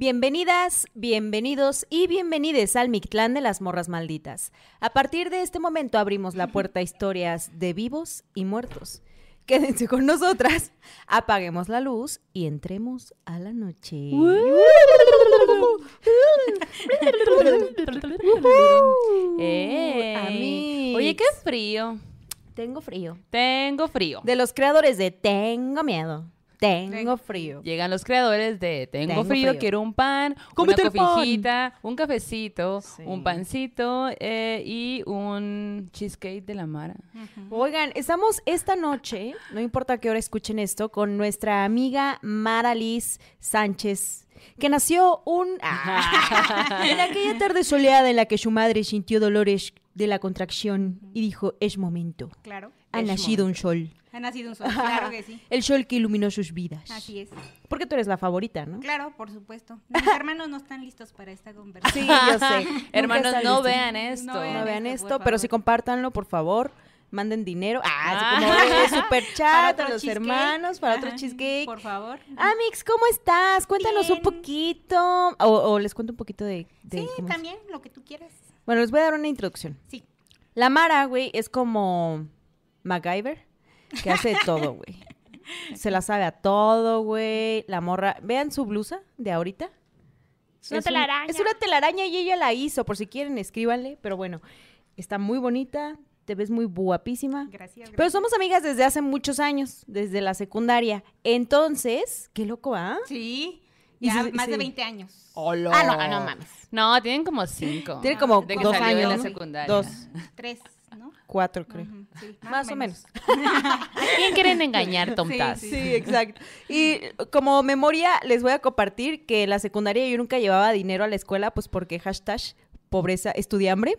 Bienvenidas, bienvenidos y bienvenides al Mictlán de las Morras Malditas. A partir de este momento abrimos la puerta a historias de vivos y muertos. Quédense con nosotras, apaguemos la luz y entremos a la noche. Amix. Oye, qué frío. Tengo frío. Tengo frío. De los creadores de Tengo miedo. Tengo frío. Llegan los creadores de Tengo, Tengo frío, frío. quiero un pan, Cómete una pan. cobijita, un cafecito, Sí. un pancito eh, y un cheesecake de la Mara. Oigan, estamos esta noche, no importa qué hora escuchen esto, con nuestra amiga Mara Liz Sánchez, que nació un... Ah, en aquella tarde soleada en la que su madre sintió dolores de la contracción y dijo, es momento. Claro. Ha Es nacido un sol. Ha nacido un sol, claro que sí. El sol que iluminó sus vidas. Así es. Porque tú eres la favorita, ¿no? Claro, por supuesto. Mis hermanos no están listos para esta conversación. Sí, yo sé. Hermanos, no vean esto. No No vean esto, pero sí compártanlo, por favor. Manden dinero. Ah, Ah. así como de super chat otro a los cheesecake. hermanos, para otro Ajá, cheesecake. Por favor. Amix, ¿cómo estás? Cuéntanos un poquito. O, o les cuento un poquito de. de Sí, es. también, lo que tú quieras. Bueno, les voy a dar una introducción. Sí. La Mara, güey, es como MacGyver, que hace de todo, güey. Se la sabe a todo, güey. La morra. Vean su blusa de ahorita. Es una un- telaraña. es una telaraña y ella la hizo. Por si quieren, escríbanle. Pero bueno, está muy bonita. Te ves muy guapísima. Gracias, gracias. Pero somos amigas desde hace muchos años, desde la secundaria. Entonces, qué loco, ¿ah? Sí. Y Ya más sí. de 20 años. Hola. Ah, no, ah, no mames. No, tienen como cinco. Tiene como De que dos salió de años. la ¿no? secundaria. Dos, Tres, ¿no? cuatro, creo. Sí, Más o menos. ¿A quién quieren engañar, tontas? sí, Sí, exacto. Y como memoria, les voy a compartir que en la secundaria yo nunca llevaba dinero a la escuela, pues porque hashtag pobreza, estudiambre.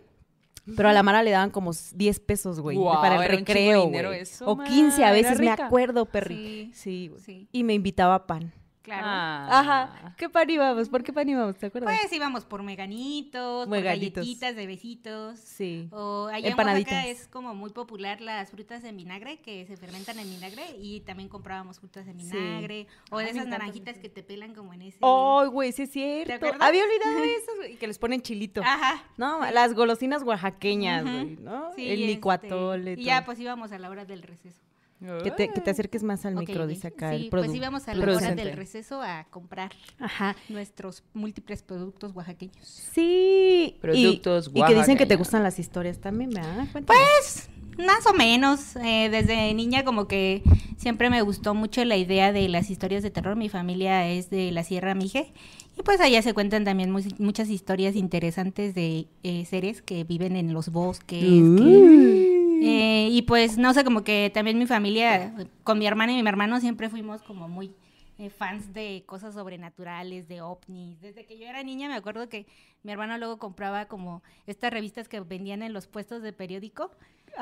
Pero a la Mara le daban como 10 pesos, güey, para el recreo, dinero güey. eso, O ma, 15 a veces, me acuerdo, perri. Sí, sí. Y me invitaba pan. Claro. Ah. Ajá. ¿Qué pan íbamos? ¿Por qué pan íbamos? ¿Te acuerdas? Pues íbamos por meganitos, por Meganitos. galletitas de besitos. sí. O allá Empanaditas. en Oaxaca es como muy popular las frutas en vinagre que se fermentan en vinagre y también comprábamos frutas en vinagre o de me esas encanta naranjitas que te pelan como en ese. Ay, güey, sí es cierto. acuerdas? Había olvidado eso, güey, que les ponen chilito. Ajá. No, las golosinas oaxaqueñas, Ujú. güey, ¿no? Sí, El este, licuatole. Y ya pues íbamos a la hora del receso. Que te, que te acerques más al Ok, micro, dice acá Sí, el pues íbamos a la hora del receso a comprar Ajá. nuestros múltiples productos oaxaqueños. Sí. y- que dicen que te gustan las historias también, ¿verdad? Cuéntame. Pues más o menos, eh, desde niña como que siempre me gustó mucho la idea de las historias de terror. Mi familia es de la Sierra Mije y pues allá se cuentan también mu- muchas historias interesantes de eh, seres que viven en los bosques. que- eh, y pues no sé, como que también mi familia, con mi hermana y mi hermano siempre fuimos como muy eh, fans de cosas sobrenaturales, de ovnis. Desde que yo era niña me acuerdo que mi hermano luego compraba como estas revistas que vendían en los puestos de periódico,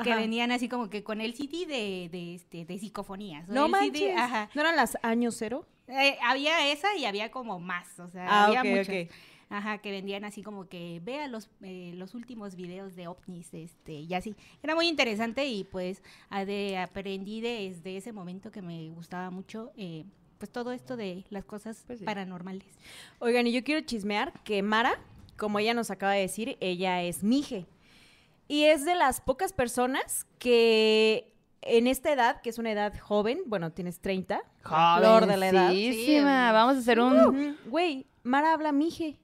que venían así como que con el CD de, de, este, de psicofonías. No el CD, manches. ajá. ¿No eran las años cero? Eh, había esa y había como más, o sea, Ah, había ok, muchos. ok. Ajá, que vendían así como que vea los, eh, los últimos videos de ovnis, este, y así. Era muy interesante y pues de, aprendí desde ese momento que me gustaba mucho, eh, pues todo esto de las cosas Pues sí. paranormales. Oigan, y yo quiero chismear que Mara, como ella nos acaba de decir, ella es mije. Y es de las pocas personas que en esta edad, que es una edad joven, bueno, tienes 30, la flor de la edad. Vamos a hacer un... Güey, Mara habla mije.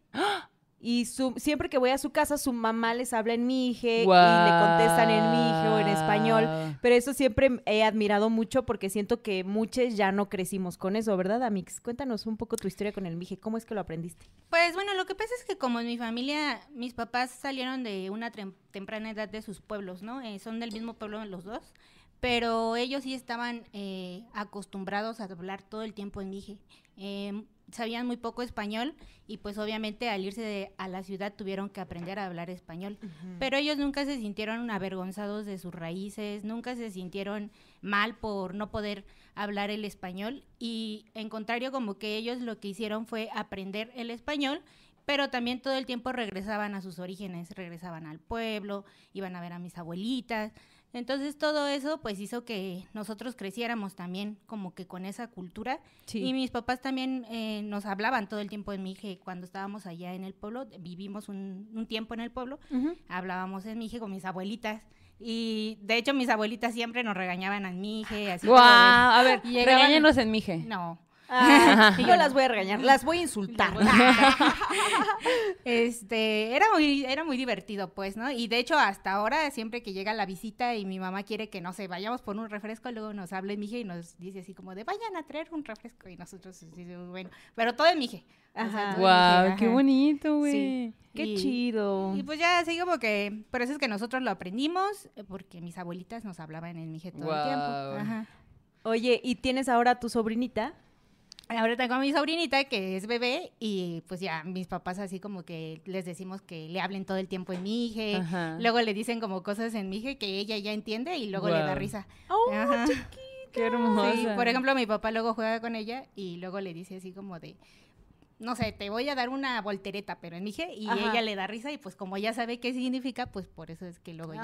Y su, siempre que voy a su casa, su mamá les habla en mije y le contestan en mije o en español. Pero eso siempre he admirado mucho porque siento que muchos ya no crecimos con eso, ¿verdad, Amix? Cuéntanos un poco tu historia con el mije. ¿Cómo es que lo aprendiste? Pues bueno, lo que pasa es que como en mi familia, mis papás salieron de una temprana edad de sus pueblos, ¿no? Eh, son del mismo pueblo los dos, pero ellos sí estaban eh, acostumbrados a hablar todo el tiempo en mije. Eh, sabían muy poco español y pues obviamente al irse de- a la ciudad tuvieron que aprender a hablar español. Pero ellos nunca se sintieron avergonzados de sus raíces, nunca se sintieron mal por no poder hablar el español y en contrario como que ellos lo que hicieron fue aprender el español, pero también todo el tiempo regresaban a sus orígenes, regresaban al pueblo, iban a ver a mis abuelitas. Entonces todo eso pues hizo que nosotros creciéramos también como que con esa cultura. Sí. Y mis papás también eh, nos hablaban todo el tiempo en Mije cuando estábamos allá en el pueblo. Vivimos un, un tiempo en el pueblo. Hablábamos en Mije con mis abuelitas. Y de hecho mis abuelitas siempre nos regañaban en Mije. Así Guau, de- a ver, regáñenos en Mije. No. Ah, yo las voy a regañar, las voy a insultar. Este, era muy, era muy divertido, pues, ¿no? Y de hecho, hasta ahora, siempre que llega la visita y mi mamá quiere que, no sé, vayamos por un refresco, luego nos habla en Mije y nos dice así como de, vayan a traer un refresco. Y nosotros decimos, bueno, pero todo en Mije. O sea, Ajá. qué bonito, güey. Sí. Qué Y- chido. Y pues ya así como que, por eso es que nosotros lo aprendimos, eh, porque mis abuelitas nos hablaban en Mije todo el tiempo. Ajá. Oye, ¿y tienes ahora tu sobrinita? Ahora tengo a mi sobrinita que es bebé y pues ya mis papás así como que les decimos que le hablen todo el tiempo en mije, Ajá. luego le dicen como cosas en mije que ella ya entiende y luego le da risa. Oh, Ajá. Qué hermosa. Sí, por ejemplo, mi papá luego juega con ella y luego le dice así como de, no sé, te voy a dar una voltereta, pero en mije y Ajá. ella le da risa y pues como ya sabe qué significa, pues por eso es que luego ya...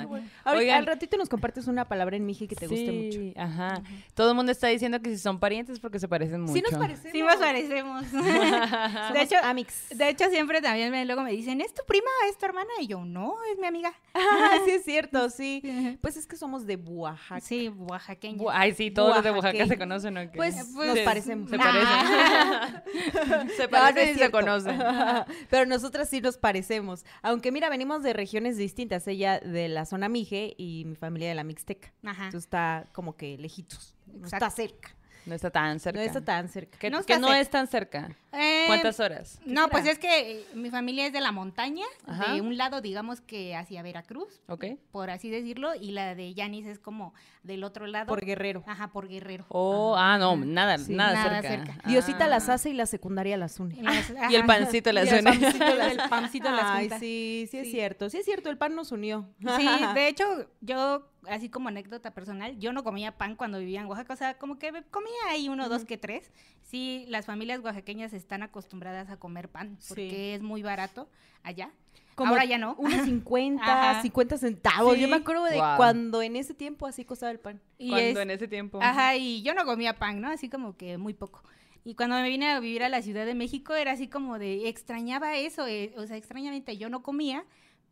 Qué bueno. Ahorita, Oigan. al ratito nos compartes una palabra en Mije que te guste mucho. Sí, Ajá. Todo el mundo está diciendo que si son parientes porque se parecen mucho. Sí nos parecemos. Sí nos parecemos. De hecho, amix. de hecho siempre también me, luego me dicen, ¿es tu prima? ¿Es tu hermana? Y yo, no, es mi amiga. Ah, sí es cierto, sí. Pues es que somos de Oaxaca. Sí, oaxaqueña. Bu- Ay, sí, todos los de Oaxaca Oaxaqueños. se conocen, ¿o qué? Pues, Pues, nos se- parecemos. Se Ah. parecen. se No, no parecen es y se conocen. Pero nosotras sí nos parecemos. Aunque mira, venimos de regiones distintas. Ella de la zona Mije y mi familia de la Mixteca. Ajá. Entonces está como que lejitos. No Exacto. está cerca. No está tan cerca. No está tan cerca. Que No que es tan cerca. Eh, ¿Cuántas horas? No, será? pues es que eh, mi familia es de la montaña, Ajá. de un lado digamos que hacia Veracruz, ¿Ok? por así decirlo, y la de Yanis es como del otro lado. Por Guerrero. Ajá, por Guerrero. Oh, ah, no, nada, Sí. nada, Nada cerca. cerca. Diosita Ah. las hace y la secundaria las une. Y, el pancito las Y el une. pancito las- el pancito las Ay, junta. sí, sí es Sí. cierto. Sí es cierto, el pan nos unió. Sí, de hecho, yo, así como anécdota personal, yo no comía pan cuando vivía en Oaxaca, o sea, como que comía ahí uno, dos que tres. Sí, las familias oaxaqueñas están acostumbradas a comer pan, porque Sí. es muy barato allá. Como Ahora ya no. Unos 50, Ajá. 50 centavos. Yo me acuerdo de cuando en ese tiempo así costaba el pan. Y Cuando es- en ese tiempo. Ajá, y yo no comía pan, ¿no? Así como que muy poco. Y cuando me vine a vivir a la Ciudad de México era así como de extrañaba eso, eh, o sea, extrañamente yo no comía,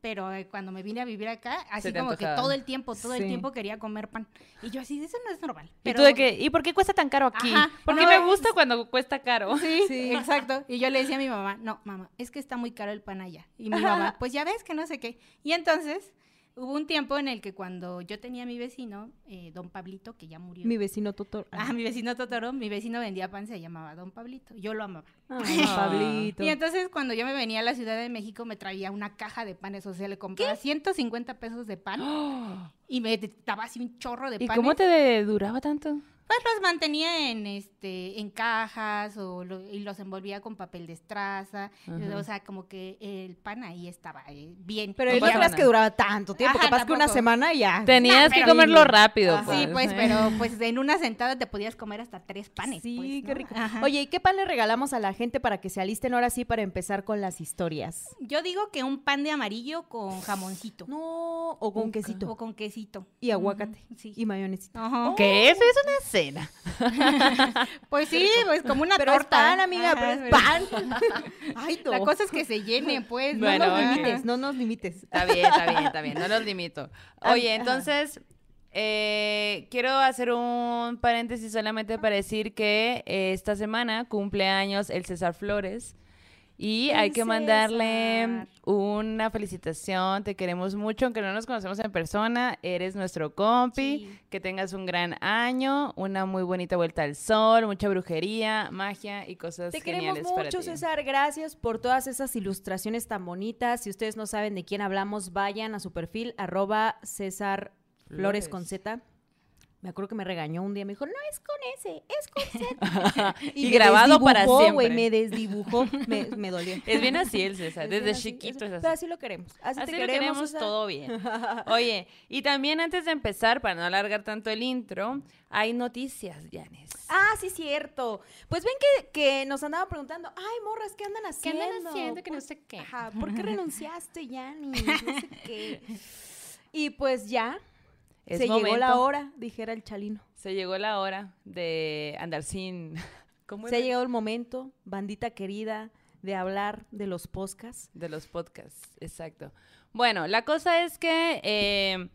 pero eh, cuando me vine a vivir acá, así como que todo el tiempo, todo Sí. el tiempo quería comer pan. Y yo así, eso no es normal. ¿Y Pero... tú de qué? ¿Y por qué cuesta tan caro aquí? Ajá, Porque no, me es- gusta cuando cuesta caro. Sí, Sí. exacto. Y yo le decía a mi mamá, no, mamá, es que está muy caro el pan allá. Y mi mamá, pues ya ves que no sé qué. Y entonces hubo un tiempo en el que cuando yo tenía a mi vecino, eh, don Pablito, que ya murió. Mi vecino Totoro. Ah, mi vecino Totoro, mi vecino vendía pan, se llamaba Don Pablito. Yo lo amaba. Ay, Pablito. Y entonces cuando yo me venía a la Ciudad de México me traía una caja de panes, o sea, le compraba 150 pesos de pan y me daba así un chorro de ¿Y panes. cómo te duraba tanto? Pues los mantenía en este en cajas o lo- y los envolvía con papel de estraza, Ajá. o sea, como que el pan ahí estaba eh, bien. Pero no creas que duraba tanto tiempo. Ajá, Capaz que una semana ya. Tenías que comerlo rápido. Sí, pues, ¿eh? pero pues en una sentada te podías comer hasta tres panes. Sí, pues, qué rico. Ajá. Oye, ¿y qué pan le regalamos a la gente para que se alisten ahora sí para empezar con las historias? Yo digo que un pan de amarillo con jamoncito. No, o con O quesito. con quesito. Y aguacate. Sí. Y mayonesita. Ajá. Que eso es una cena. Pues sí, pues como una Pero es torta. pan, amiga, Ajá, pero es pan. Ay, no. La cosa es que se llene, pues. No nos limites, no nos limites. Está bien, está bien, está bien. No los limito. Oye, entonces, eh, quiero hacer un paréntesis solamente para decir que eh, esta semana cumple años el César Flores. Y hay que mandarle una felicitación, te queremos mucho, aunque no nos conocemos en persona, eres nuestro compi, Sí. que tengas un gran año, una muy bonita vuelta al sol, mucha brujería, magia y cosas Te queremos geniales para mucho, ti. César. Gracias por todas esas ilustraciones tan bonitas. Si ustedes no saben de quién hablamos, vayan a su perfil, arroba César Flores Flores. con Z. Me acuerdo que me regañó un día, me dijo, no es con ese, es con Z. Y grabado para desdibujó, siempre. güey, me desdibujó, me, me dolió. Es bien así el César, Es desde así, chiquito es- así. Pero así lo queremos. Así, Así te lo queremos, queremos César. todo bien. Oye, y también antes de empezar, para no alargar tanto el intro, hay noticias, Janes. Ah, sí, cierto. Pues ven que, que nos andaban preguntando, ay, morras, ¿qué andan haciendo? Que no sé qué. Ajá, ¿por qué renunciaste, Yanni? No sé qué. Y pues ya, Es se llegó la hora, dijera el chalino. Se llegó la hora de andar sin... ¿Cómo Se ha llegado el momento, bandita querida, de hablar de los podcasts. De los podcasts, exacto. Bueno, la cosa es que eh,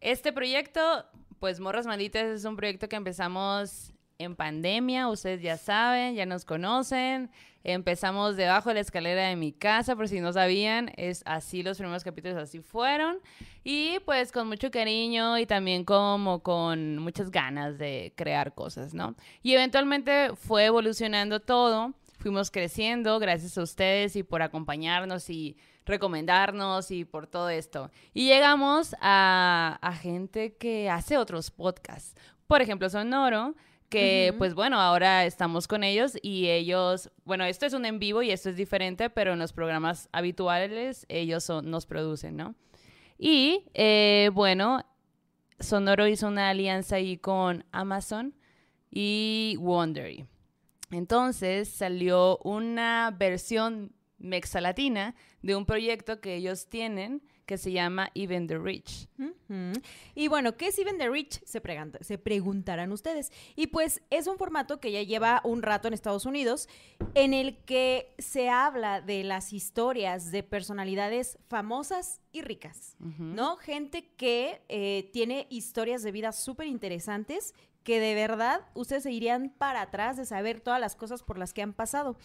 este proyecto, pues Morras Malditas es un proyecto que empezamos en pandemia, ustedes ya saben, ya nos conocen. Empezamos debajo de la escalera de mi casa, por si no sabían, es así los primeros capítulos así fueron. Y pues con mucho cariño y también como con muchas ganas de crear cosas, ¿no? Y eventualmente fue evolucionando todo, fuimos creciendo gracias a ustedes y por acompañarnos y recomendarnos y por todo esto. Y llegamos a, a gente que hace otros podcasts. Por ejemplo, Sonoro, que pues bueno, ahora estamos con ellos y ellos, bueno, esto es un en vivo y esto es diferente, pero en los programas habituales ellos son- nos producen, ¿no? Y eh, bueno, Sonoro hizo una alianza ahí con Amazon y Wondery. Entonces salió una versión mexalatina de un proyecto que ellos tienen que se llama Even the Rich. Y bueno, ¿qué es Even the Rich? Se, se preguntarán ustedes. Y pues es un formato que ya lleva un rato en Estados Unidos, en el que se habla de las historias de personalidades famosas y ricas. ¿no? Gente que eh, tiene historias de vida súper interesantes que de verdad ustedes se irían para atrás de saber todas las cosas por las que han pasado.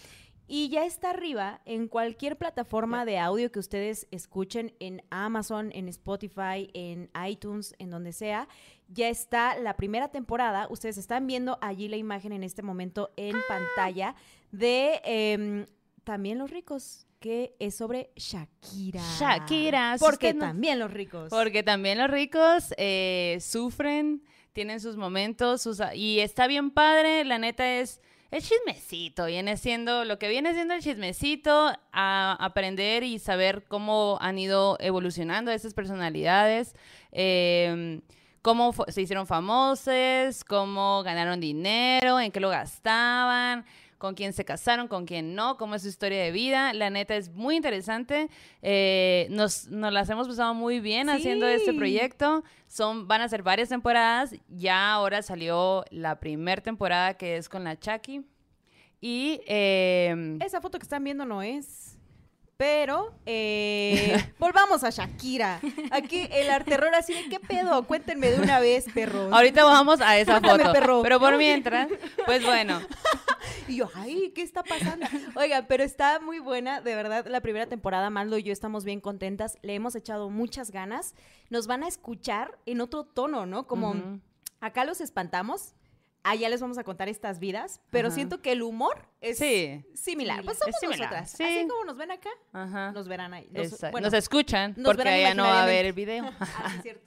Y ya está arriba en cualquier plataforma de audio que ustedes escuchen, en Amazon, en Spotify, en iTunes, en donde sea. Ya está la primera temporada. Ustedes están viendo allí la imagen en este momento en pantalla de em, también los ricos, que es sobre Shakira. Shakira, Porque no- también los ricos. Porque también los ricos eh, sufren, tienen sus momentos, sus, y está bien padre, la neta es el chismecito, viene siendo lo que viene siendo el chismecito, a aprender y saber cómo han ido evolucionando esas personalidades, eh, cómo se hicieron famosos, cómo ganaron dinero, en qué lo gastaban, con quién se casaron, con quién no, cómo es su historia de vida. La neta es muy interesante. Eh, nos, nos las hemos pasado muy bien haciendo este proyecto. Son, van a ser varias temporadas. Ya ahora salió la primera temporada que es con la Chucky. Y eh, Esa foto que están viendo no es. Pero eh, volvamos a Shakira. Aquí el terror así de qué pedo, cuéntenme de una vez, perros. ahorita vamos a esa Cuéntame, foto. perro. Pero por mientras, pues bueno, Y yo, ay, ¿qué está pasando? Oigan, pero está muy buena, de verdad, la primera temporada, Maldo y yo estamos bien contentas, le hemos echado muchas ganas, nos van a escuchar en otro tono, ¿no? Como acá los espantamos, allá les vamos a contar estas vidas, pero Ajá. siento que el humor es Sí. similar. Pues somos similar, nosotras. sí. Así como nos ven acá, Ajá. nos verán ahí. Nos- bueno, nos escuchan nos porque allá no va a haber el video. Ah, es cierto.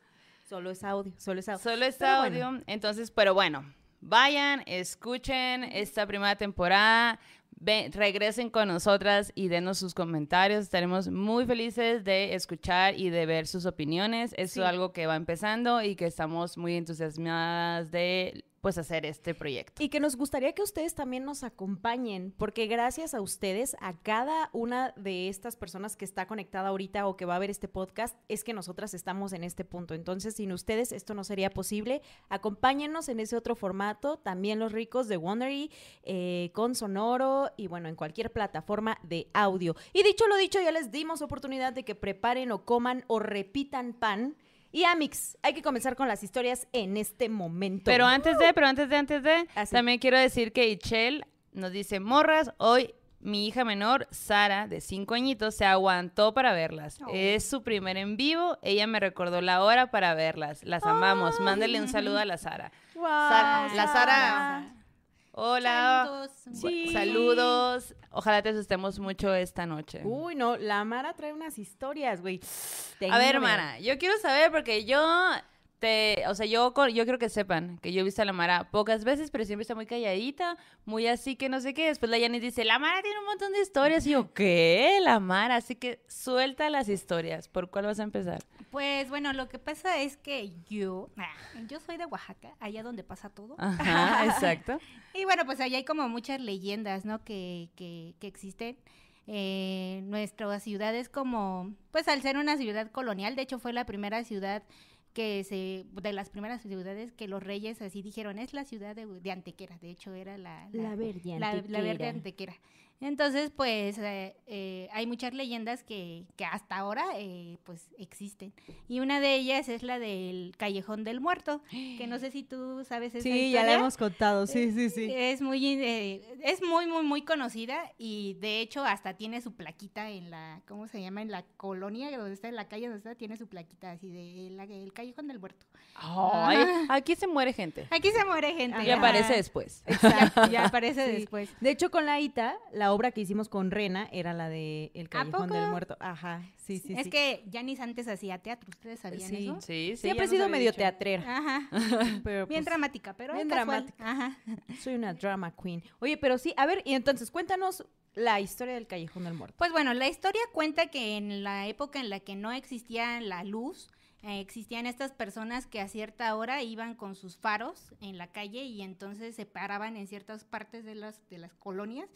Solo es audio, solo es audio. Solo es Pero bueno. audio. Entonces, pero bueno, vayan, escuchen esta primera temporada. Ven, regresen con nosotras y denos sus comentarios. Estaremos muy felices de escuchar y de ver sus opiniones. Esto Sí. es algo que va empezando y que estamos muy entusiasmadas de pues hacer este proyecto. Y que nos gustaría que ustedes también nos acompañen, porque gracias a ustedes, a cada una de estas personas que está conectada ahorita o que va a ver este podcast, es que nosotras estamos en este punto. Entonces, sin ustedes esto no sería posible. Acompáñennos en ese otro formato, también los ricos de Wondery, eh, con Sonoro y bueno, en cualquier plataforma de audio. Y dicho lo dicho, ya les dimos oportunidad de que preparen o coman o repitan pan. Y Amix, hay que comenzar con las historias en este momento. Pero antes de, pero antes de, antes de, Ah, también quiero decir que Ichel nos dice, morras, hoy mi hija menor, Sara, de cinco añitos, se aguantó para verlas. Oh. Es su primer en vivo. Ella me recordó la hora para verlas. Las amamos. Mándale un saludo a la Sara. Wow, Sa- la Sara. Hola. Saludos. Sí. Saludos. Ojalá te asustemos mucho esta noche. Uy, no, la Mara trae unas historias, güey. A ver, hermana, yo quiero saber porque yo te, o sea, yo yo quiero que sepan que yo he visto a la Mara pocas veces, pero siempre está muy calladita, muy así que no sé qué. Después la Yanis dice, "La Mara tiene un montón de historias." Y yo, "¿Qué? La Mara." Así que suelta las historias. ¿Por cuál vas a empezar? Pues bueno, lo que pasa es que yo, ah, yo soy de Oaxaca, allá donde pasa todo. Ajá, exacto. Y bueno, pues allá hay como muchas leyendas, ¿no? Que, que, que existen. eh, nuestra ciudad es como, pues al ser una ciudad colonial, de hecho fue la primera ciudad que se, de las primeras ciudades que los reyes así dijeron, es la ciudad de, de Antequera, de hecho era la, La verde la, la verde Antequera. Entonces, pues eh, eh, hay muchas leyendas que, que hasta ahora eh, pues existen. Y una de ellas es la del Callejón del Muerto, que no sé si tú sabes esa Sí, ya la hemos contado, sí, sí, sí. Es muy, eh, es muy, muy, muy conocida y de hecho hasta tiene su plaquita en la, ¿cómo se llama? En la colonia donde está, en la calle donde está, tiene su plaquita así de la- el Callejón del Muerto. Ay, aquí se muere gente. Aquí se muere gente. Y aparece después. Ya, ya aparece Sí. después. De hecho, con la Ita, la obra que hicimos con Rena era la de El Callejón del? Muerto. Ajá, sí, sí, es sí. que Janis antes hacía teatro, ¿ustedes sabían Sí. eso? Sí, sí. Siempre he sido medio dicho. teatrera. Ajá. Pero, Bien pues, dramática, pero bien casual. dramática. Ajá. soy una drama queen. Oye, pero sí, a ver, y entonces cuéntanos la historia del Callejón del Muerto. Pues bueno, la historia cuenta que en la época en la que no existía la luz, eh, existían estas personas que a cierta hora iban con sus faros en la calle y entonces se paraban en ciertas partes de las, de las colonias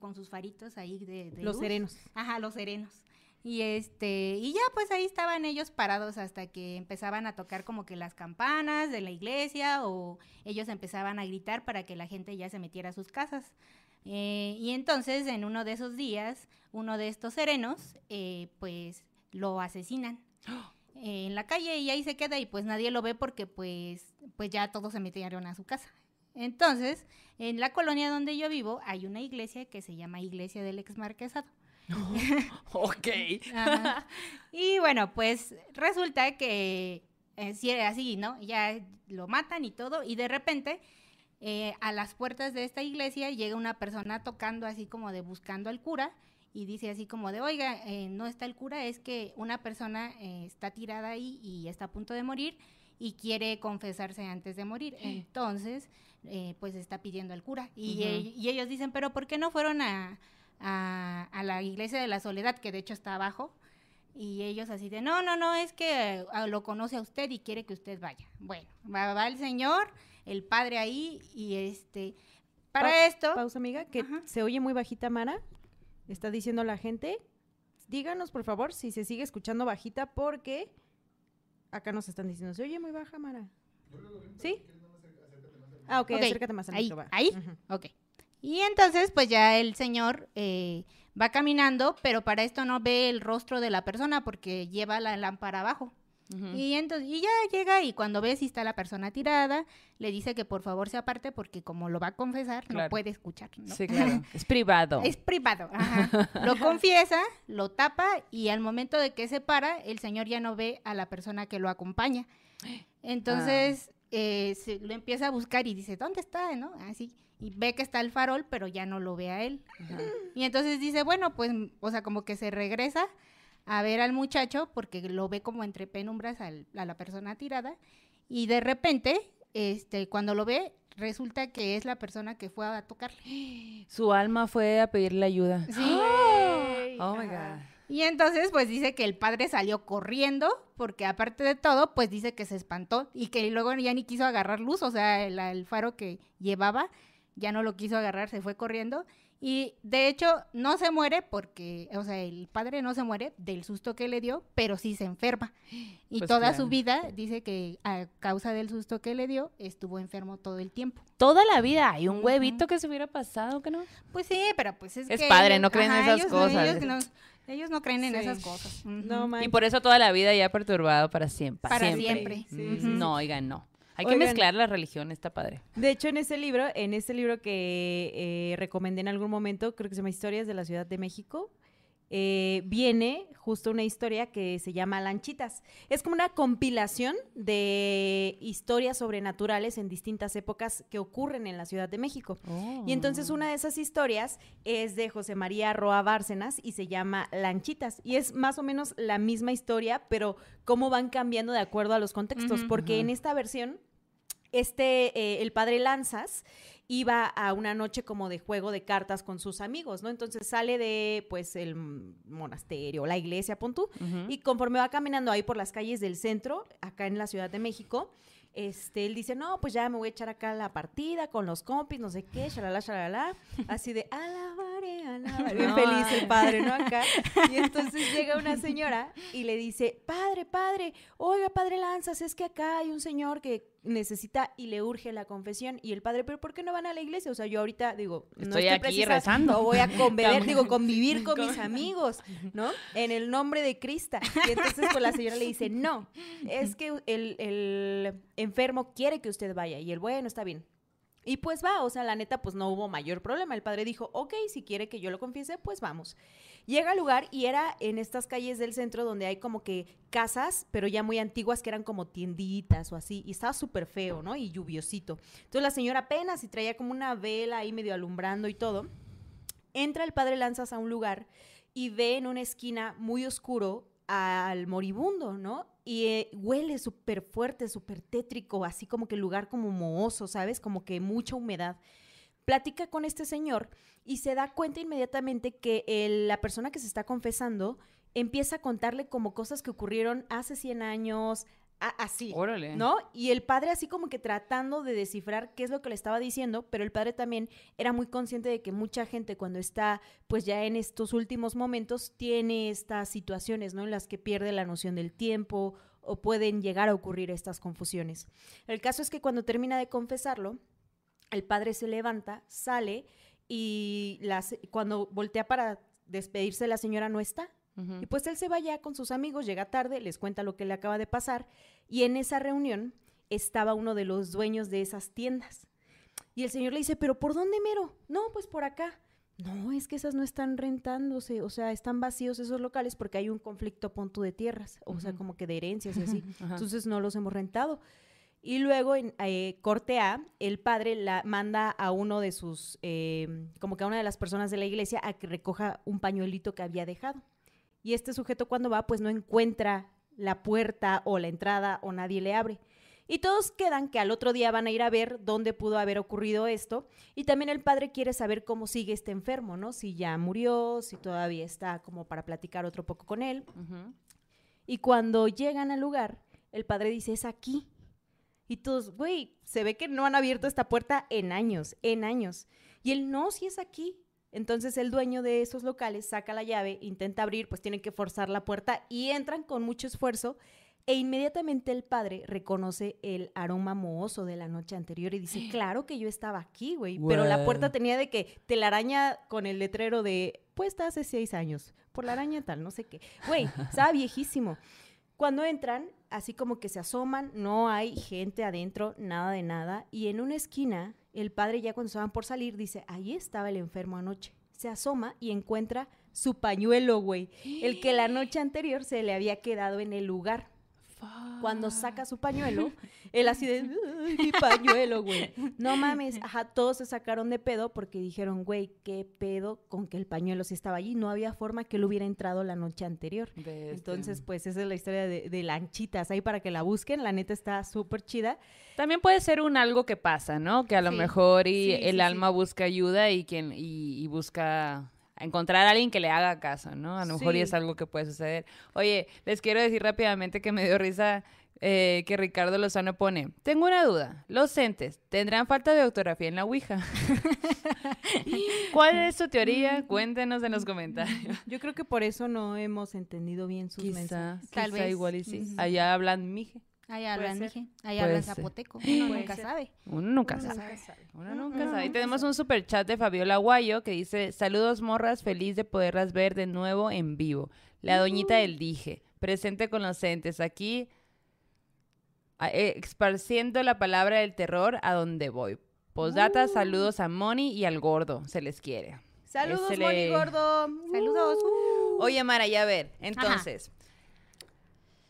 con sus faritos ahí de, de Los luz. serenos. Ajá, los serenos. Y este, y ya pues ahí estaban ellos parados hasta que empezaban a tocar como que las campanas de la iglesia o ellos empezaban a gritar para que la gente ya se metiera a sus casas. Eh, y entonces en uno de esos días, uno de estos serenos, eh, pues lo asesinan eh, en la calle y ahí se queda y pues nadie lo ve porque pues, pues ya todos se metieron a su casa. Entonces, en la colonia donde yo vivo hay una iglesia que se llama Iglesia del Ex Marquesado. Ok. Ajá. Y bueno, pues resulta que eh, era así, ¿no? Ya lo matan y todo, y de repente eh, a las puertas de esta iglesia llega una persona tocando así como de buscando al cura y dice así como de, oiga, eh, no está el cura, es que una persona eh, está tirada ahí y está a punto de morir y quiere confesarse antes de morir. Entonces, eh, pues está pidiendo al cura. Y, ellos dicen, pero ¿por qué no fueron a, a, a la iglesia de la soledad, que de hecho está abajo? Y ellos así de, no, no, no, es que lo conoce a usted y quiere que usted vaya. Bueno, va, va el señor, el padre ahí, y este, para Pa- esto, Pausa, amiga, que Ajá. se oye muy bajita, Mara. Está diciendo la gente. Díganos, por favor, si se sigue escuchando bajita, porque acá nos están diciendo, se oye muy baja, Mara. ¿Sí? Ah, ok, Ok, acércate más al ahí, micro, ahí. Ujú. ok. Y entonces, pues ya el señor eh, va caminando, pero para esto no ve el rostro de la persona porque lleva la lámpara abajo. Y entonces, y ya llega y cuando ve si está la persona tirada, le dice que por favor se aparte porque como lo va a confesar, no puede escuchar. ¿no? Sí, claro. Es privado. Es privado. ajá. Lo confiesa, lo tapa y al momento de que se para, el señor ya no ve a la persona que lo acompaña. Entonces eh, se, lo empieza a buscar y dice, ¿dónde está? ¿No? Así. Y ve que está el farol, pero ya no lo ve a él. Ajá. Y entonces dice, bueno, pues, o sea, como que se regresa a ver al muchacho porque lo ve como entre penumbras al- a la persona tirada. Y de repente, este, cuando lo ve, resulta que es la persona que fue a tocarle. Su alma fue a pedirle ayuda. Sí. Oh my Ajá. God. Y entonces, pues dice que el padre salió corriendo, porque aparte de todo, pues dice que se espantó y que luego ya ni quiso agarrar luz, o sea, el, el faro que llevaba ya no lo quiso agarrar, se fue corriendo. Y de hecho, no se muere porque, o sea, el padre no se muere del susto que le dio, pero sí se enferma. Y Pues toda claro. su vida dice que a causa del susto que le dio, estuvo enfermo todo el tiempo. Toda la vida hay un huevito que se hubiera pasado, ¿que no? Pues sí, pero pues es, Es que padre, ellos- no creen en ajá, esas ellos no- cosas. ellos no, ellos no creen en Sí. esas cosas. No Ujú. manches. Y por eso toda la vida ya perturbado para siempre. Para siempre. Sí, Mm, sí, sí. No, oigan, no. Hay que mezclar la religión, está padre. De hecho, en ese libro, en ese libro que eh, recomendé en algún momento, creo que se llama Historias de la Ciudad de México, eh, viene justo una historia que se llama Lanchitas. Es como una compilación de historias sobrenaturales en distintas épocas que ocurren en la Ciudad de México. Y entonces una de esas historias es de José María Roa Bárcenas y se llama Lanchitas. Y es más o menos la misma historia, pero cómo van cambiando de acuerdo a los contextos. Porque en esta versión, este, eh, el padre Lanzas iba a una noche como de juego de cartas con sus amigos, ¿no? Entonces sale de, pues, el monasterio, la iglesia, pon tú, Ujú. y conforme va caminando ahí por las calles del centro, acá en la Ciudad de México, este, él dice, no, pues ya me voy a echar acá la partida con los compis, no sé qué, shalala, shalala, así de alabar marea nada. Bien No, feliz el padre, ¿no? Acá. Y entonces llega una señora y le dice, padre, padre, oiga, padre Lanzas, es que acá hay un señor que necesita y le urge la confesión. Y el padre, pero ¿por qué no van a la iglesia? O sea, yo ahorita digo, no Estoy estoy aquí precisa, rezando. No voy a conviver, digo, convivir con mis amigos, ¿no? En el nombre de Cristo. Y entonces pues la señora le dice, no, es que el, el enfermo quiere que usted vaya. Y el bueno, está bien. Y pues va, o sea, la neta, pues no hubo mayor problema. El padre dijo, ok, si quiere que yo lo confiese, pues vamos. Llega al lugar y era en estas calles del centro donde hay como que casas, pero ya muy antiguas, que eran como tienditas o así. Y estaba súper feo, ¿no? Y lluviosito. Entonces la señora apenas y traía como una vela ahí medio alumbrando y todo. Entra el padre Lanzas a un lugar y ve en una esquina muy oscuro al moribundo, ¿no? Y eh, huele súper fuerte, súper tétrico, así como que lugar como mohoso, ¿sabes? Como que mucha humedad. Platica con este señor y se da cuenta inmediatamente que la persona que se está confesando empieza a contarle como cosas que ocurrieron hace 100 años, así. Órale. ¿No? Y el padre así como que tratando de descifrar qué es lo que le estaba diciendo, pero el padre también era muy consciente de que mucha gente cuando está pues ya en estos últimos momentos tiene estas situaciones, ¿no? En las que pierde la noción del tiempo o pueden llegar a ocurrir estas confusiones. El caso es que cuando termina de confesarlo, el padre se levanta, sale y las, cuando voltea para despedirse la señora no está. Y pues él se va ya con sus amigos, llega tarde, les cuenta lo que le acaba de pasar y en esa reunión estaba uno de los dueños de esas tiendas. Y el señor le dice, pero ¿por dónde mero? No, pues por acá. No, es que esas no están rentándose, o sea, están vacíos esos locales porque hay un conflicto punto de tierras, o sea, como que de herencias y así. Ajá. Entonces no los hemos rentado. Y luego en eh, corte A, el padre la manda a uno de sus, eh, como que a una de las personas de la iglesia a que recoja un pañuelito que había dejado. Y este sujeto cuando va, pues no encuentra la puerta o la entrada o nadie le abre. Y todos quedan que al otro día van a ir a ver dónde pudo haber ocurrido esto. Y también el padre quiere saber cómo sigue este enfermo, ¿no? Si ya murió, si todavía está como para platicar otro poco con él. Y cuando llegan al lugar, el padre dice, es aquí. Y todos, güey, se ve que no han abierto esta puerta en años, en años. Y él, no, si es aquí. Entonces el dueño de esos locales saca la llave, intenta abrir, pues tienen que forzar la puerta y entran con mucho esfuerzo. E inmediatamente el padre reconoce el aroma mohoso de la noche anterior y dice, claro que yo estaba aquí, güey. Pero la puerta tenía de que telaraña con el letrero de, puesta hace seis años, por la araña tal, no sé qué. Güey, estaba viejísimo. Cuando entran, así como que se asoman, no hay gente adentro, nada de nada. Y en una esquina, el padre ya cuando estaban por salir dice, ahí estaba el enfermo anoche. Se asoma y encuentra su pañuelo, güey. El que la noche anterior se le había quedado en el lugar. Cuando saca su pañuelo, él así de, "Ay, mi pañuelo, güey. No mames, ajá, todos se sacaron de pedo porque dijeron, güey, qué pedo con que el pañuelo sí estaba allí. No había forma que él hubiera entrado la noche anterior. Bestia. Entonces, pues esa es la historia de, de Lanchitas. Ahí para que la busquen, la neta está súper chida. También puede ser un algo que pasa, ¿no? Que a lo Sí, mejor y sí, el sí, alma busca ayuda y quien y, y busca encontrar a alguien que le haga caso, ¿no? A lo mejor y Sí. es algo que puede suceder. Oye, les quiero decir rápidamente que me dio risa eh, que Ricardo Lozano pone, tengo una duda, los entes tendrán falta de ortografía en la Ouija. ¿Cuál es su teoría? Cuéntenos en los comentarios. Yo creo que por eso no hemos entendido bien sus Quizá, mensajes. Tal quizá vez. igual y sí. Allá hablan mije. Ahí hablan, mije. Ahí hablan zapoteco. Uno Puede nunca ser. sabe. Uno nunca Uno sabe. sabe. Uno nunca Uno sabe. Y tenemos un super chat de Fabiola Guayo que dice: Saludos, morras, feliz de poderlas ver de nuevo en vivo. La doñita del dije, presente con los entes aquí, eh, esparciendo la palabra del terror a donde voy. Postdata, saludos a Moni y al gordo, se les quiere. Saludos, Moni le- Gordo. Saludos. Oye, Mara, ya a ver, entonces,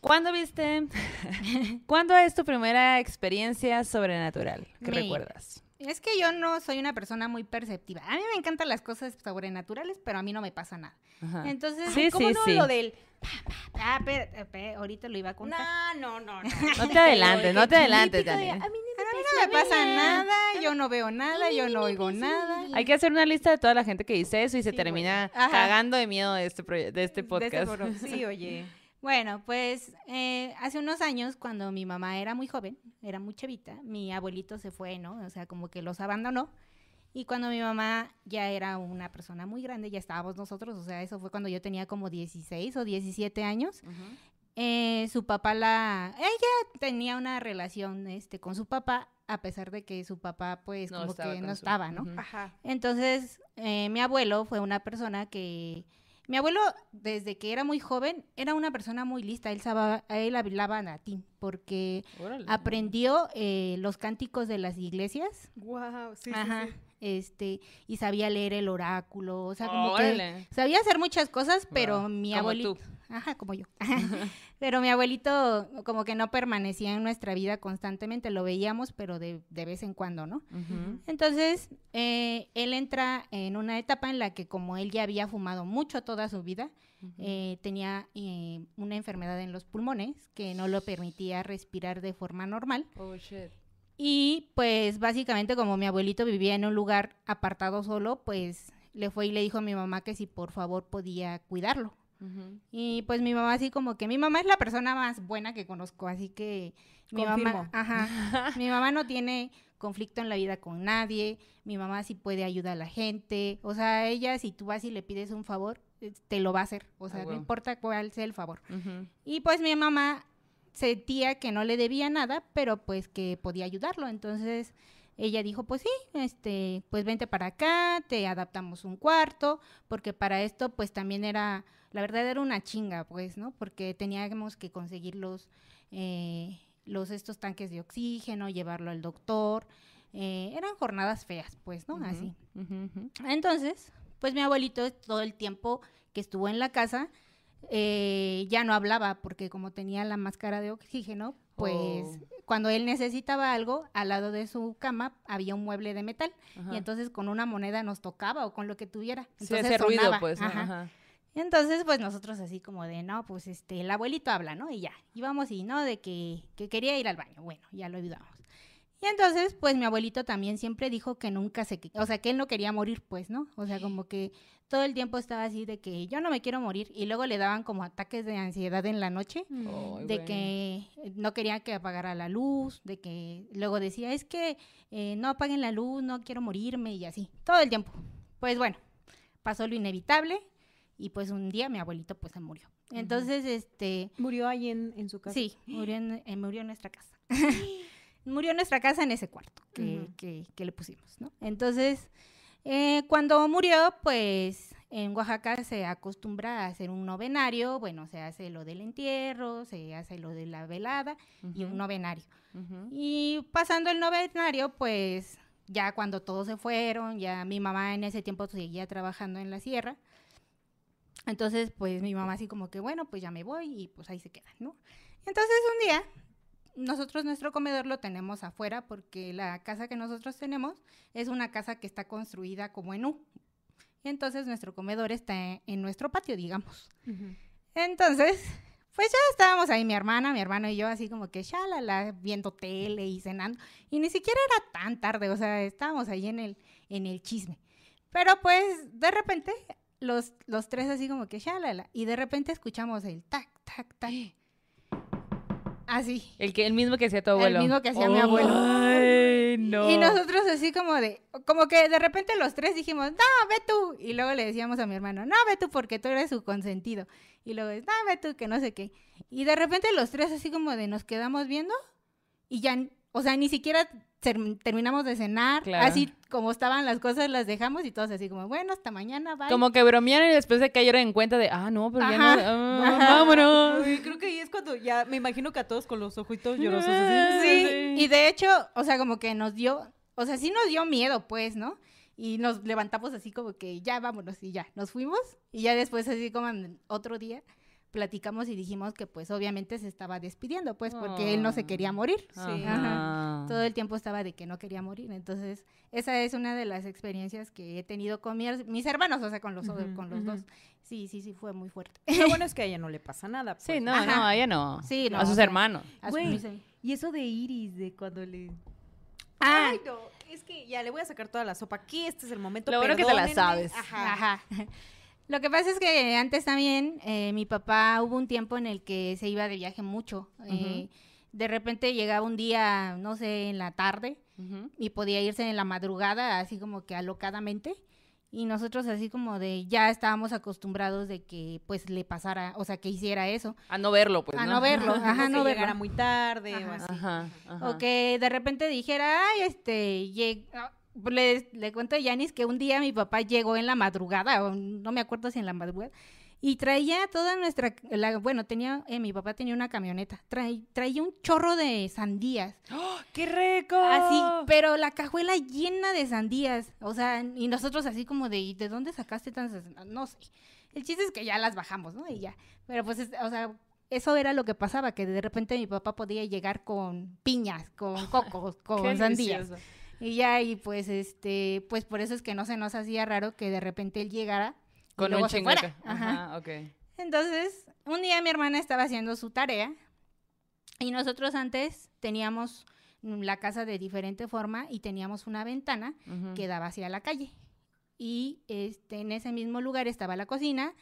¿cuándo viste? ¿Cuándo es tu primera experiencia sobrenatural que recuerdas? Es que yo no soy una persona muy perceptiva. A mí me encantan las cosas sobrenaturales, pero a mí no me pasa nada. Ajá. Entonces, Sí, ¿Cómo sí, no sí. lo del... ah, espera, espera, ahorita lo iba a contar. No, no, no, no. No te adelantes, no te adelantes, de, Dani. A mí no me no me pasa nada. yo no veo nada, yo no oigo nada. Hay que hacer una lista de toda la gente que dice eso y se Sí, termina. Ajá. cagando de miedo de este, proye- de este De podcast. este foro. Sí, oye. Bueno, pues eh, hace unos años, cuando mi mamá era muy joven, era muy chavita, mi abuelito se fue, ¿no? O sea, como que los abandonó. Y cuando mi mamá ya era una persona muy grande, ya estábamos nosotros, o sea, eso fue cuando yo tenía como 16 o 17 años. eh, su papá la... Ella tenía una relación este, con su papá, a pesar de que su papá pues No como estaba que no su- estaba, ¿no? Ajá. Entonces, eh, mi abuelo fue una persona que... Mi abuelo, desde que era muy joven, era una persona muy lista. Él, sabía, él hablaba latín porque Órale. aprendió eh, los cánticos de las iglesias. Wow, sí, Ajá. Este, y sabía leer el oráculo. O sea, como Órale. que sabía hacer muchas cosas, pero Wow. mi abuelito. tú. Ajá, como yo. pero mi abuelito, como que no permanecía en nuestra vida constantemente. Lo veíamos, pero de, de vez en cuando, ¿no? Entonces, eh, él entra en una etapa en la que como él ya había fumado mucho toda su vida, eh, tenía eh, una enfermedad en los pulmones que no lo permitía respirar de forma normal. Oh, shit. Y pues básicamente como mi abuelito vivía en un lugar apartado solo, pues le fue y le dijo a mi mamá que si por favor podía cuidarlo. Y pues mi mamá así como que mi mamá es la persona más buena que conozco, así que mi mamá, ajá, mi mamá no tiene conflicto en la vida con nadie, mi mamá sí puede ayudar a la gente, o sea, ella si tú vas y le pides un favor, eh, te lo va a hacer, o sea, no huevo. importa cuál sea el favor. Y pues mi mamá sentía que no le debía nada, pero pues que podía ayudarlo. Entonces ella dijo, pues sí, este, pues vente para acá, te adaptamos un cuarto, porque para esto pues también era, la verdad era una chinga, pues, ¿no? Porque teníamos que conseguir los, eh, los estos tanques de oxígeno, llevarlo al doctor. eh, eran jornadas feas, pues, ¿no? Así. Entonces, pues mi abuelito todo el tiempo que estuvo en la casa eh, ya no hablaba porque como tenía la máscara de oxígeno, pues Oh. cuando él necesitaba algo, al lado de su cama había un mueble de metal Ajá. y entonces con una moneda nos tocaba o con lo que tuviera. Sí, Entonces ese ruido, pues. ajá. Ajá. Y entonces, pues nosotros así como de, no, pues este, el abuelito habla, ¿no? Y ya, íbamos y no, de que, que quería ir al baño. Bueno, ya lo ayudamos. Y entonces, pues mi abuelito también siempre dijo que nunca se, o sea, que él no quería morir, pues, ¿no? O sea, como que todo el tiempo estaba así de que yo no me quiero morir y luego le daban como ataques de ansiedad en la noche Ay, de que no quería que apagara la luz, de que luego decía, es que eh, no apaguen la luz, no quiero morirme y así, todo el tiempo. Pues bueno, pasó lo inevitable y pues un día mi abuelito pues se murió. Entonces, este, Murió ahí en, en su casa. sí, murió en, eh, murió en nuestra casa. murió en nuestra casa en ese cuarto que, que- que le pusimos, ¿no? Entonces, eh, cuando murió, pues en Oaxaca se acostumbra a hacer un novenario, bueno, se hace lo del entierro, se hace lo de la velada y un novenario. Ujú. Y pasando el novenario, pues ya cuando todos se fueron, ya mi mamá en ese tiempo seguía trabajando en la sierra. Entonces, pues mi mamá así como que, bueno, pues ya me voy y pues ahí se quedan, ¿no? Entonces un día, nosotros nuestro comedor lo tenemos afuera porque la casa que nosotros tenemos es una casa que está construida como en U. Entonces nuestro comedor está en nuestro patio, digamos. Entonces, pues ya estábamos ahí, mi hermana, mi hermano y yo, así como que shalala, viendo tele y cenando. Y ni siquiera era tan tarde, o sea, estábamos ahí en el, en el chisme. Pero pues, de repente, los, los tres así como que shalala. Y de repente escuchamos el tac, tac, tac. Así. El, que, el mismo que hacía tu abuelo. mismo que hacía mi abuelo. Ay, no. Y nosotros así como de, como que de repente los tres dijimos, no, ve tú. Y luego le decíamos a mi hermano, no, ve tú porque tú eres su consentido. Y luego, no, ve tú que no sé qué. Y de repente los tres así como de nos quedamos viendo y ya, o sea, ni siquiera terminamos de cenar. Claro. Así como estaban las cosas las dejamos y todos así como, bueno, hasta mañana, bye. Como que bromearon y después se cayeron en cuenta de, ah, no, pero ya Ajá. no. ah, vámonos. Creo que ahí es cuando ya me imagino que a todos con los ojitos llorosos así. Sí, Sí. y de hecho, o sea, como que nos dio, o sea, sí nos dio miedo, pues, ¿no? Y nos levantamos así como que ya vámonos y ya, nos fuimos. Y ya después, así como en otro día, platicamos y dijimos que pues obviamente se estaba despidiendo, pues, porque él no se quería morir. Sí. Ajá. Todo el tiempo estaba de que no quería morir. Entonces, esa es una de las experiencias que he tenido con mi mis hermanos, o sea, con los, con los dos. Sí, sí, sí, fue muy fuerte. Lo bueno es que a ella no le pasa nada. Sí, pues. no, Ajá. no, a ella no. Sí, no, A sus hermanos. A su- Güey. Y eso de Iris, de cuando le... Ah, Ay, no, es que ya le voy a sacar toda la sopa. Aquí este es el momento. Lo bueno que te la sabes. Ajá. Ajá. Lo que pasa es que antes también eh, mi papá hubo un tiempo en el que se iba de viaje mucho. eh, de repente llegaba un día, no sé, en la tarde y podía irse en la madrugada, así como que alocadamente. Y nosotros así como de, ya estábamos acostumbrados de que pues le pasara, o sea, que hiciera eso. A no verlo, pues, a ¿no? no verlo, ajá, O no verlo. llegara muy tarde o Ajá. así. Ajá, ajá. O que de repente dijera, ay, este, lleg- le, le cuento a Yanis que un día mi papá llegó en la madrugada, o no me acuerdo si en la madrugada, y traía toda nuestra, la- bueno, tenía, eh, mi papá tenía una camioneta, traía un chorro de sandías, ¡Oh, ¡Qué rico! así, pero la cajuela llena de sandías, o sea, y nosotros así como de, ¿y de dónde sacaste tantas? No sé. El chiste es que ya las bajamos, ¿no? Y ya, pero pues, es- o sea, eso era lo que pasaba, que de repente mi papá podía llegar con piñas, con cocos, con sandías. delicioso. Y ya, y pues, este, pues por eso es que no se nos hacía raro que de repente él llegara y Con luego un se fuera. Ajá. Ajá, ok. Entonces, un día mi hermana estaba haciendo su tarea y nosotros antes teníamos la casa de diferente forma y teníamos una ventana que daba hacia la calle. Y este, en ese mismo lugar estaba la cocina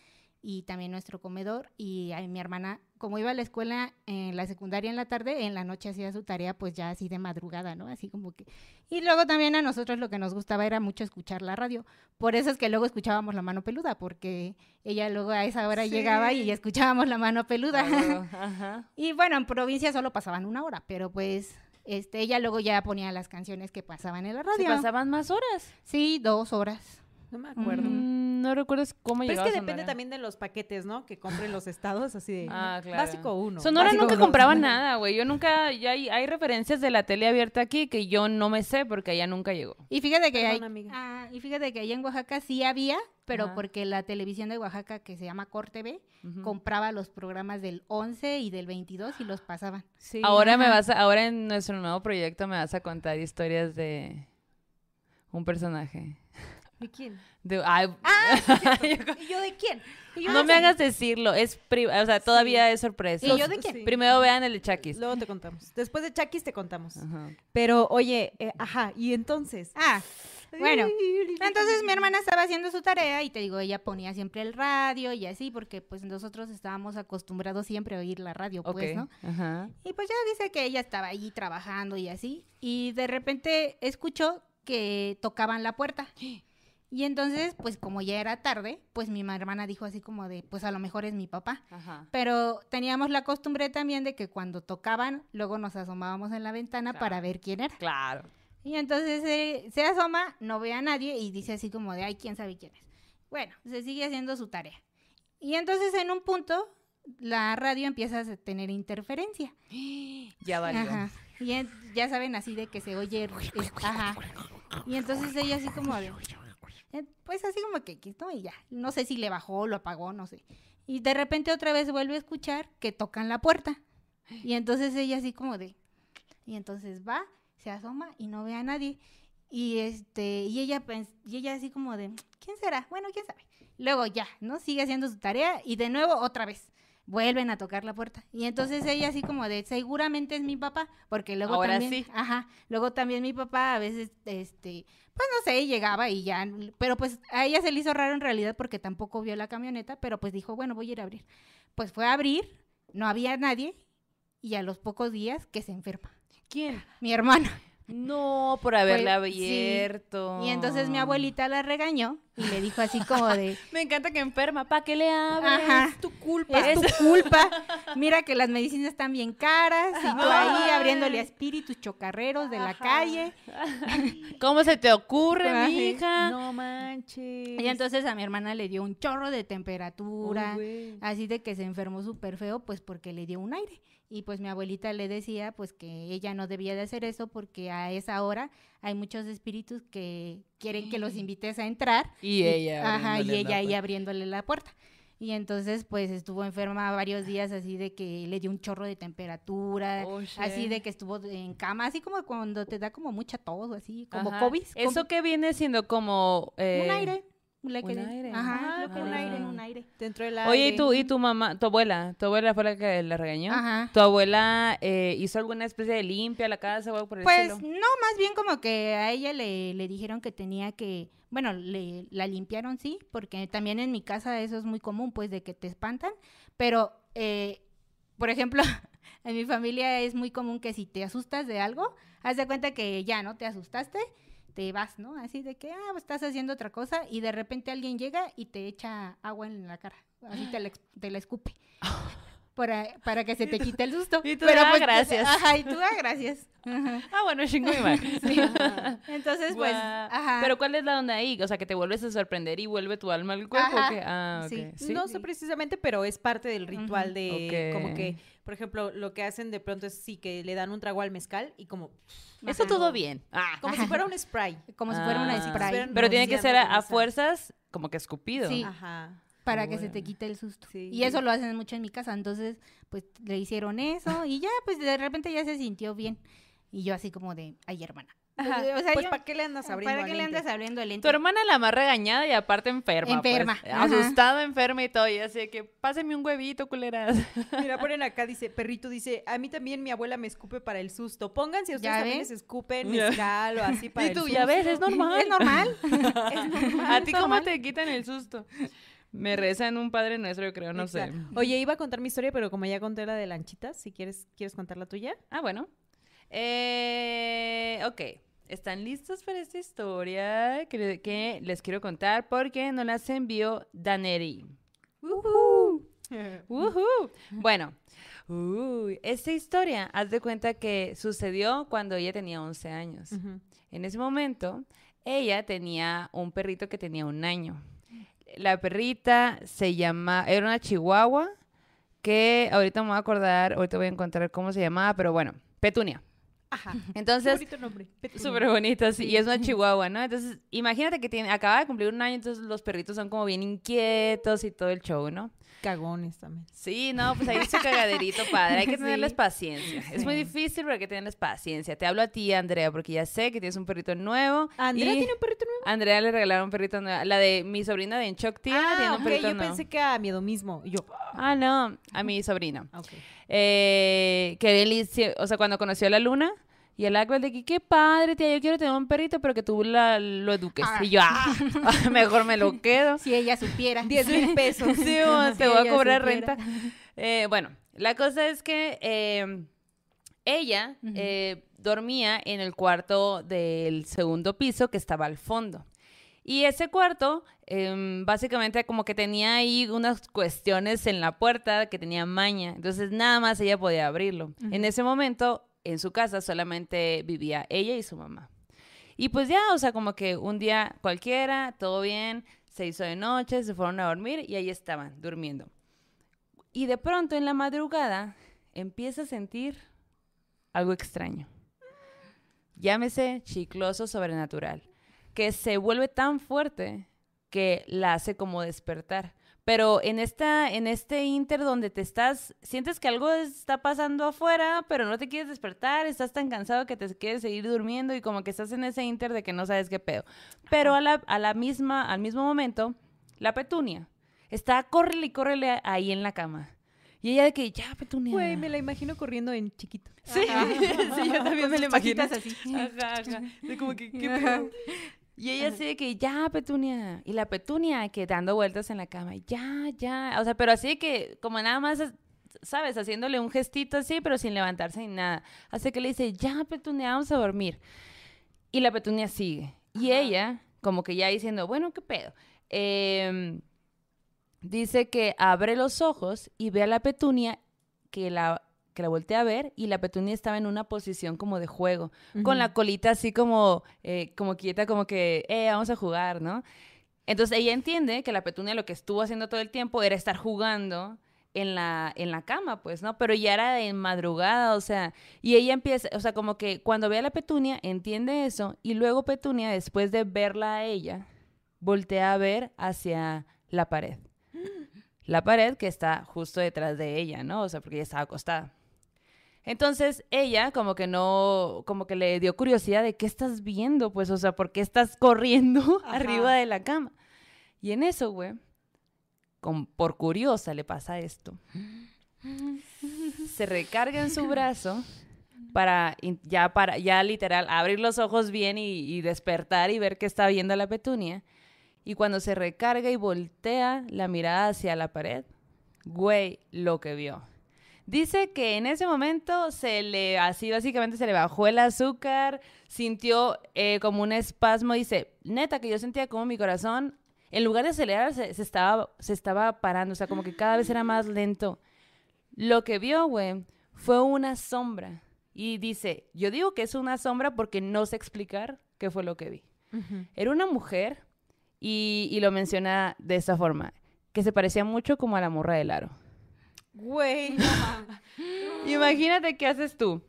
y también nuestro comedor. Y ahí mi hermana, como iba a la escuela en la secundaria en la tarde, en la noche hacía su tarea pues ya así de madrugada, ¿no? Así como que... Y luego también a nosotros lo que nos gustaba era mucho escuchar la radio. Por eso es que luego escuchábamos la mano peluda, porque ella luego a esa hora llegaba y escuchábamos la mano peluda. Ajá. Y bueno, en provincia solo pasaban una hora, pero pues este, ella luego ya ponía las canciones que pasaban en la Se radio. pasaban más horas. Sí, dos horas. No me acuerdo. Mm, no recuerdas cómo Pero es que a depende Sonora. también de los paquetes, ¿no? Que compren los estados, así de Ah, claro. básico uno. Sonora básico nunca uno. compraba nada, güey. Yo nunca, ya hay, hay referencias de la tele abierta aquí que yo no me sé porque allá nunca llegó. Y fíjate que Perdón, hay, amiga. ah, y fíjate que allá en Oaxaca sí había, pero Ajá. porque la televisión de Oaxaca que se llama Cor TV Ujú. compraba los programas del 11 y del 22 y los pasaban. Sí. Ahora me vas a, ahora en nuestro nuevo proyecto me vas a contar historias de un personaje. ¿De quién? De, ay, ¿Y yo de quién? ¿Y yo no de me quién? hagas decirlo, es pri- o sea, todavía es sorpresa. ¿Y yo de quién? Sí. Primero vean el de Chakis. Luego te contamos. Después de Chakis te contamos. Ajá. Pero, oye, eh, ajá, y entonces. Ah, bueno. Entonces mi hermana estaba haciendo su tarea y te digo, ella ponía siempre el radio y así, porque pues nosotros estábamos acostumbrados siempre a oír la radio, Ok. pues, ¿no? Ajá. Y pues ya dice que ella estaba ahí trabajando y así. Y de repente escuchó que tocaban la puerta. Y entonces, pues como ya era tarde, pues mi ma- hermana dijo así como de, pues a lo mejor es mi papá. Ajá. Pero teníamos la costumbre también de que cuando tocaban, luego nos asomábamos en la ventana para ver quién era. Claro. Y entonces eh, se asoma, no ve a nadie y dice así como de, ay, quién sabe quién es. Bueno, se sigue haciendo su tarea. Y entonces en un punto, la radio empieza a tener interferencia. Ya valió. Ajá. Y en- ya saben así de que se oye. es- ajá. Y entonces ella así como de. Eh, Pues así como que, ¿no? Y ya. No sé si le bajó, lo apagó, no sé. Y de repente otra vez vuelve a escuchar que tocan la puerta. Y entonces ella así como de. Y entonces va, se asoma y no ve a nadie. Y este, y ella y ella así como de, ¿quién será? Bueno, quién sabe. Luego ya, ¿no? Sigue haciendo su tarea y de nuevo otra vez. Vuelven a tocar la puerta. Y entonces ella así como de, seguramente es mi papá, porque luego Ahora también, sí. ajá, luego también mi papá a veces, este, pues no sé, llegaba y ya, pero pues a ella se le hizo raro en realidad porque tampoco vio la camioneta, pero pues dijo, bueno, voy a ir a abrir. Pues fue a abrir, no había nadie y a los pocos días que se enferma. ¿Quién? Mi hermana. No, por haberla Pues, sí. abierto. Y entonces mi abuelita la regañó y le dijo así como de, Me encanta que enferma. ¿Para qué le abres? Ajá. Es tu culpa. es tu culpa, mira que las medicinas están bien caras y tú ahí abriéndole a espíritus chocarreros de la Ajá. calle. ¿Cómo se te ocurre, Ay, mija? No manches. Y entonces a mi hermana le dio un chorro de temperatura, Uy, así de que se enfermó súper feo, pues porque le dio un aire. Y pues mi abuelita le decía pues que ella no debía de hacer eso porque a esa hora hay muchos espíritus que quieren que los invites a entrar. Y ella Ajá, y ella ahí abriéndole la puerta. Y entonces pues estuvo enferma varios días así de que le dio un chorro de temperatura, Oh, así de que estuvo en cama, así como cuando te da como mucha tos, así, como Ajá. COVID. ¿Eso que viene siendo como... eh, Un aire. Un aire. Ajá, Ah, creo que un aire, un aire. Dentro del Oye, ¿y aire. tu, ¿y tu mamá, tu abuela? ¿Tu abuela fue la que la regañó? Ajá. ¿Tu abuela eh, hizo alguna especie de limpia a la casa o algo por el Pues estilo? no, más bien como que a ella le, le dijeron que tenía que, bueno, le, la limpiaron sí, porque también en mi casa eso es muy común, pues de que te espantan, pero, eh, por ejemplo, En mi familia es muy común que si te asustas de algo, haz de cuenta que ya, ¿no? Te asustaste, te vas, ¿no? Así de que, ah, pues, estás haciendo otra cosa y de repente alguien llega y te echa agua en la cara. Así te la, te la escupe. Para, para que se te quite el susto. Y tú, "Ah, gracias". Ajá, y tú, ah, gracias. Ajá. Ah, bueno, chingo mi madre. Entonces, pues, ajá. Pero ¿cuál es la onda ahí? O sea, que te vuelves a sorprender y vuelve tu alma al cuerpo. Ajá, ¿o qué? Ah, sí. ¿Sí? No sé precisamente, pero es parte del ritual de Ok. como que, por ejemplo, lo que hacen de pronto es sí que le dan un trago al mezcal y como, Eso todo bien. Ah. como si fuera un spray. como si fuera una spray. Pero tiene que ser a, a fuerzas como que escupido. Sí. Ajá. Para que se te quite el susto. Sí. Y eso lo hacen mucho en mi casa. Entonces, pues le hicieron eso y ya, pues de repente ya se sintió bien. Y yo así como de, ay, hermana. Ajá. O sea, pues yo- ¿para qué le andas abriendo ¿Para qué le andas abriendo el Tu ente? hermana la más regañada y aparte enferma. Enferma, pues. ajá. Asustada, enferma y todo. Y así que, páseme un huevito, culeras. Mira, ponen acá, dice, perrito dice, a mí también mi abuela me escupe para el susto. Pónganse, ustedes ¿Ya también ves? les escupen mezcal o así para y el tú, susto. ya ves, es normal. Es normal. Es normal. ¿A ti cómo te quitan el susto? Me rezan un padre nuestro, yo creo, no sé. Exacto. Oye, iba a contar mi historia, pero como ya conté la de lanchitas, si quieres, ¿quieres contar la tuya? Ah, bueno. Eh, ok. ¿Están listos para esta historia que, que les quiero contar? Porque nos las envió Daneri. ¡Woohoo! Bueno, uy, esta historia, haz de cuenta que sucedió cuando ella tenía 11 años. Ujú. En ese momento, ella tenía un perrito que tenía un año. La perrita se llama, era una chihuahua que ahorita me voy a acordar, ahorita voy a encontrar cómo se llamaba, pero bueno, Petunia. Ajá. Entonces, bonito nombre. Súper bonita, sí, y es una chihuahua, ¿no? Entonces, imagínate que tiene, acaba de cumplir un año, entonces los perritos son como bien inquietos y todo el show, ¿no? Cagones también. Sí, no, pues ahí es su cagaderito padre. Hay que Sí. tenerles paciencia. Es muy difícil, pero hay que tenerles paciencia. Te hablo a ti, Andrea, porque ya sé que tienes un perrito nuevo. ¿Andrea y tiene un perrito nuevo? Andrea le regalaron un perrito nuevo. La de mi sobrina de Enchoc Tía tiene ah, un ok, perrito yo nuevo. pensé que a miedo mismo. Yo, Ah, no, a mi sobrina. ah, ok. Eh, que él, o sea, cuando conoció a la luna, y el Aquel de que qué padre, tía, yo quiero tener un perrito, pero que tú la- lo eduques. Ah. Y yo, ah, mejor me lo quedo. Si ella supiera. 10 mil pesos. Sí, bueno, te Si voy a cobrar supiera. renta. Eh, bueno, la cosa es que eh, ella eh, dormía en el cuarto del segundo piso que estaba al fondo. Y ese cuarto, em, básicamente como que tenía ahí unas cuestiones en la puerta que tenía maña. Entonces nada más ella podía abrirlo. En ese momento, en su casa solamente vivía ella y su mamá. Y pues ya, o sea, como que un día cualquiera, todo bien, se hizo de noche, se fueron a dormir y ahí estaban, durmiendo. Y de pronto en la madrugada empieza a sentir algo extraño. Llámese chicloso sobrenatural, que se vuelve tan fuerte que la hace como despertar. Pero en esta, en este inter donde te estás, sientes que algo está pasando afuera, pero no te quieres despertar, estás tan cansado que te quieres seguir durmiendo y como que estás en ese inter de que no sabes qué pedo. Pero a la, a la misma, al mismo momento, la petunia está córrele y córrele ahí en la cama. Y ella de que, ya, petunia. Güey, me la imagino corriendo en chiquito. Sí, sí, yo también me lo imagino. Así. Ajá, ajá. De como que, ¿qué pedo? Y ella así de que, ya, Petunia. Y la Petunia que dando vueltas en la cama, ya, ya. O sea, pero así de que, como nada más, ¿sabes? Haciéndole un gestito así, pero sin levantarse ni nada. Así que le dice, ya, Petunia, vamos a dormir. Y la Petunia sigue. Y ella, como que ya diciendo, bueno, ¿qué pedo? Em, dice que abre los ojos y ve a la Petunia que la, que la voltea a ver y la Petunia estaba en una posición como de juego, con la colita así como, eh, como quieta, como que, eh, vamos a jugar, ¿no? Entonces ella entiende que la Petunia lo que estuvo haciendo todo el tiempo era estar jugando en la, en la cama, pues, ¿no? Pero ya era de madrugada, o sea, y ella empieza, o sea, como que cuando ve a la Petunia, entiende eso, y luego Petunia, después de verla a ella, voltea a ver hacia la pared. La pared que está justo detrás de ella, ¿no? O sea, porque ella estaba acostada. Entonces ella como que no, como que le dio curiosidad de qué estás viendo, pues, o sea, ¿por qué estás corriendo Ajá. arriba de la cama? Y en eso, güey, con- por curiosa le pasa esto. Se recarga en su brazo para ya para ya literal abrir los ojos bien y, y despertar y ver que está viendo la petunia. Y cuando se recarga y voltea la mirada hacia la pared, güey, lo que vio. Dice que en ese momento se le, así básicamente se le bajó el azúcar, sintió eh, como un espasmo, dice, neta, que yo sentía como mi corazón, en lugar de acelerar, se, se estaba, se estaba parando, o sea, como que cada vez era más lento. Lo que vio, güey, fue una sombra. Y dice, yo digo que es una sombra porque no sé explicar qué fue lo que vi. Era una mujer y, y lo menciona de esta forma, que se parecía mucho como a la morra del aro. Güey, Imagínate qué haces tú.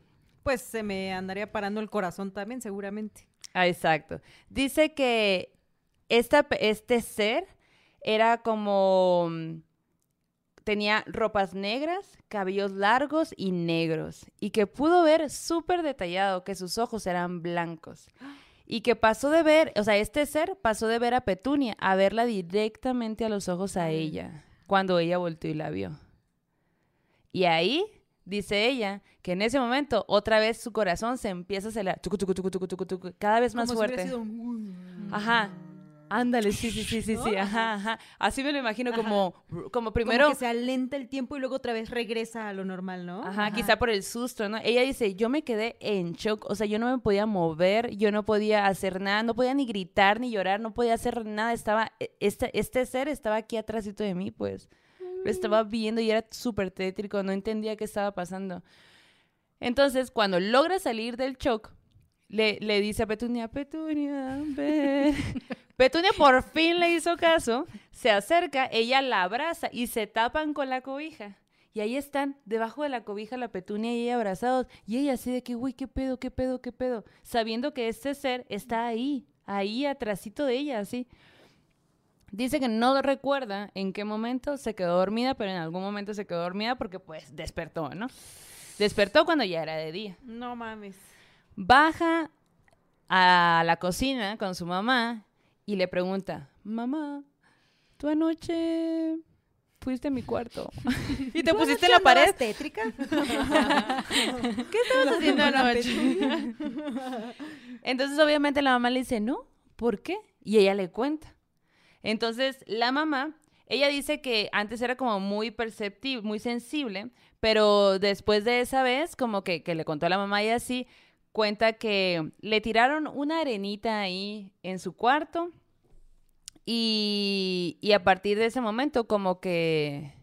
pues se me andaría parando el corazón también, seguramente. Ah, exacto. Dice que esta, este ser era como... mm, Tenía ropas negras, cabellos largos y negros. Y que pudo ver súper detallado que sus ojos eran blancos. Y que pasó de ver, o sea, este ser pasó de ver a Petunia a verla directamente a los ojos a ella. Cuando ella volteó y la vio. Y ahí, dice ella, que en ese momento otra vez su corazón se empieza a acelerar. tucu, tucu, tucu, cada vez más Como si fuerte. sido un- Ajá. Ándale, sí, sí, sí, sí, sí, ajá, ajá. Así me lo imagino como, como primero, Como que se alenta el tiempo y luego otra vez regresa a lo normal, ¿no? ajá, quizá por el susto, ¿no? Ella dice, yo me quedé en shock, o sea, yo no me podía mover, yo no podía hacer nada, no podía ni gritar ni llorar, no podía hacer nada, estaba, e- este, este ser estaba aquí atrásito de mí, pues, lo estaba viendo y era súper tétrico, no entendía qué estaba pasando. Entonces, cuando logra salir del shock, le, le dice a Petunia, Petunia, ven. Petunia por fin le hizo caso, se acerca, ella la abraza y se tapan con la cobija. Y ahí están, debajo de la cobija, la Petunia y ella abrazados. Y ella así de que, güey, qué pedo, qué pedo, qué pedo. Sabiendo que este ser está ahí, ahí atrásito de ella, así. Dice que no recuerda en qué momento se quedó dormida, pero en algún momento se quedó dormida porque pues despertó, ¿no? Despertó cuando ya era de día. No mames. Baja a la cocina con su mamá y le pregunta, mamá, tú anoche fuiste a mi cuarto y te pusiste en la pared. tétrica? ¿Qué estabas haciendo anoche? Entonces obviamente la mamá le dice, no, ¿por qué? Y ella le cuenta. Entonces la mamá, ella dice que antes era como muy perceptible, muy sensible, pero después de esa vez, como que, le contó a la mamá y así, cuenta que le tiraron una arenita ahí en su cuarto y a partir de ese momento como que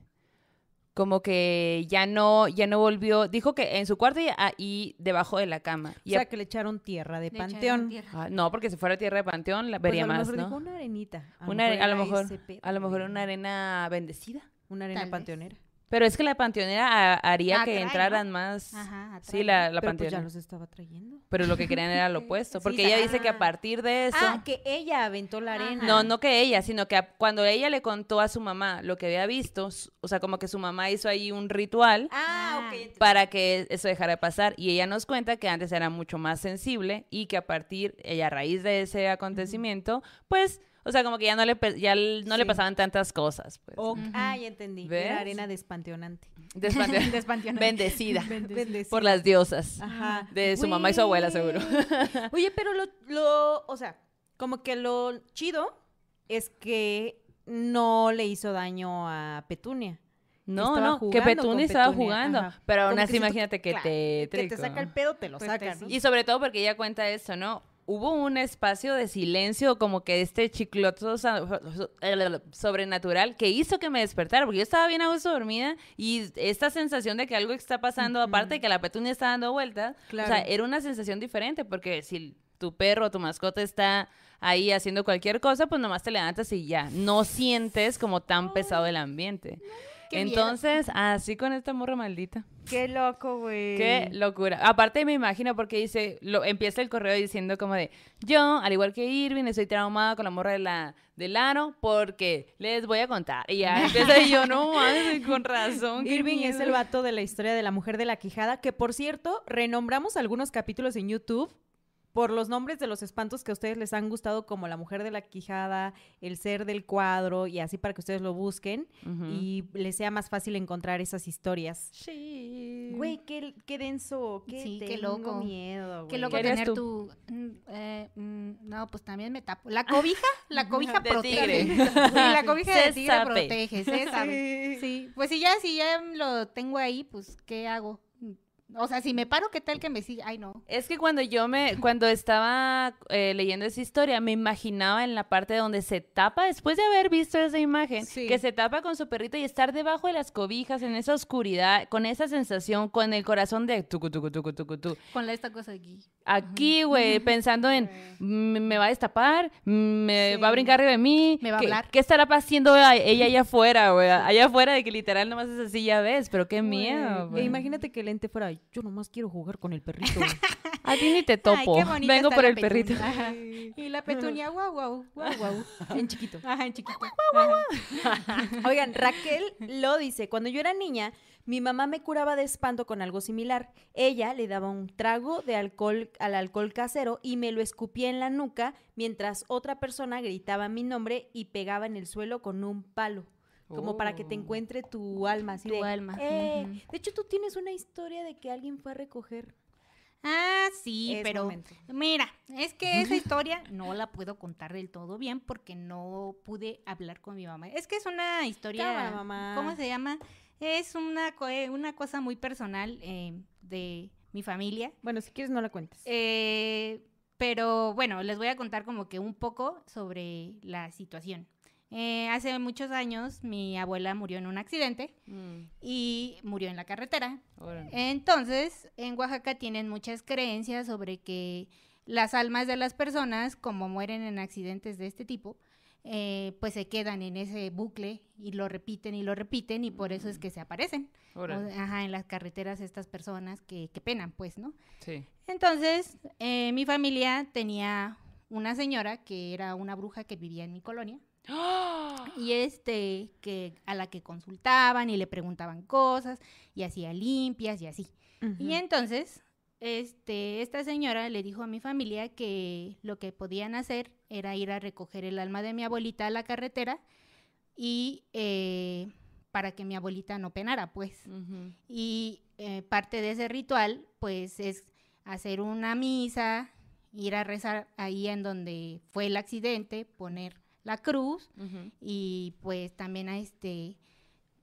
como que ya no ya no volvió dijo que en su cuarto y, ah, y debajo de la cama O y a- sea, que le echaron tierra de Le panteón. tierra. Ah, no porque si fuera tierra de panteón la Pues vería a lo más mejor no dijo una arenita. una are- a lo mejor a lo mejor una arena bendecida Una arena Tal vez. Panteonera. pero es que la panteonera ha- haría que entraran más Ajá, sí la, la Pero pues ya panteonera los estaba trayendo. pero lo que querían era lo opuesto Sí, porque ella dice que a ah. partir de eso Ah, que ella aventó la arena. No, no que ella, sino que a- cuando ella le contó a su mamá lo que había visto, o sea, como que su mamá hizo ahí un ritual Ah, ok. Ah. entendí. para que eso dejara de pasar. Y ella nos cuenta que antes era mucho más sensible y que a partir, ella a raíz de ese acontecimiento, pues, o sea, como que ya no le, ya no le pasaban tantas cosas. Pues. Ok, Ah, ya entendí. ¿Ves? Era arena despanteonante. Despante- Despanteonante. Bendecida Bendecida. por las diosas. Ajá. De su mamá y su abuela, seguro. Oye, pero lo, lo, o sea, como que lo chido es que no le hizo daño a Petunia. No, no, que Petunia estaba Petunia, jugando. ajá. Pero aún así, que imagínate que claro, te Que te saca el pedo, te lo Pues saca, te- ¿no? Y sobre todo porque ella cuenta eso, ¿no? Hubo un espacio de silencio, como que este chicloto sobrenatural que hizo que me despertara, porque yo estaba bien a gusto dormida y esta sensación de que algo está pasando, aparte de que la petunia está dando vueltas, Claro. o sea, era una sensación diferente, porque si tu perro o tu mascota está ahí haciendo cualquier cosa, pues nomás te levantas y ya, no sientes como tan pesado el ambiente. Miedo. Entonces, así con esta morra maldita. Qué loco, güey. Qué locura. Aparte me imagino porque dice, lo, empieza el correo diciendo como de, yo, al igual que Irving, estoy traumada con la morra de la, del ano porque les voy a contar. Y ya empieza y yo, no mames, con razón. Irving es miedo". el vato de la historia de la mujer de la quijada, que por cierto, renombramos algunos capítulos en YouTube por los nombres de los espantos que a ustedes les han gustado, como la mujer de la quijada, el ser del cuadro, y así para que ustedes lo busquen y les sea más fácil encontrar esas historias. Sí. Güey, qué, qué denso, qué, Sí, qué loco. miedo, Qué güey. loco ¿Qué harías tener tú? tu... mm, eh, mm, no, pues también me tapo. La cobija, la cobija De protege. tigre. Sí, la cobija Se de tigre sabe. protege, se sabe. Sí, pues si ya, si ya lo tengo ahí, pues, ¿qué hago? O sea, si me paro, ¿qué tal que me siga? Ay, no. Es que cuando yo me, cuando estaba eh, leyendo esa historia, me imaginaba en la parte donde se tapa, después de haber visto esa imagen, Sí. que se tapa con su perrito y estar debajo de las cobijas, en esa oscuridad, con esa sensación, con el corazón de tucu, tucu, tucu, tucu, tu. Con esta cosa aquí. Aquí, güey, pensando en, "Mm, me va a destapar, me Sí. va a brincar arriba de mí. Me va a ¿Qué- hablar. ¿Qué estará haciendo ella allá afuera, güey? Allá afuera de que literal nomás es así, ya ves, pero qué miedo, E imagínate que el ente fuera, yo nomás quiero jugar con el perrito. A ti ni te Ay, topo. qué bonita Vengo por el perrito. Ajá. Y la petunia, guau, guau, guau, guau. en chiquito. Ajá, en chiquito. Oigan, Raquel lo dice, cuando yo era niña, mi mamá me curaba de espanto con algo similar. Ella le daba un trago de alcohol al alcohol casero y me lo escupía en la nuca mientras otra persona gritaba mi nombre y pegaba en el suelo con un palo. Como para que te Oh. encuentre tu alma, así Tu de, alma, "Eh". De hecho, tú tienes una historia de que alguien fue a recoger. Ah, sí, Es pero momento. mira, es que esa historia no la puedo contar del todo bien porque no pude hablar con mi mamá. Es que es una historia, Cámara, mamá. ¿cómo se llama? Es una, eh, una cosa muy personal eh, de mi familia. Bueno, si quieres no la cuentes. Eh, pero bueno, les voy a contar como que un poco sobre la situación. Eh, hace muchos años mi abuela murió en un accidente Mm, y murió en la carretera. órale. Entonces, en Oaxaca tienen muchas creencias sobre que las almas de las personas, como mueren en accidentes de este tipo, eh, pues se quedan en ese bucle y lo repiten y lo repiten y por eso es que se aparecen. O- ajá, en las carreteras estas personas que, que penan, pues, ¿no? Sí. Entonces, eh, mi familia tenía una señora que era una bruja que vivía en mi colonia y este que a la que consultaban y le preguntaban cosas y hacía limpias y así. Y entonces, este, esta señora le dijo a mi familia que lo que podían hacer era ir a recoger el alma de mi abuelita a la carretera y eh, para que mi abuelita no penara, pues. Y eh, parte de ese ritual, pues, es hacer una misa, ir a rezar ahí en donde fue el accidente, poner la cruz y pues también a este,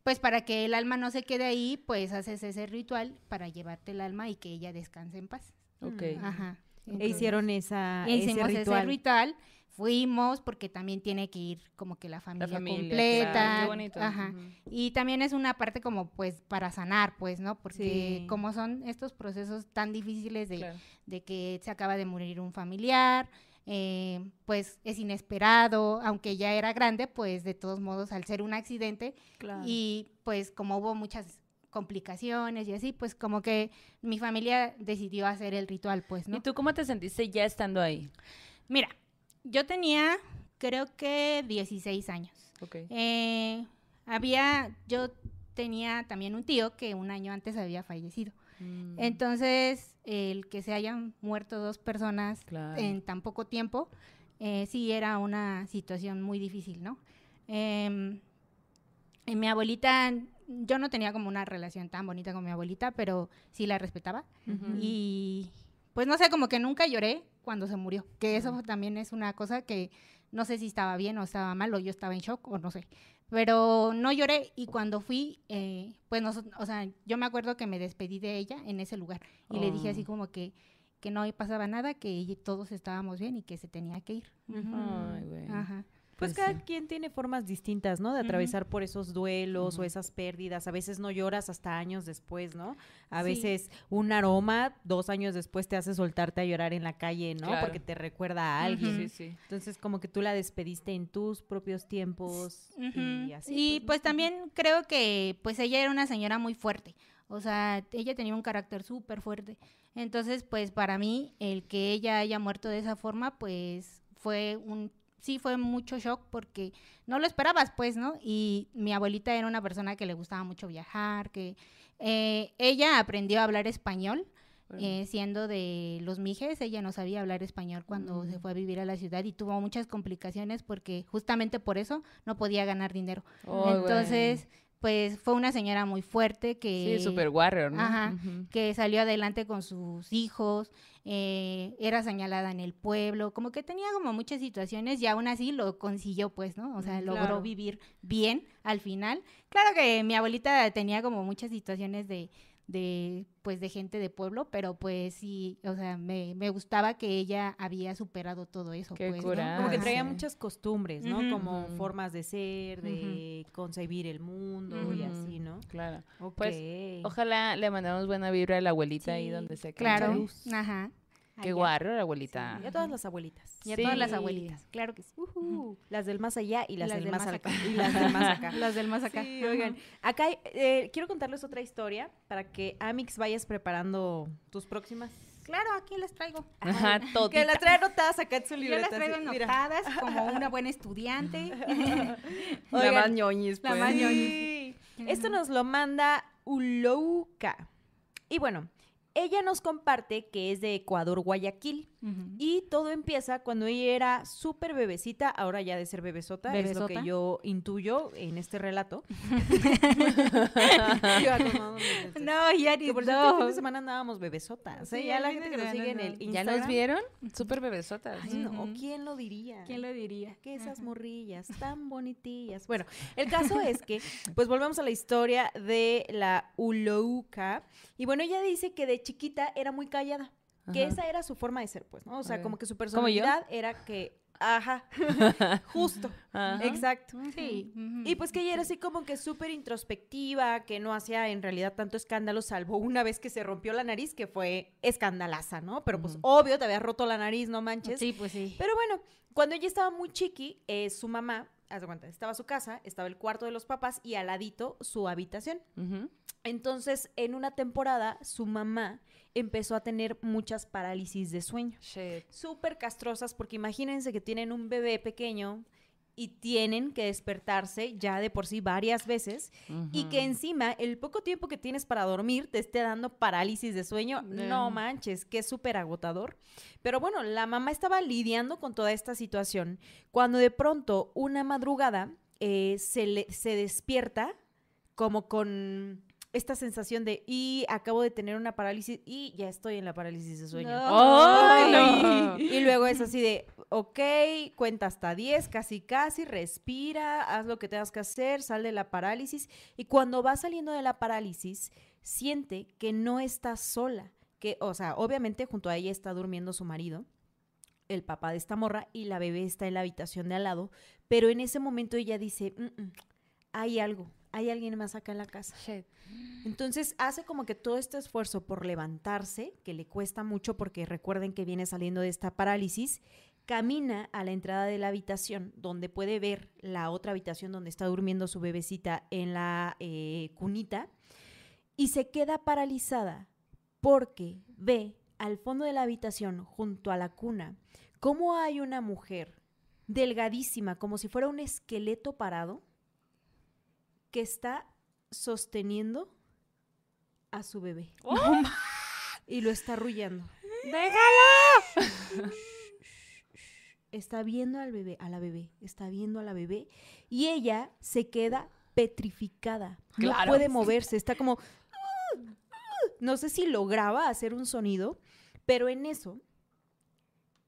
pues para que el alma no se quede ahí, pues haces ese ritual para llevarte el alma y que ella descanse en paz. Ok. Ajá. E hicieron esa, E hicimos ese ese ritual. Fuimos porque también tiene que ir como que la familia, familia, completa. claro, qué bonito. Ajá. Y también es una parte como pues para sanar, pues, ¿no? Porque Sí. como son estos procesos tan difíciles de, Claro. de que se acaba de morir un familiar, eh, pues es inesperado, aunque ya era grande, pues de todos modos al ser un accidente Claro. y pues como hubo muchas complicaciones y así, pues como que mi familia decidió hacer el ritual, pues, ¿no? ¿Y tú cómo te sentiste ya estando ahí? Mira, yo tenía creo que 16 años. Eh, había, yo tenía también un tío que un año antes había fallecido. Mm, Entonces, el que se hayan muerto dos personas Claro. en tan poco tiempo, eh, sí era una situación muy difícil, ¿no? Y mi abuelita, yo no tenía como una relación tan bonita con mi abuelita, pero sí la respetaba. Y pues no sé, como que nunca lloré cuando se murió, que eso también es una cosa que no sé si estaba bien o estaba mal o yo estaba en shock o no sé. Pero no lloré y cuando fui, eh, pues no, o sea, yo me acuerdo que me despedí de ella en ese lugar y le dije así Oh. como que, que no pasaba nada, que todos estábamos bien y que se tenía que ir. Ay, güey. Ajá. Pues, Pues cada sí. quien tiene formas distintas, ¿no? De atravesar por esos duelos o esas pérdidas. A veces no lloras hasta años después, ¿no? A Sí. veces un aroma dos años después te hace soltarte a llorar en la calle, ¿no? Claro. Porque te recuerda a alguien. Sí, sí. Entonces, como que tú la despediste en tus propios tiempos y así. Y ¿no? pues también creo que pues ella era una señora muy fuerte. O sea, ella tenía un carácter súper fuerte. Entonces, pues para mí, el que ella haya muerto de esa forma, pues fue un, sí fue mucho shock porque no lo esperabas, pues, ¿no? Y mi abuelita era una persona que le gustaba mucho viajar, que eh, ella aprendió a hablar español eh, siendo de los Mijes, ella no sabía hablar español cuando Mm. se fue a vivir a la ciudad y tuvo muchas complicaciones porque justamente por eso no podía ganar dinero. Entonces, pues fue una señora muy fuerte que... Sí, super warrior, ¿no? Ajá, que salió adelante con sus hijos, eh, era señalada en el pueblo, como que tenía como muchas situaciones y aún así lo consiguió, pues, ¿no? O sea, Mm, logró vivir bien al final. Claro que mi abuelita tenía como muchas situaciones de, de pues, de gente de pueblo, pero pues sí, o sea, me, me gustaba que ella había superado todo eso, Qué pues, ¿no? Como que traía sí. muchas costumbres, ¿no? Como formas de ser, de concebir el mundo y así, ¿no? Claro. Ok. Pues, Ojalá le mandamos buena vibra a la abuelita ahí donde se Claro, Luz. ajá. Qué allá. warrior, abuelita. Y a todas las abuelitas. Y a todas las Sí. abuelitas, claro que sí. Las del más allá y las, Las del del más, más acá. acá. Y las del más acá. Las del más acá. Sí, oigan. Acá eh, quiero contarles otra historia para que Amix vayas preparando tus próximas. Claro, aquí las traigo. Ajá, Que todita. las trae anotadas acá en su Yo libreta. las traigo así, mira. anotadas como una buena estudiante. La Oigan, más ñoñis, la pues. más Sí. Esto nos lo manda Ulouka. Y bueno, ella nos comparte que es de Ecuador, Guayaquil. Y todo empieza cuando ella era súper bebecita, ahora ya de ser bebesota, es lo que yo intuyo en este relato. No, ya Que ni por cierto, el fin no. de semana andábamos bebesotas. ¿eh? Sí, ya la gente que nos sigue en no. el ¿Ya Instagram. nos vieron? Súper bebesotas. Ay, no. ¿quién lo diría? ¿Quién lo diría? que esas morrillas tan bonitillas. Bueno, el caso es que, pues volvemos a la historia de la Ulouka. Y bueno, ella dice que de chiquita era muy callada. Que Ajá. esa era su forma de ser, pues, ¿no? O sea, como que su personalidad era que, ajá, justo, Ajá. exacto. Sí. Y pues que ella era así como que súper introspectiva, que no hacía en realidad tanto escándalo, salvo una vez que se rompió la nariz, que fue escandalaza, ¿no? Pero pues obvio, te había roto la nariz, no manches. Sí, pues sí. Pero bueno, cuando ella estaba muy chiqui, eh, su mamá, haz de cuenta, estaba su casa, estaba el cuarto de los papás y al ladito su habitación. Entonces, en una temporada, su mamá empezó a tener muchas parálisis de sueño. Súper castrosas, porque imagínense que tienen un bebé pequeño y tienen que despertarse ya de por sí varias veces y que encima el poco tiempo que tienes para dormir te esté dando parálisis de sueño, no manches, que es súper agotador. Pero bueno, la mamá estaba lidiando con toda esta situación cuando de pronto una madrugada eh, se, le, se despierta como con esta sensación de y acabo de tener una parálisis y ya estoy en la parálisis de sueño. Y luego es así de, ok, cuenta hasta 10, casi casi, respira, haz lo que tengas que hacer, sal de la parálisis. Y cuando va saliendo de la parálisis, siente que no está sola. Que, o sea, obviamente junto a ella está durmiendo su marido, el papá de esta morra, y la bebé está en la habitación de al lado. Pero en ese momento ella dice, "Mm, mm, hay algo, hay alguien más acá en la casa. Shit. Entonces hace como que todo este esfuerzo por levantarse, que le cuesta mucho porque recuerden que viene saliendo de esta parálisis, camina a la entrada de la habitación donde puede ver la otra habitación donde está durmiendo su bebecita en la eh, cunita y se queda paralizada porque ve al fondo de la habitación junto a la cuna cómo hay una mujer delgadísima como si fuera un esqueleto parado que está sosteniendo a su bebé. Y lo está arrullando. ¡Déjalo! Está viendo al bebé, a la bebé, está viendo a la bebé y ella se queda petrificada. No puede moverse, está como no sé si lograba hacer un sonido, pero en eso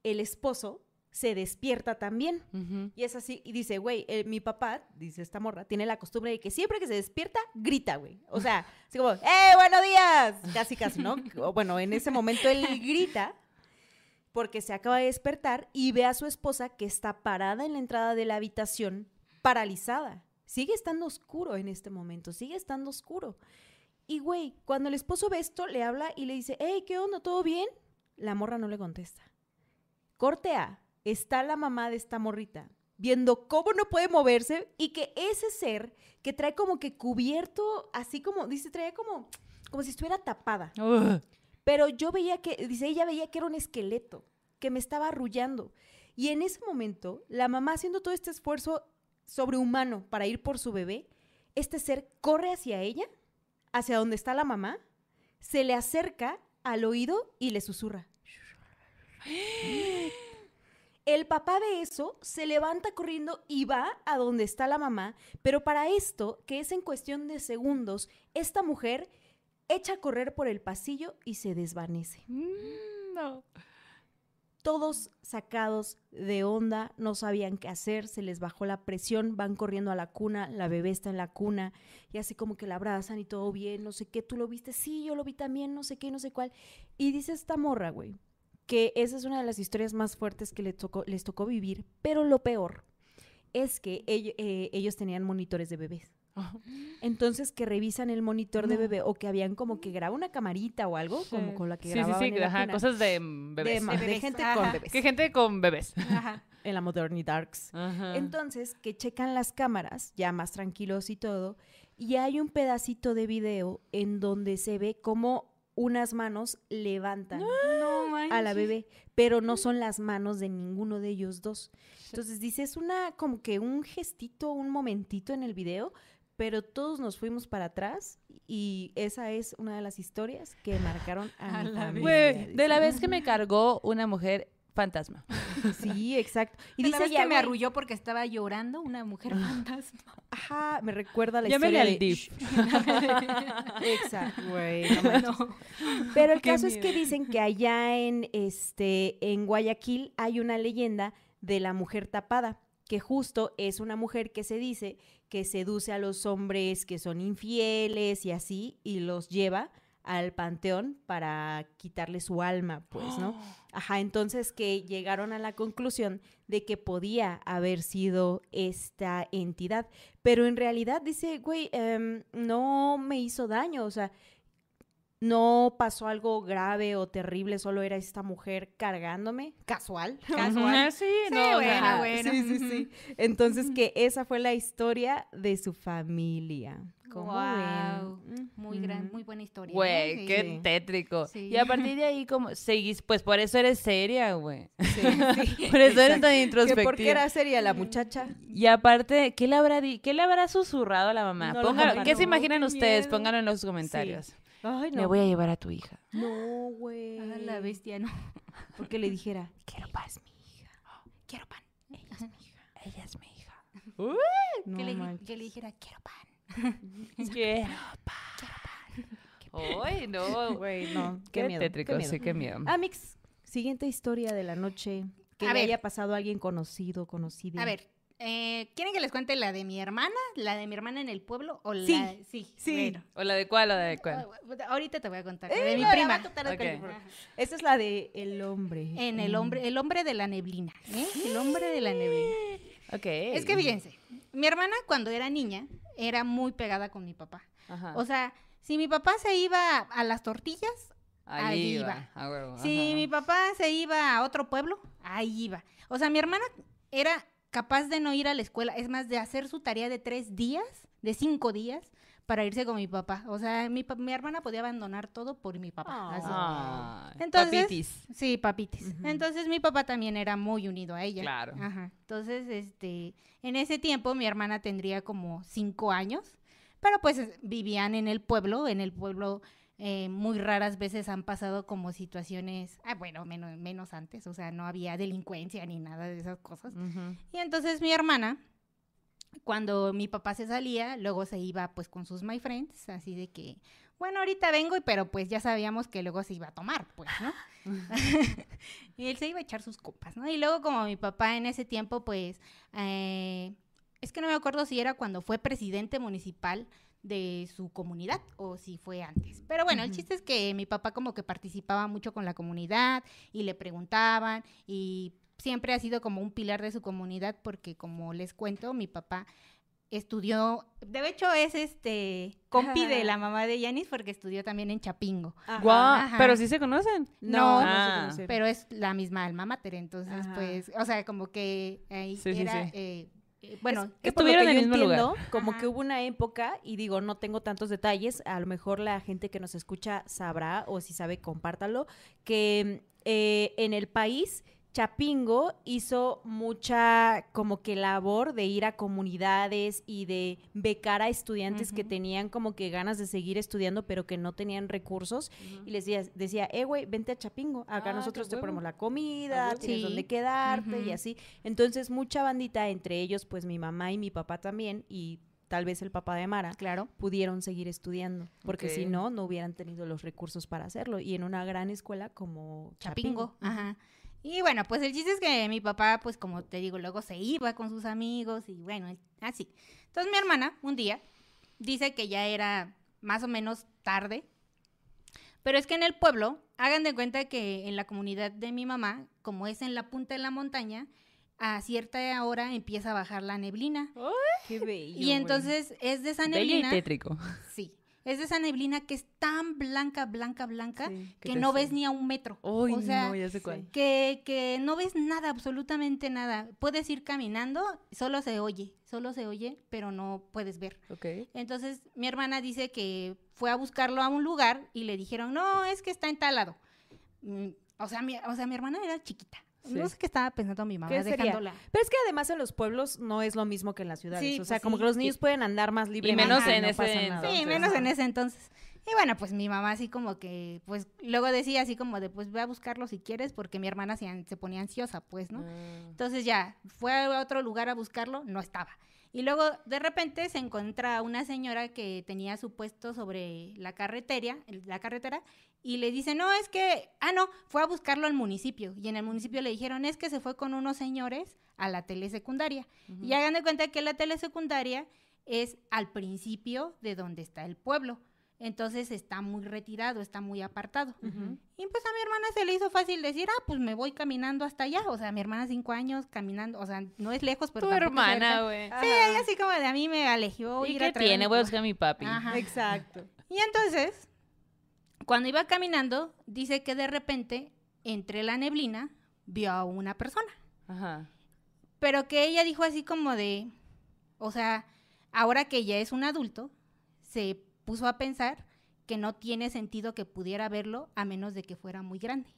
el esposo se despierta también. Y es así, y dice, güey, eh, mi papá, dice esta morra, tiene la costumbre de que siempre que se despierta, grita, güey. O sea, así como, ¡eh, buenos días! Casi, casi, ¿no? Bueno, en ese momento él grita porque se acaba de despertar y ve a su esposa que está parada en la entrada de la habitación, paralizada. Sigue estando oscuro en este momento, sigue estando oscuro. Y, güey, cuando el esposo ve esto, le habla y le dice, hey, ¿qué onda? ¿Todo bien? La morra no le contesta. Corte A, está la mamá de esta morrita viendo cómo no puede moverse y que ese ser que trae como que cubierto, así como, dice, traía como, como si estuviera tapada. Ugh. Pero yo veía que, dice, ella veía que era un esqueleto, que me estaba arrullando. Y en ese momento, la mamá haciendo todo este esfuerzo sobrehumano para ir por su bebé, este ser corre hacia ella, hacia donde está la mamá, se le acerca al oído y le susurra. El papá de eso se levanta corriendo y va a donde está la mamá, pero para esto, que es en cuestión de segundos, esta mujer echa a correr por el pasillo y se desvanece. Mm, no. Todos sacados de onda, no sabían qué hacer, se les bajó la presión, van corriendo a la cuna, la bebé está en la cuna y así como que la abrazan y todo bien, no sé qué, tú lo viste, sí, yo lo vi también, no sé qué, no sé cuál. Y dice esta morra, güey, que esa es una de las historias más fuertes que les tocó, les tocó vivir, pero lo peor es que eh, ellos tenían monitores de bebés. Entonces que revisan el monitor de bebé o que habían como que graba una camarita o algo, como con la que Sí, sí, grababan sí, ajá, cosas de mm, de, bebés. De de bebés, gente ajá. con bebés. Que gente con bebés. Ajá. En la Modernitarks. Ajá. Entonces, que checan las cámaras, ya más tranquilos y todo, y hay un pedacito de video en donde se ve como unas manos levantan No a la bebé, pero no son las manos de ninguno de ellos dos. Entonces dice, es una como que un gestito, un momentito en el video, pero todos nos fuimos para atrás y esa es una de las historias que marcaron a, A mi la familia. Güey, de la vez que me cargó una mujer fantasma. Sí, exacto. Y Y dice la vez ella, que me arrulló porque estaba llorando una mujer fantasma. Ajá, me recuerda la Llámele historia al de... Exacto, güey. no. Pero el Qué caso es que dicen que allá en este en Guayaquil hay una leyenda de la mujer tapada, que justo es una mujer que se dice que seduce a los hombres que son infieles y así y los lleva al panteón para quitarle su alma, pues, ¿no? Ajá, entonces que llegaron a la conclusión de que podía haber sido esta entidad, pero en realidad dice, güey, em, no me hizo daño, o sea, no pasó algo grave o terrible, solo era esta mujer cargándome, casual. Casual. Sí, no, bueno, bueno. Sí, sí, sí. Entonces que esa fue la historia de su familia. ¿Cómo Guau. ven? Muy gran, Ujú. muy buena historia. Güey, ¿eh? Sí. qué Sí. tétrico. Sí. Y a partir de ahí, como seguís, pues por eso eres seria, güey. Sí, sí. Por eso eres tan introspectiva. porque era seria la muchacha. Y aparte, ¿qué le habrá di- qué le habrá susurrado a la mamá? No Póngalo-. ¿Qué se imaginan qué ustedes? miedo. Pónganlo en los comentarios. Ay, Me voy a llevar a tu hija. No, güey. Ah, la bestia, no. Porque le dijera, Quiero pan. Quiero pan. Ella es mi hija. no que, le, que le dijera, quiero pan. Quiero pan. Ay, no. Güey, no. Qué, Qué, miedo. tétrico, qué miedo. sí, qué miedo. Amix, siguiente historia de la noche. Que A le ver. haya pasado a alguien conocido, conocido. A ver, eh, ¿quieren que les cuente la de mi hermana? ¿La de mi hermana en el pueblo? ¿O Sí, la... Sí, sí. bueno. ¿O la de cuál o la de cuál? Ah, Ahorita te voy a contar. Eh, de mi no, prima. va a contar de Ok. California. Esta es la de el hombre. En el hombre, el hombre de la neblina. ¿eh? El hombre de la neblina. Ok. Es que fíjense, mi hermana cuando era niña era muy pegada con mi papá. Ajá. O sea, si mi papá se iba a las tortillas, Ahí ahí iba. si ajá. mi papá se iba a otro pueblo, ahí iba. O sea, mi hermana era capaz de no ir a la escuela, es más, de hacer su tarea de tres días, de cinco días, para irse con mi papá. O sea, mi, mi hermana podía abandonar todo por mi papá. así. Ay, Entonces, papitis. Sí, papites. Ujú. Entonces mi papá también era muy unido a ella. Claro. Ajá. Entonces, este, en ese tiempo mi hermana tendría como cinco años, pero pues es- vivían en el pueblo, en el pueblo eh, muy raras veces han pasado como situaciones, ah, bueno, menos, menos antes, o sea, no había delincuencia ni nada de esas cosas. Y entonces mi hermana, cuando mi papá se salía, luego se iba pues con sus my friends, así de que, bueno, ahorita vengo, pero pues ya sabíamos que luego se iba a tomar, pues, ¿no? y él se iba a echar sus copas, ¿no? Y luego como mi papá en ese tiempo, pues, eh, es que no me acuerdo si era cuando fue presidente municipal de su comunidad o si fue antes. Pero bueno, el chiste es que mi papá como que participaba mucho con la comunidad y le preguntaban y siempre ha sido como un pilar de su comunidad porque como les cuento, mi papá estudió, de hecho es este compi de la mamá de Yanis porque estudió también en Chapingo. Guau, pero sí se conocen. No, no, Ah. se conocen. pero es la misma alma mater, entonces Ajá. pues, o sea, como que ahí Sí, sí, era, sí. eh, eh, bueno, Es que Estuvieron en el mismo lugar. entiendo, como Ajá. que hubo una época, y digo, no tengo tantos detalles, a lo mejor la gente que nos escucha sabrá, o si sabe, compártalo, que eh, en el país Chapingo hizo mucha como que labor de ir a comunidades y de becar a estudiantes que tenían como que ganas de seguir estudiando pero que no tenían recursos y les decía, decía eh güey, vente a Chapingo, acá Ah, nosotros te ponemos la comida, huevo. tienes Sí. donde quedarte y así. Entonces mucha bandita, entre ellos pues mi mamá y mi papá también y tal vez el papá de Mara Claro. pudieron seguir estudiando, porque si no, no hubieran tenido los recursos para hacerlo. Y en una gran escuela como Chapingo. Chapingo. Ajá. Y bueno, pues el chiste es que mi papá, pues como te digo, luego se iba con sus amigos y bueno, así. Entonces mi hermana, un día, dice que ya era más o menos tarde, pero es que en el pueblo, hagan de cuenta que en la comunidad de mi mamá, como es en la punta de la montaña, a cierta hora empieza a bajar la neblina. Qué bello. Y entonces es de esa Bello y neblina. tétrico. Sí. Es de esa neblina que es tan blanca, blanca, blanca, Sí, ¿qué que no ves ni a un metro. Uy, o sea, no, ya sé sí. cuál. que, que no ves nada, absolutamente nada. Puedes ir caminando, solo se oye, solo se oye, pero no puedes ver. Ok. Entonces, mi hermana dice que fue a buscarlo a un lugar y le dijeron, no, es que está entalado. Mm, o, sea, mi, o sea, mi hermana era chiquita. No sé qué estaba pensando mi mamá dejándola. Pero es que además en los pueblos no es lo mismo que en las ciudades. Sí, o sea, pues como sí. que los niños Sí. pueden andar más libremente. menos y en no ese entonces. Sí, menos en ese entonces. Y bueno, pues mi mamá así como que, pues luego decía así como de, pues ve a buscarlo si quieres, porque mi hermana se, se ponía ansiosa, pues, ¿no? Ah. Entonces ya, fue a otro lugar a buscarlo, no estaba. Y luego de repente se encuentra una señora que tenía su puesto sobre la carretera, la carretera, y le dice, no, es que, ah, no, fue a buscarlo al municipio. Y en el municipio le dijeron, es que se fue con unos señores a la telesecundaria. Y hagan de cuenta que la telesecundaria es al principio de donde está el pueblo. Entonces está muy retirado, está muy apartado. Y pues a mi hermana se le hizo fácil decir, ah, pues me voy caminando hasta allá. O sea, mi hermana cinco años caminando, o sea, no es lejos, pero Tu hermana, güey. Sí, ella así como de a mí me alejó. ¿Y ir a qué traer tiene? Voy a buscar a mi papi. Ajá. Exacto. Y entonces, cuando iba caminando, dice que de repente, entre la neblina, vio a una persona. Ajá. Pero que ella dijo así como de, o sea, ahora que ya es un adulto, se puso a pensar que no tiene sentido que pudiera verlo a menos de que fuera muy grande.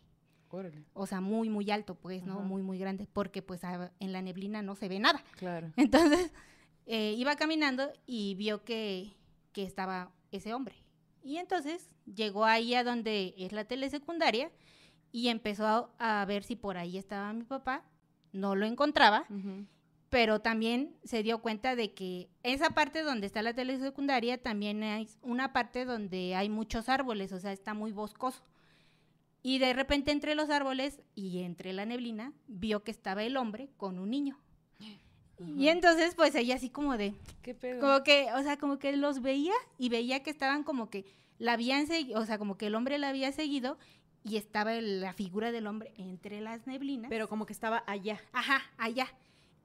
Órale. O sea, muy, muy alto, pues, ¿no? Ajá. Muy, muy grande, porque pues a- en la neblina no se ve nada. Claro. Entonces, eh, iba caminando y vio que, que estaba ese hombre. Y entonces llegó ahí a donde es la telesecundaria y empezó a, a ver si por ahí estaba mi papá. No lo encontraba, pero también se dio cuenta de que esa parte donde está la telesecundaria también hay una parte donde hay muchos árboles, o sea, está muy boscoso. Y de repente entre los árboles y entre la neblina vio que estaba el hombre con un niño. Y entonces pues ella así como de, ¿Qué pedo? como que, o sea, como que los veía y veía que estaban como que la habían seguido, o sea, como que el hombre la había seguido y estaba el- la figura del hombre entre las neblinas. Pero como que estaba allá. Ajá, allá.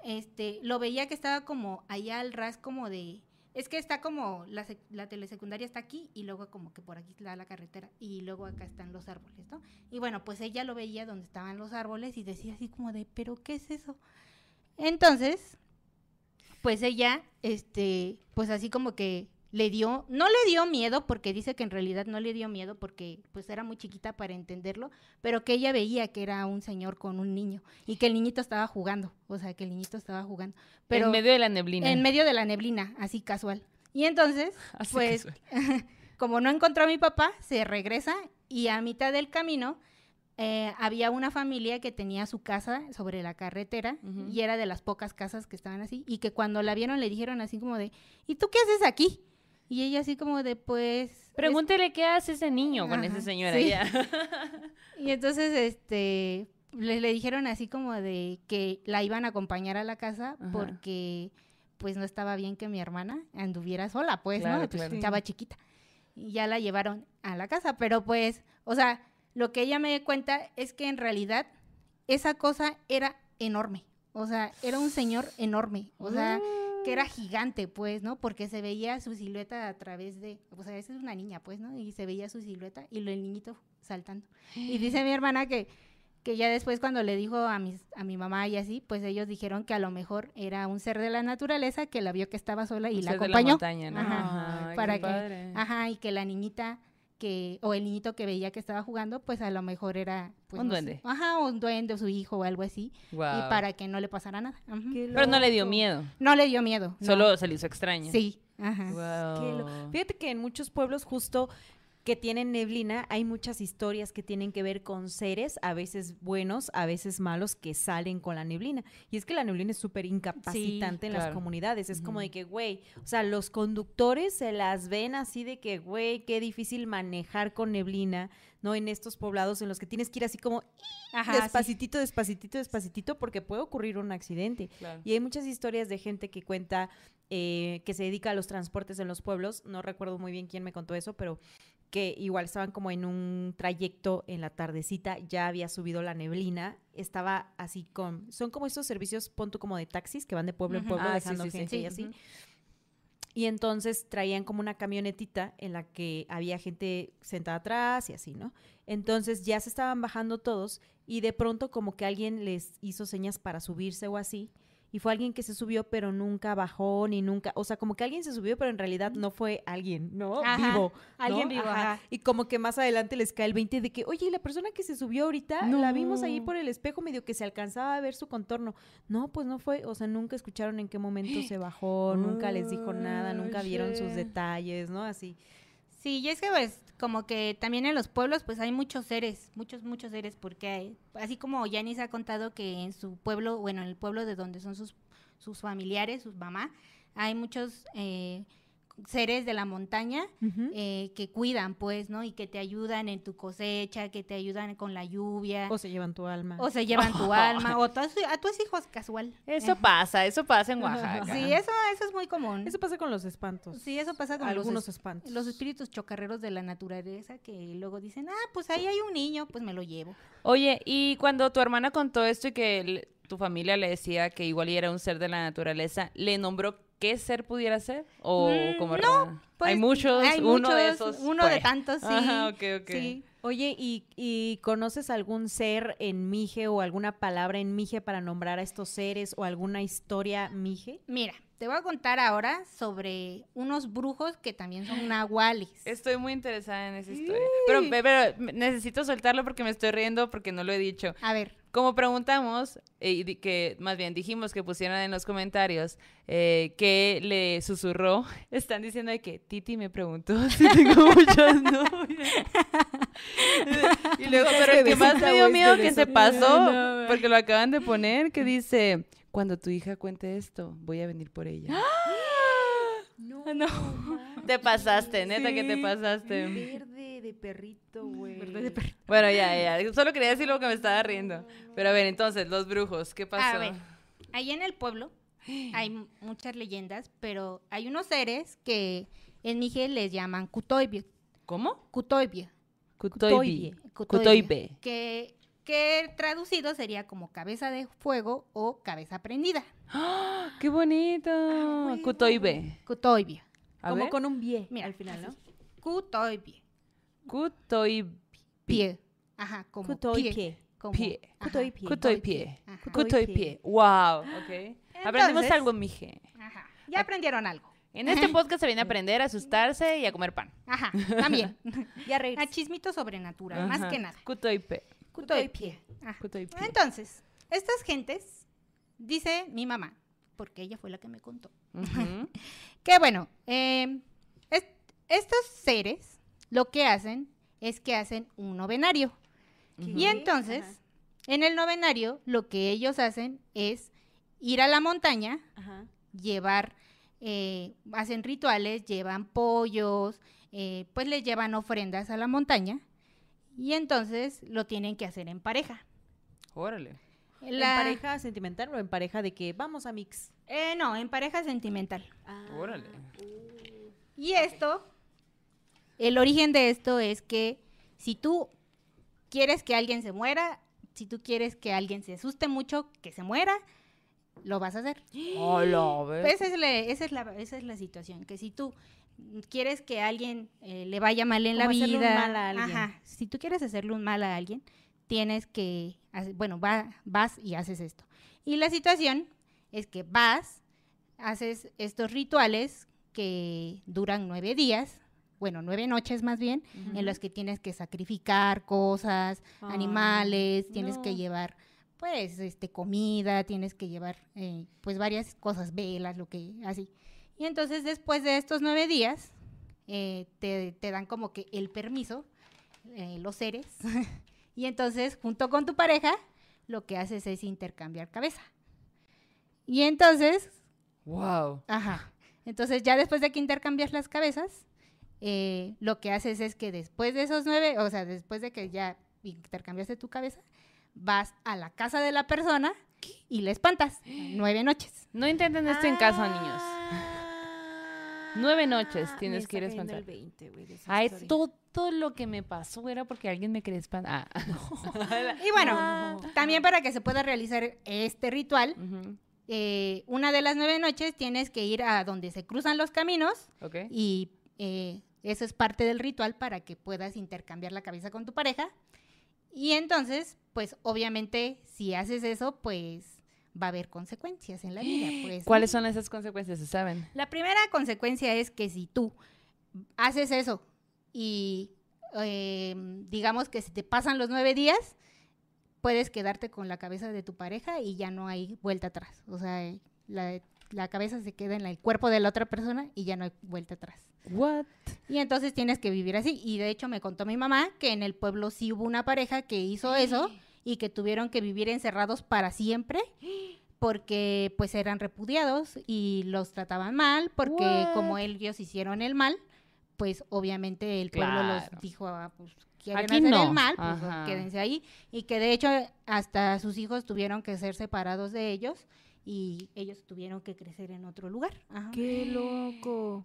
Este, lo veía que estaba como allá al ras como de... Es que está como, la, sec- la telesecundaria está aquí y luego como que por aquí está la carretera y luego acá están los árboles, ¿no? Y bueno, pues ella lo veía donde estaban los árboles y decía así como de, pero ¿qué es eso? Entonces, pues ella, este, pues así como que le dio, no le dio miedo porque dice que en realidad no le dio miedo porque pues era muy chiquita para entenderlo, pero que ella veía que era un señor con un niño y que el niñito estaba jugando, o sea, que el niñito estaba jugando, pero en medio de la neblina. en medio de la neblina, así casual. Y entonces, Así pues, como no encontró a mi papá, se regresa y a mitad del camino eh, había una familia que tenía su casa sobre la carretera y era de las pocas casas que estaban así y que cuando la vieron le dijeron así como de, ¿y tú qué haces aquí? Y ella así como de, pues... es- Pregúntele qué hace ese niño con esa señora. sí. ya. Y entonces, este, le, le dijeron así como de que la iban a acompañar a la casa Ajá. porque, pues, no estaba bien que mi hermana anduviera sola, pues, Claro, ¿no? Pues, claro. estaba chiquita. Y ya la llevaron a la casa, pero pues, o sea, lo que ella me cuenta es que en realidad esa cosa era enorme. O sea, era un señor enorme. O sea, que era gigante, pues, ¿no? Porque se veía su silueta a través de, o sea, esa es una niña, pues, ¿no? Y se veía su silueta y lo- el niñito saltando. Y dice mi hermana que, que ya después cuando le dijo a, mis, a mi mamá y así, pues ellos dijeron que a lo mejor era un ser de la naturaleza que la vio que estaba sola y Un la ser de acompañó. montaña, ¿no? Ajá, para que, padre. ajá, y que la niñita que, o el niñito que veía que estaba jugando, pues a lo mejor era... Pues, Un no sé, duende. ajá, un duende o su hijo o algo así. Y para que no le pasara nada. Pero no le dio miedo. No le dio miedo. no. Solo se le hizo extraño. Sí. Ajá. Lo- Fíjate que en muchos pueblos justo que tienen neblina hay muchas historias que tienen que ver con seres, a veces buenos, a veces malos, que salen con la neblina. Y es que la neblina es súper incapacitante en las comunidades. Es como de que, güey, o sea, los conductores se las ven así de que, güey, qué difícil manejar con neblina, ¿no? En estos poblados en los que tienes que ir así como Ajá, sí. despacitito, despacitito, despacitito, porque puede ocurrir un accidente. Claro. Y hay muchas historias de gente que cuenta eh, que se dedica a los transportes en los pueblos. No recuerdo muy bien quién me contó eso, pero que igual estaban como en un trayecto en la tardecita, ya había subido la neblina, estaba así con... Son como estos servicios, punto como de taxis, que van de pueblo en pueblo Ah, dejando sí, sí. gente y Sí, así. Y entonces traían como una camionetita en la que había gente sentada atrás y así, ¿no? Entonces ya se estaban bajando todos y de pronto como que alguien les hizo señas para subirse o así. Y fue alguien que se subió pero nunca bajó ni nunca, o sea, como que alguien se subió pero en realidad no fue alguien, ¿no? Ajá, Vivo. ¿no? alguien vivo, ajá. Y como que más adelante les cae el 20 de que, oye, ¿y la persona que se subió ahorita, la vimos ahí No. por el espejo medio que se alcanzaba a ver su contorno. No, pues no fue, o sea, nunca escucharon en qué momento se bajó, nunca les dijo nada, nunca vieron sus detalles, ¿no? Así. Sí, y es que pues como que también en los pueblos pues hay muchos seres, muchos, muchos seres, porque hay- así como Yanis ha contado que en su pueblo, bueno, en el pueblo de donde son sus, sus familiares, sus mamá, hay muchos eh, seres de la montaña eh, que cuidan pues, ¿no? Y que te ayudan en tu cosecha, que te ayudan con la lluvia, O se llevan tu alma. o se llevan tu alma, o tu- a tus hijos casual. Eso Eh, pasa, eso pasa en Oaxaca. Sí, eso, eso es muy común. Eso pasa con los espantos. Sí, eso pasa con Algunos los, es- espantos. los espíritus chocarreros de la naturaleza que luego dicen, ah, pues ahí hay un niño, pues me lo llevo. Oye, y cuando tu hermana contó esto y que tu familia le decía que igual era un ser de la naturaleza, ¿le nombró qué ser pudiera ser? ¿O Mm, como no, Pues, hay muchos, hay uno de esos. Uno de tantos, sí. Ajá. Oye, ¿y, y conoces algún ser en Mije o alguna palabra en Mije para nombrar a estos seres o alguna historia Mije? Mira, te voy a contar ahora sobre unos brujos que también son nahuales. Estoy muy interesada en esa historia. Pero, pe- pero necesito soltarlo porque me estoy riendo porque no lo he dicho. A ver, Como preguntamos, eh, que más bien dijimos que pusieran en los comentarios eh, que le susurró, están diciendo de que Titi me preguntó si tengo muchas novias. y luego, pero el que más me dio miedo que se pasó, porque lo acaban de poner, que dice, cuando tu hija cuente esto, voy a venir por ella. No, no. Te pasaste, neta que te pasaste. Verde de perrito, güey. Verde de perrito. Bueno, ya, ya. Solo quería decir lo que me estaba riendo. Pero a ver, entonces, los brujos, ¿qué pasó? A ver, ahí en el pueblo hay muchas leyendas, pero hay unos seres que en Mije les llaman Kutoibie. ¿Cómo? Kutoibie. Kutoibi. Kutoibie, Kutoibe. Que, que traducido sería como cabeza de fuego o cabeza prendida. ¡Ah! ¡Qué bonito! huevo. Kutoibe. Kutoibie. A Como ver. con un bie Mira, al final, ¿no? Kutoibie. Kutoibe. Pie. Ajá, como Kutoy pie. pie. Como, Pie. pie. Kutoipie. Ajá. Kutoipie. Wow. Ok. Aprendimos algo, mije. Ajá. Ya aprendieron algo. En este podcast se viene a aprender a asustarse y a comer pan. Ajá, también. Ya a reírse. chismito sobrenatural, más que nada. Kutoipe. Kutoipie. Ajá. Kutoipie. Entonces, estas gentes, dice mi mamá, porque ella fue la que me contó, que bueno, eh, es- estos seres lo que hacen es que hacen un novenario. Y entonces, Ajá. en el novenario, lo que ellos hacen es ir a la montaña, Ajá. llevar, eh, hacen rituales, llevan pollos, eh, pues les llevan ofrendas a la montaña. Y entonces lo tienen que hacer en pareja. Órale. La- ¿En pareja sentimental o en pareja de que vamos a mix? Eh, no, en pareja sentimental. Órale. Y esto, el origen de esto es que si tú quieres que alguien se muera, si tú quieres que alguien se asuste mucho, que se muera, lo vas a hacer. Hola, ¿ves? Pues esa es la, esa es la, esa es la situación, que si tú quieres que alguien eh, le vaya mal en la un vida, mal a alguien. ajá, si tú quieres hacerle un mal a alguien, tienes que, bueno, va- vas y haces esto. Y la situación es que vas, haces estos rituales que duran nueve días, bueno, nueve noches más bien, en las que tienes que sacrificar cosas, animales, tienes que llevar pues este comida, tienes que llevar eh, pues varias cosas, velas, lo que así. Y entonces después de estos nueve días, eh, te, te dan como que el permiso, eh, los seres, y entonces junto con tu pareja, lo que haces es intercambiar cabeza. Y entonces, Wow. ajá, entonces ya después de que intercambias las cabezas, eh, lo que haces es que después de esos nueve, o sea, después de que ya intercambiaste tu cabeza, vas a la casa de la persona y le espantas nueve noches. No intenten esto en casa, niños. Nueve noches tienes que ir a espantar. el 20, güey, de esa Ay, historia. todo lo que me pasó era porque alguien me quería espantar. Ah. Y bueno, también para que se pueda realizar este ritual, eh, una de las nueve noches tienes que ir a donde se cruzan los caminos Ok. y eh, eso es parte del ritual para que puedas intercambiar la cabeza con tu pareja. Y entonces, pues obviamente, si haces eso, pues va a haber consecuencias en la vida. Pues. ¿Cuáles son esas consecuencias? ¿Se saben? La primera consecuencia es que si tú haces eso y eh, digamos que si te pasan los nueve días, puedes quedarte con la cabeza de tu pareja y ya no hay vuelta atrás. O sea, eh, la, la cabeza se queda en el cuerpo de la otra persona y ya no hay vuelta atrás. What? Y entonces tienes que vivir así. Y de hecho me contó mi mamá que en el pueblo sí hubo una pareja que hizo eso y que tuvieron que vivir encerrados para siempre porque pues eran repudiados y los trataban mal porque What? como ellos hicieron el mal, pues obviamente el pueblo Claro. los dijo, ah, pues quieren Aquí hacer no. el mal, pues quédense ahí. Y que de hecho hasta sus hijos tuvieron que ser separados de ellos y ellos tuvieron que crecer en otro lugar. Ajá. ¡Qué loco!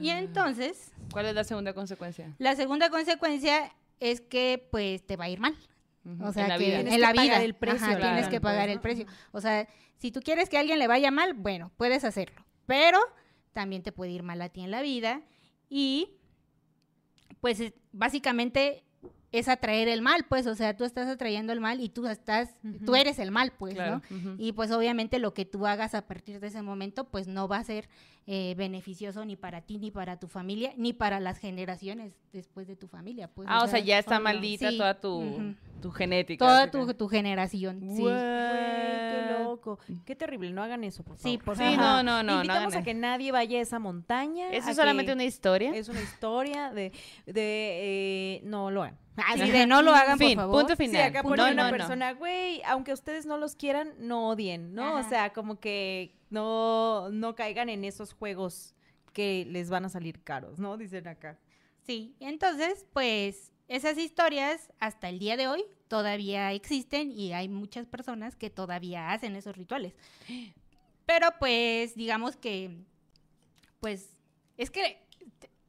Y entonces, ¿Cuál es la segunda consecuencia? la segunda consecuencia es que pues te va a ir mal. O sea, en la que vida. Tienes en que la pagar vida el precio, Ajá, tienes claro, que pagar pues, el precio. O sea, si tú quieres que a alguien le vaya mal, bueno, puedes hacerlo. Pero también te puede ir mal a ti en la vida. Y pues es- básicamente es atraer el mal, pues, o sea, tú estás atrayendo el mal y tú estás, tú eres el mal, pues, Claro. ¿no? Y pues obviamente lo que tú hagas a partir de ese momento, pues no va a ser eh, beneficioso ni para ti, ni para tu familia, ni para las generaciones después de tu familia, pues. Ah, o sea, ya está maldita Sí, toda tu, ujú. tu genética. Toda tu, tu generación, sí. Güey, qué loco. Qué terrible, no hagan eso, por favor. Sí, por Sí, favor. no, no, no. no Invitamos hagan a que eso. nadie vaya a esa montaña. ¿Eso es solamente una historia? Es una historia de... de eh, no lo hagan. Así de no lo hagan, fin, por favor. punto Sí, final. acá no, pone una no, no. persona, güey, aunque ustedes no los quieran, no odien, ¿no? O Ajá. sea, como que no, no caigan en esos juegos que les van a salir caros, ¿no? Dicen acá. Sí, entonces, pues esas historias hasta el día de hoy todavía existen y hay muchas personas que todavía hacen esos rituales. Pero pues digamos que, pues, es que,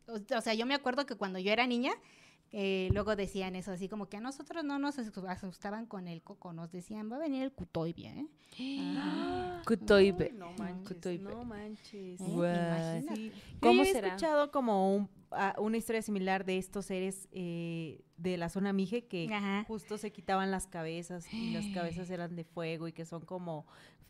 o sea, yo me acuerdo que cuando yo era niña, eh, luego decían eso, así como que a nosotros no nos asu- asustaban con el coco, nos decían, va a venir el cutoibia, ¿eh? Ajá. Cutoibe. No manches, Cutoibe. no manches. ¿Eh? Sí. ¿Cómo Yo será? escuchado como un- ah, una historia similar de estos seres eh, de la zona Mije que Ajá. justo se quitaban las cabezas y las cabezas eran de fuego y que son como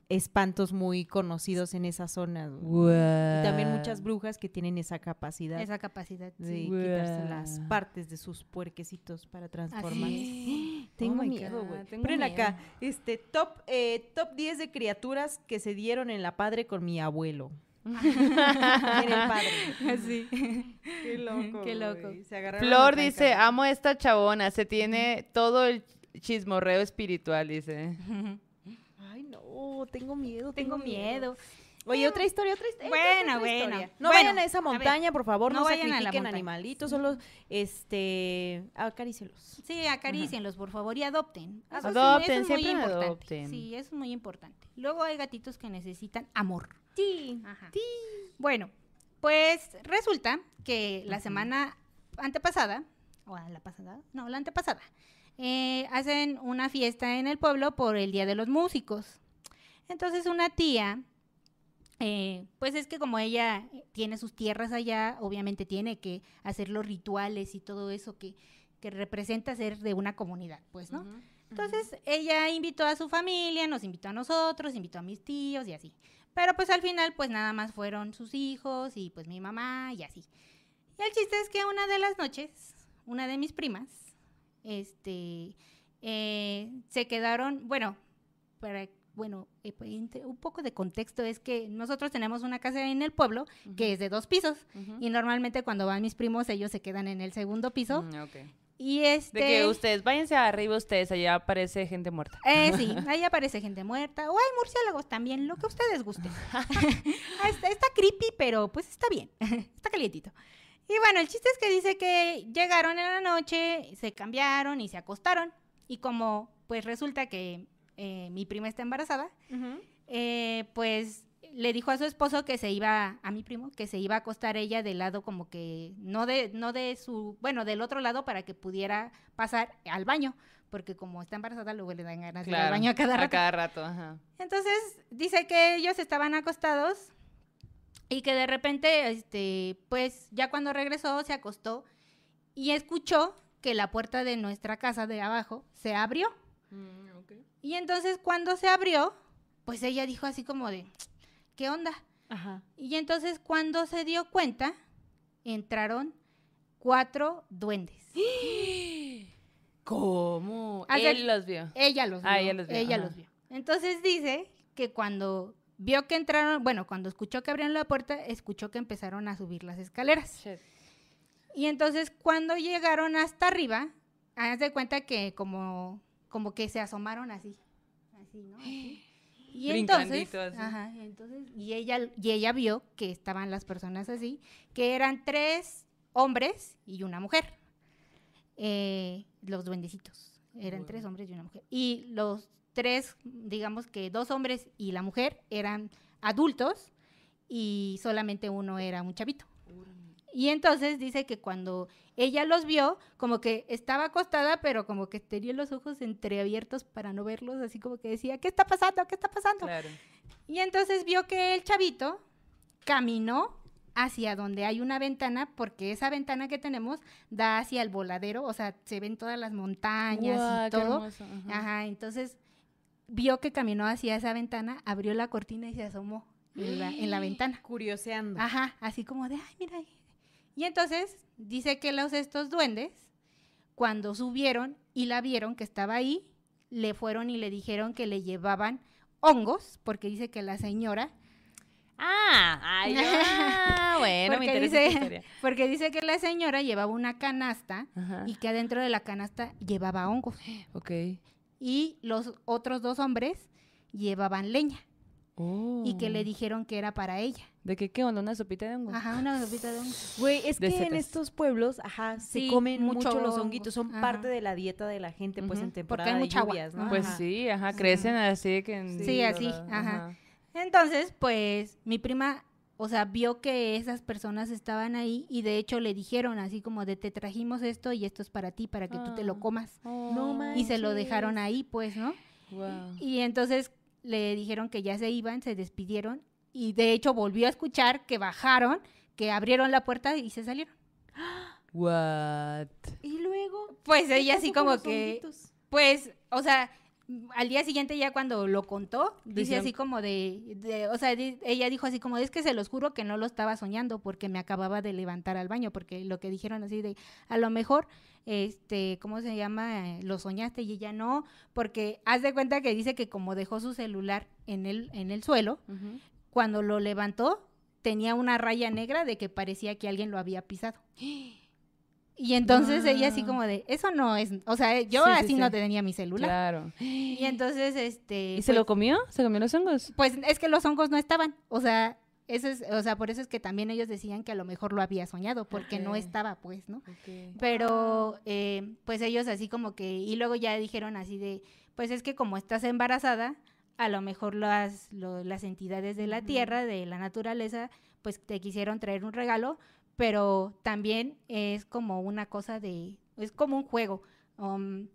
espantos muy conocidos en esa zona. Y también muchas brujas que tienen esa capacidad Esa capacidad. de sí. quitarse las partes de sus puerquecitos para transformarse. es. Tengo Oh miedo, güey. Ponen acá, este, top, eh, top 10 de criaturas que se dieron en la padre con mi abuelo. en el padre. Sí. Qué loco. Qué loco. Flor dice, amo a esta chabona, se tiene todo el chismorreo espiritual, dice. Tengo miedo. Tengo miedo. Oye, otra historia, otra historia. Bueno, bueno. No Bueno, vayan a esa a ver, montaña, por favor, no, no vayan a la sacrifiquen montaña. animalitos, solo este acarícielos. Sí, acarícienlos, por favor, y adopten. Eso es- Adopten, eso es muy siempre importante. adopten. Sí, eso es muy importante. Luego hay gatitos que necesitan amor. Sí. Ajá. Bueno, pues resulta que la semana antepasada, o la pasada, no, la antepasada, eh, hacen una fiesta en el pueblo por el Día de los Músicos. Entonces una tía, eh, pues es que como ella tiene sus tierras allá, obviamente tiene que hacer los rituales y todo eso que, que representa ser de una comunidad, pues, ¿no? Entonces ella invitó a su familia, nos invitó a nosotros, invitó a mis tíos y así. Pero pues al final pues nada más fueron sus hijos y pues mi mamá y así. Y el chiste es que una de las noches, una de mis primas, este, eh, se quedaron, bueno, para, bueno, eh, pues, un poco de contexto es que nosotros tenemos una casa en el pueblo que es de dos pisos Ujú. y normalmente cuando van mis primos ellos se quedan en el segundo piso Mm, ok. y este De que ustedes, váyanse arriba ustedes, allá aparece gente muerta. eh, sí, ahí aparece gente muerta o hay murciélagos también, lo que ustedes gusten. Ah, está, está creepy, pero pues está bien, está calientito. Y bueno, el chiste es que dice que llegaron en la noche, se cambiaron y se acostaron. Y como pues resulta que eh, mi prima está embarazada, eh, pues le dijo a su esposo que se iba, a mi primo, que se iba a acostar ella del lado como que, no de, no de su, bueno, del otro lado para que pudiera pasar al baño, porque como está embarazada luego le dan ganas de ir al baño a cada rato. A cada rato, ajá. Entonces dice que ellos estaban acostados y que de repente, este, pues ya cuando regresó se acostó y escuchó que la puerta de nuestra casa de abajo se abrió. Y entonces cuando se abrió, pues ella dijo así como de, ¿qué onda? Ajá. Y entonces cuando se dio cuenta, entraron cuatro duendes. ¿Cómo? Él los vio. Ella los vio. Ah, ella los vio, ella los vio. Entonces dice que cuando vio que entraron, bueno, cuando escuchó que abrieron la puerta, escuchó que empezaron a subir las escaleras. Shit. Y entonces cuando llegaron hasta arriba, haz de cuenta que como, como que se asomaron así. Así, ¿no? Así. Y entonces, así. ajá, entonces, y ella, y ella vio que estaban las personas así, que eran tres hombres y una mujer. Eh, los duendecitos. Eran tres hombres y una mujer. Y los tres, digamos que dos hombres y la mujer eran adultos y solamente uno era un chavito. Y entonces dice que cuando ella los vio, como que estaba acostada, pero como que tenía los ojos entreabiertos para no verlos, así como que decía, ¿qué está pasando? ¿Qué está pasando? Claro. Y entonces vio que el chavito caminó hacia donde hay una ventana, porque esa ventana que tenemos da hacia el voladero, o sea, se ven todas las montañas y todo. hermoso, ajá. Ajá, entonces vio que caminó hacia esa ventana, abrió la cortina y se asomó en la, en la ventana. Curioseando. Ajá, así como de, ay, mira. ahí". Y entonces dice que los estos duendes, cuando subieron y la vieron que estaba ahí, le fueron y le dijeron que le llevaban hongos, porque dice que la señora, Ah, ay, ah, bueno, me porque, interesa esta dice, historia. porque dice que la señora llevaba una canasta Ajá. y que adentro de la canasta llevaba hongos. Ok. Y los otros dos hombres llevaban leña y que Oh. le dijeron que era para ella. ¿De qué qué onda? ¿Una sopita de hongo? Ajá, una sopita de hongos. Güey, es De que en estos pueblos, ajá, se Sí, comen mucho mucho, los hongo. honguitos, son Ajá. parte de la dieta de la gente, pues en Porque hay temporada de mucha agua. lluvias, ¿no? Pues Ajá. sí, ajá, crecen así que... en- Sí, así, ajá. Entonces, pues mi prima, o sea, vio que esas personas estaban ahí y de hecho le dijeron así como de te trajimos esto y esto es para ti, para que tú te Ah. lo comas. No Y se lo dejaron ahí, pues, ¿no? Wow. Y entonces le dijeron que ya se iban, se despidieron y de hecho volvió a escuchar que bajaron, que abrieron la puerta y se salieron. What? Y luego. Pues ¿qué ella así como que, pues, o sea, al día siguiente ya cuando lo contó, dice así como de, de- o sea, di- ella dijo así como, es que se los juro que no lo estaba soñando porque me acababa de levantar al baño, porque lo que dijeron así de, a lo mejor, este, ¿cómo se llama? Lo soñaste y ella no, porque haz de cuenta que dice que como dejó su celular en el, en el suelo, cuando lo levantó, tenía una raya negra de que parecía que alguien lo había pisado. Y entonces ella así Guau. como de, eso no es, o sea, yo Sí, sí, así no sí. tenía mi celular. Claro. Y entonces, este... ¿Y se pues, lo comió? ¿Se comió los hongos? Pues es que los hongos no estaban, o sea, eso es, o sea, por eso es que también ellos decían que a lo mejor lo había soñado, porque no estaba, pues, ¿no? Pero, eh, pues ellos así como que, y luego ya dijeron así de, pues es que como estás embarazada, a lo mejor las, lo- las entidades de la tierra, de la naturaleza, pues te quisieron traer un regalo, pero también es como una cosa de, es como un juego. um,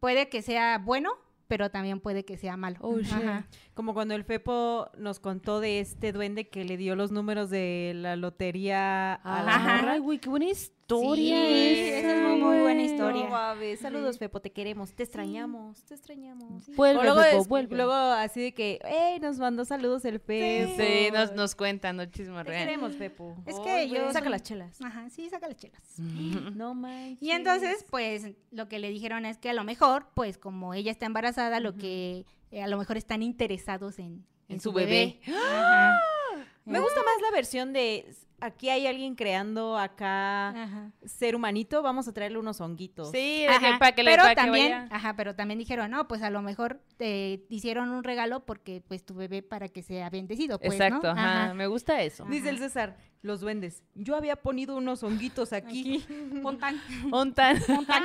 puede que sea bueno, pero también puede que sea malo. Oh. Ajá. Como cuando el Fepo nos contó de este duende que le dio los números de la lotería a la Ajá. morra. Ay, güey, qué buena historia. Sí, esa, es muy, muy buena historia. No. Saludos, Fepo, te queremos, te extrañamos, te extrañamos. Vuelve, luego, Fepo, es- vuelve. luego así de que, ey, nos mandó saludos el Fepo. Sí, nos, nos cuentan, no Te chismorrean. queremos, Fepo. Es que Ay, yo Saca soy- las chelas. Ajá, sí, saca las chelas. No manches. Y entonces, pues, lo que le dijeron es que a lo mejor, pues, como ella está embarazada, lo que eh, a lo mejor están interesados en, En su bebé. Ajá. Me gusta más la versión de aquí hay alguien creando acá Ajá. ser humanito, vamos a traerle unos honguitos. Sí, Ajá, para que le pero para que también, vaya- ajá, pero también dijeron, no, pues a lo mejor te hicieron un regalo porque pues tu bebé para que sea bendecido, pues, ¿no? Exacto, ajá. Me gusta eso. Dice el César, los duendes. Yo había ponido unos honguitos aquí. Montan, Montan. montan.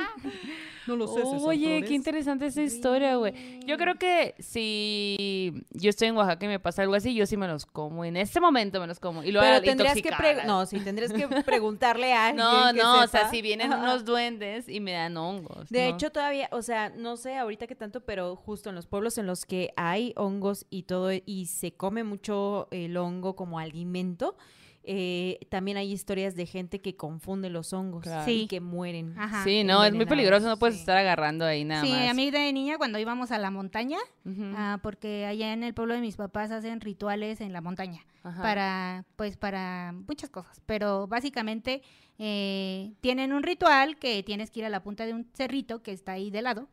No lo sé, César Oye, qué interesante esa historia, güey. Yo creo que si yo estoy en Oaxaca y me pasa algo así, yo sí me los como. En este momento me los como. Y lo Pero tendrías que no, sí, tendrías que preguntarle a alguien No, que no, o sea, si vienen unos duendes y me dan hongos. De ¿no? hecho, todavía, o sea, no sé ahorita qué tanto, pero justo en los pueblos en los que hay hongos y todo, y se come mucho el hongo como alimento, eh, también hay historias de gente que confunde los hongos Claro. y Sí. que mueren. Ajá. Sí, no, es muy peligroso, no puedes sí. estar agarrando ahí nada sí, más. a mí de niña cuando íbamos a la montaña, ah, porque allá en el pueblo de mis papás hacen rituales en la montaña Ajá. para, pues, para muchas cosas. Pero básicamente eh, tienen un ritual que tienes que ir a la punta de un cerrito que está ahí de lado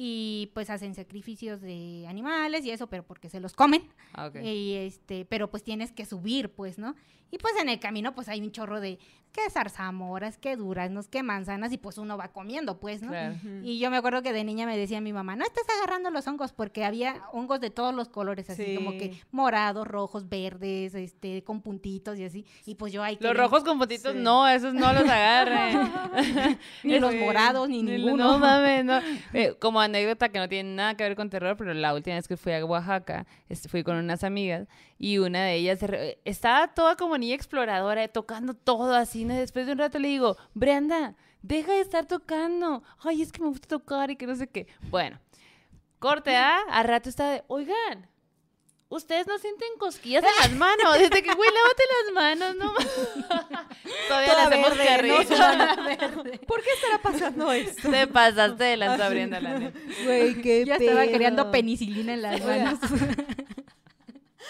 y pues hacen sacrificios de animales y eso, pero porque se los comen. Ah. Y este, pero pues tienes que subir, pues, ¿no? Y pues en el camino pues hay un chorro de que zarzamoras, que duraznos, que manzanas y pues uno va comiendo, pues, ¿no? Claro. Y yo me acuerdo que de niña me decía mi mamá, no estás agarrando los hongos porque había hongos de todos los colores, así Sí. como que morados, rojos, verdes, este, con puntitos y así. Y pues yo ahí Los rojos con puntitos, Sí. no, esos no los agarren. ni los morados, ni Ni- ninguno. No mames, no. Eh, como anécdota que no tiene nada que ver con terror, pero la última vez que fui a Oaxaca, fui con unas amigas y una de ellas estaba toda como niña exploradora, eh, tocando todo así, ¿no? Después de un rato le digo, Brenda, deja de estar tocando. Ay, es que me gusta tocar y que no sé qué. Bueno, corte, ¿ah? A rato está de, oigan. Ustedes no sienten cosquillas en las manos. Desde que, güey, lávate las manos, no Todavía Toda las hemos verde, carril. ¿no? ¿Por qué estará pasando esto? Te pasaste de lanza, Brenda, la neta. Güey, qué Ya estaba creando penicilina en las manos.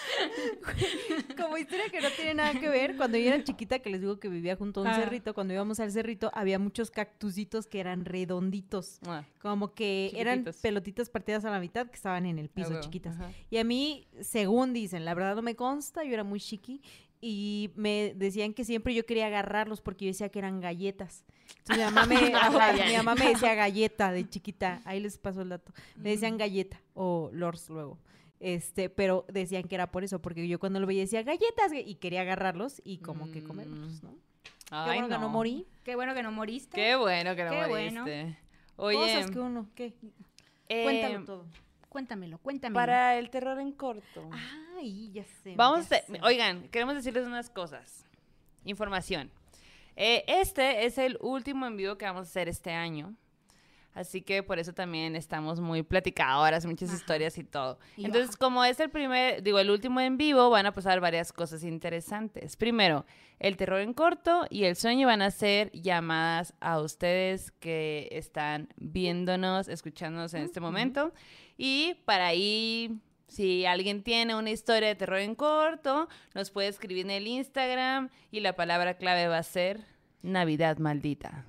Como historia que no tiene nada que ver, cuando yo era chiquita, que les digo que vivía junto a un Ah. cerrito, cuando íbamos al cerrito, había muchos cactusitos que eran redonditos. Mua. Como que eran pelotitas partidas a la mitad que estaban en el piso, huevo, chiquitas. ajá. Y a mí, según dicen, la verdad no me consta, yo era muy chiqui, y me decían que siempre yo quería agarrarlos porque yo decía que eran galletas. Entonces mi mamá me, ajá, mi mamá me decía galleta de chiquita, ahí les pasó el dato. Me decían galleta o lors luego. Este, pero decían que era por eso, porque yo cuando lo veía decía galletas y quería agarrarlos y como que comerlos, ¿no? Qué Ay, bueno que no morí. Qué bueno que no moriste. Qué bueno que no Qué moriste. bueno. Oye, Cosas que uno, ¿qué? eh, Cuéntalo todo. Cuéntamelo, cuéntamelo. Para el terror en corto. Ay, ya sé. Vamos, ya a- sé. oigan, queremos decirles unas cosas. Información. Eh, este es el último en vivo que vamos a hacer este año. Así que por eso también estamos muy platicadoras, muchas Ajá. historias y todo. Y Entonces, como es el primer, digo, el último en vivo, van a pasar varias cosas interesantes. Primero, el terror en corto y el sueño van a ser llamadas a ustedes que están viéndonos, escuchándonos en este momento. Y para ahí, si alguien tiene una historia de terror en corto, nos puede escribir en el Instagram y la palabra clave va a ser Navidad maldita.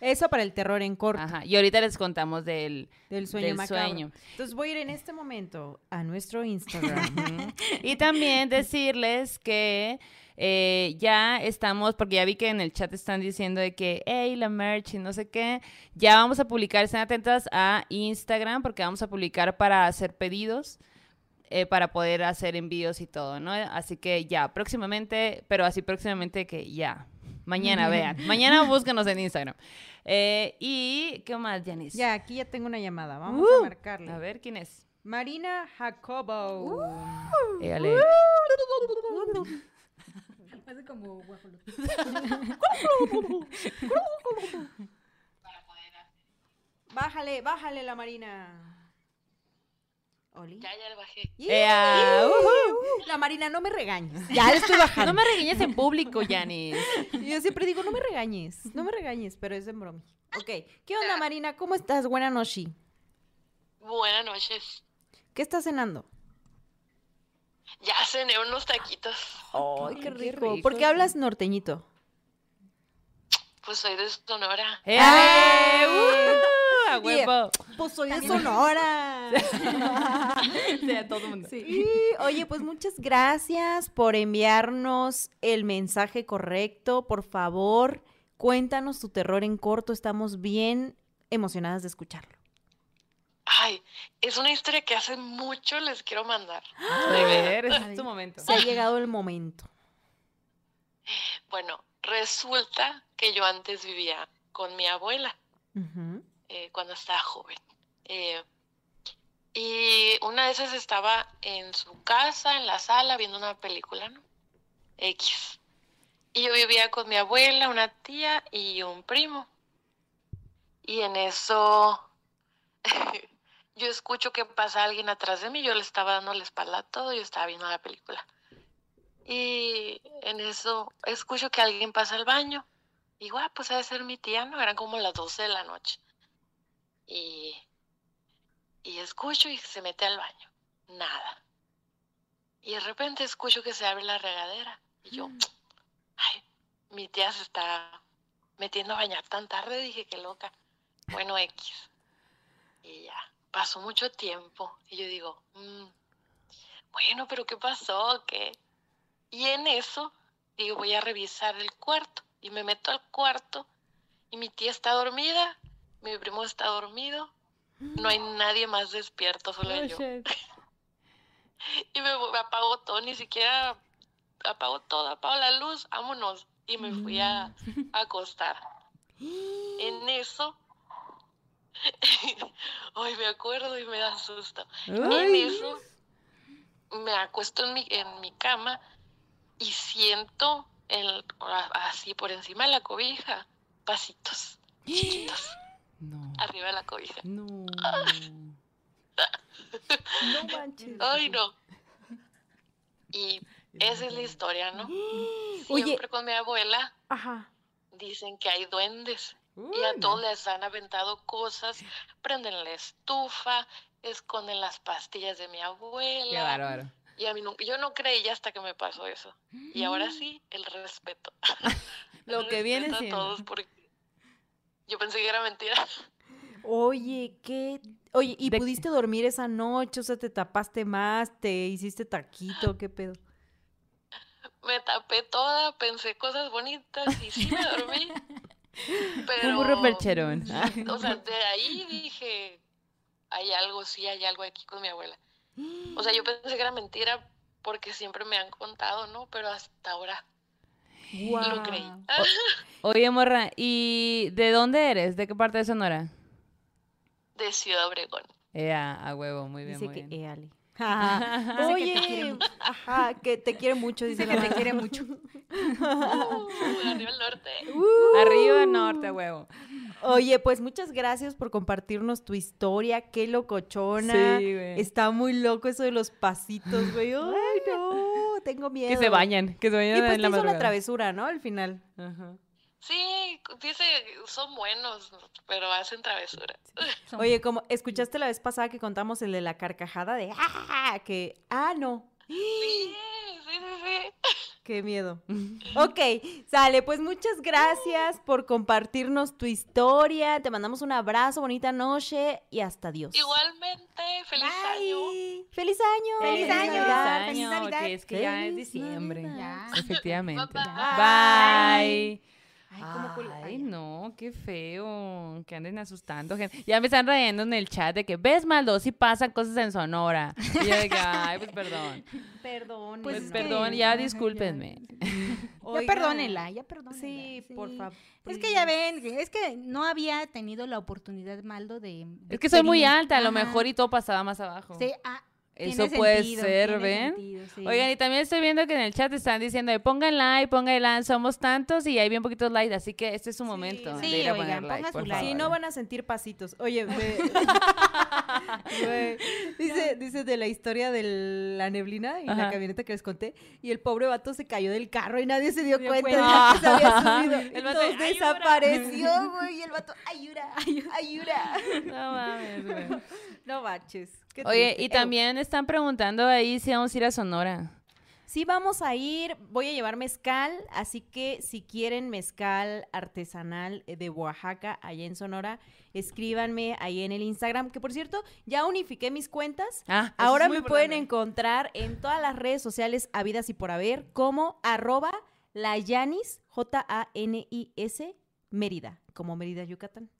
Eso para el terror en corto. Ajá. Y ahorita les contamos del, Del sueño del sueño. Entonces voy a ir en este momento a nuestro Instagram. Y también decirles que eh, ya estamos, porque ya vi que en el chat están diciendo de que, hey, la merch y no sé qué, ya vamos a publicar, estén atentas a Instagram porque vamos a publicar para hacer pedidos. eh, para poder hacer envíos y todo, ¿no? Así que ya, próximamente, pero así próximamente que ya. Mañana, vean. Mañana búsquenos en Instagram. Eh, y, ¿qué más, Janice? ya, aquí ya tengo una llamada. Vamos Uh, a marcarle. A ver, ¿quién es? Marina Jacobo. Égale. Hace como guajolote. Bájale, bájale la Marina. Oli. Ya, ya le bajé. Ea, ujú. La Marina, no me regañes. Ya le estoy bajando. No me regañes en público, Yanis. Yo siempre digo, no me regañes, no me regañes, pero es en broma. Ok, ¿qué onda, Marina? ¿Cómo estás? Buenas noches. Buenas noches. ¿Qué estás cenando? Ya cené unos taquitos. Ay, qué qué rico. rico, ¿Por qué hablas norteñito? Pues soy de Sonora. ¡Eh! ¡Ay! ¡Uh! ¡A huevo! Pues soy de Sonora. Sí, a todo el mundo. Sí. Oye, pues muchas gracias por enviarnos el mensaje correcto. Por favor, cuéntanos tu terror en corto. Estamos bien emocionadas de escucharlo. Ay, es una historia que hace mucho les quiero mandar. A ver, es tu momento. Se ha llegado el momento. Bueno, resulta que yo antes vivía con mi abuela eh, cuando estaba joven. Eh, y una de esas estaba en su casa, en la sala, viendo una película, ¿no? X. Y yo vivía con mi abuela, una tía y un primo. Y en eso yo escucho que pasa alguien atrás de mí, yo le estaba dando la espalda a todo, yo estaba viendo la película. Y en eso escucho que alguien pasa al baño. Y digo, ah, pues ha de ser mi tía, ¿no? Eran como las 12 de la noche. Y, y escucho y se mete al baño. Nada. Y de repente escucho que se abre la regadera. Y yo, ay, mi tía se está metiendo a bañar tan tarde, dije, qué loca. Bueno, X. Y ya, pasó mucho tiempo. Y yo digo, "Mm, bueno, pero ¿qué pasó? ¿Qué? Y en eso, digo, voy a revisar el cuarto. Y me meto al cuarto y mi tía está dormida, mi primo está dormido, no hay nadie más despierto, solo Oh, yo. shit. Y me, me apago todo, ni siquiera apago todo, apago la luz, vámonos. Y me fui a, a acostar. En eso, hoy me acuerdo y me da susto. En eso, me acuesto en mi, en mi cama y siento el, así por encima de la cobija, pasitos chiquitos. Arriba de la cobija. No. No manches. Ay, no. Y esa es la historia, ¿no? Oye. Siempre con mi abuela Ajá. dicen que hay duendes y a no. todos les han aventado cosas, prenden la estufa, esconden las pastillas de mi Qué abuela. bárbaro. Y a mí nunca- yo no creía hasta que me pasó eso. Y ahora sí, el respeto. Lo El que viene respeto a siendo. todos porque yo pensé que era mentira. Oye, ¿qué? Oye, ¿y De- pudiste dormir esa noche? O sea, ¿te tapaste más? ¿Te hiciste taquito? ¿Qué pedo? Me tapé toda, pensé cosas bonitas y sí me dormí. Pero, Un burro percherón. o sea, de ahí dije, hay algo, sí, hay algo aquí con mi abuela. O sea, yo pensé que era mentira porque siempre me han contado, ¿no? Pero hasta ahora lo creí. Oye, morra, ¿y de dónde eres? ¿De qué parte de Sonora? De Ciudad Obregón. Ea, a huevo, muy bien, Dice muy que bien. que te quiere Oye, mucho. ajá, que te quiere mucho, dice Dice que la te quiere mucho. Uh, arriba el norte. Arriba, norte, a huevo. Oye, pues muchas gracias por compartirnos tu historia. Qué locochona. Sí, güey. Está muy loco eso de los pasitos, güey. Ay, no, tengo miedo. Que se bañan, que se bañan Y pues en te la hizo la madrugada. travesura, ¿no? Al final. Ajá. Sí, dice, son buenos, pero hacen travesuras. Oye, como escuchaste la vez pasada que contamos el de la carcajada de ¡ah! que ah, no. Sí, sí, sí, sí. Qué miedo. Ok, sale, pues muchas gracias por compartirnos tu historia. Te mandamos un abrazo, bonita noche y hasta Dios. Igualmente, feliz año. ¡Feliz año! ¡Feliz año! ¡Feliz Navidad! que es que ya es ¡Feliz diciembre. Efectivamente. Bye. Ay, cómo cul- Ay, ay, no, qué feo. Que anden asustando gente. Ya me están riendo en el chat de que ves Maldo, si pasan cosas en Sonora. Y yo de que, ay, pues perdón. Perdón. Pues, es que- perdón, ya discúlpenme. Ya perdónenla, ya perdónenla. Sí, por favor. Es que ya ven, es que no había tenido la oportunidad, Maldo, de... de Es que soy muy alta, a lo mejor y todo pasaba más abajo. Sí, ah, Eso tiene puede sentido, ser, tiene ¿ven? sentido, sí. Oigan, y también estoy viendo que en el chat están diciendo de pongan like, pongan like, somos tantos y hay bien poquitos likes, así que este es su momento Sí, de ir a oigan, poner like, por like. Sí, no van a sentir pasitos. Oye, ve- Güey. Dice, dice de la historia de la neblina y la camioneta que les conté. Y el pobre vato se cayó del carro y nadie se dio Dio cuenta, cuenta. de que se había subido. El vato, desapareció, güey. Y el vato, ayuda, ayuda. No mames, güey. No manches. Qué Oye, triste. y también están preguntando ahí si vamos a ir a Sonora. Sí, vamos a ir. Voy a llevar mezcal, así que si quieren mezcal artesanal eh, de Oaxaca, allá en Sonora, escríbanme ahí en el Instagram, que por cierto, ya unifiqué mis cuentas. Ah, Ahora me pueden encontrar en todas las redes sociales habidas y por haber como arroba layanis, J-A-N-I-S, Mérida, como Mérida, Yucatán.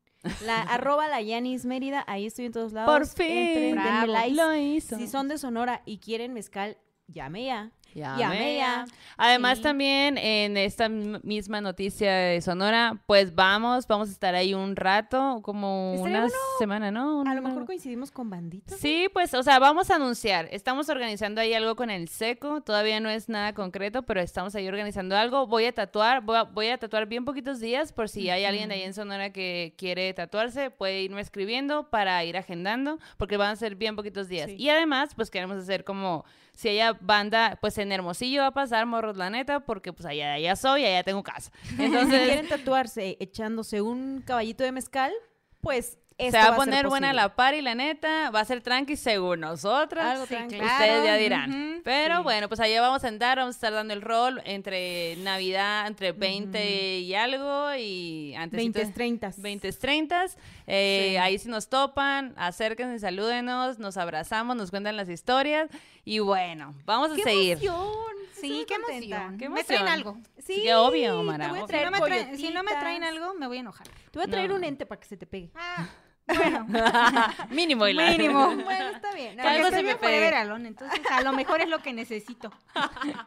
La arroba layanis Mérida, ahí estoy en todos lados. Por fin, Entren, bravo, likes. lo hizo. Si son de Sonora y quieren mezcal, llame ya. Ya, Llame ve. ya. Además Sí. también en esta misma noticia de Sonora, pues vamos, vamos a estar ahí un rato, como una bueno. semana, ¿no? A lo mejor coincidimos con banditas. Sí, pues, o sea, vamos a anunciar. Estamos organizando ahí algo con el seco. Todavía no es nada concreto, pero estamos ahí organizando algo. Voy a tatuar, voy a, voy a tatuar bien poquitos días por si hay alguien de ahí en Sonora que quiere tatuarse, puede irme escribiendo para ir agendando, porque van a ser bien poquitos días. Sí. Y además, pues queremos hacer como si haya banda, pues en Hermosillo va a pasar, morros, la neta, porque pues allá, allá soy, allá tengo casa. Si Entonces, quieren tatuarse echándose un caballito de mezcal, pues se esto va a poner buena la party, la neta, va a ser tranqui según nosotras. Algo Sí, tranqui. claro. Ustedes ya dirán. ujú, Pero sí. bueno, pues allá vamos a andar, vamos a estar dando el rol entre Navidad, entre 20 y algo y antes 20, 30. 20, 30. Eh, Sí. Ahí si nos topan, acérquense, salúdenos, nos abrazamos, nos cuentan las historias y bueno, vamos a ¡Qué seguir. emoción! Sí, qué emoción. Qué Me traen algo. Sí, Qué obvio, Mara, voy a. Si no, me traen, si no me traen coyotitas. algo, me voy a enojar. Te voy a traer No. un ente para que se te pegue. Ah, bueno. Mínimo, y Mínimo. bueno, está bien. Algo se me pegue. alone, entonces a lo mejor es lo que necesito.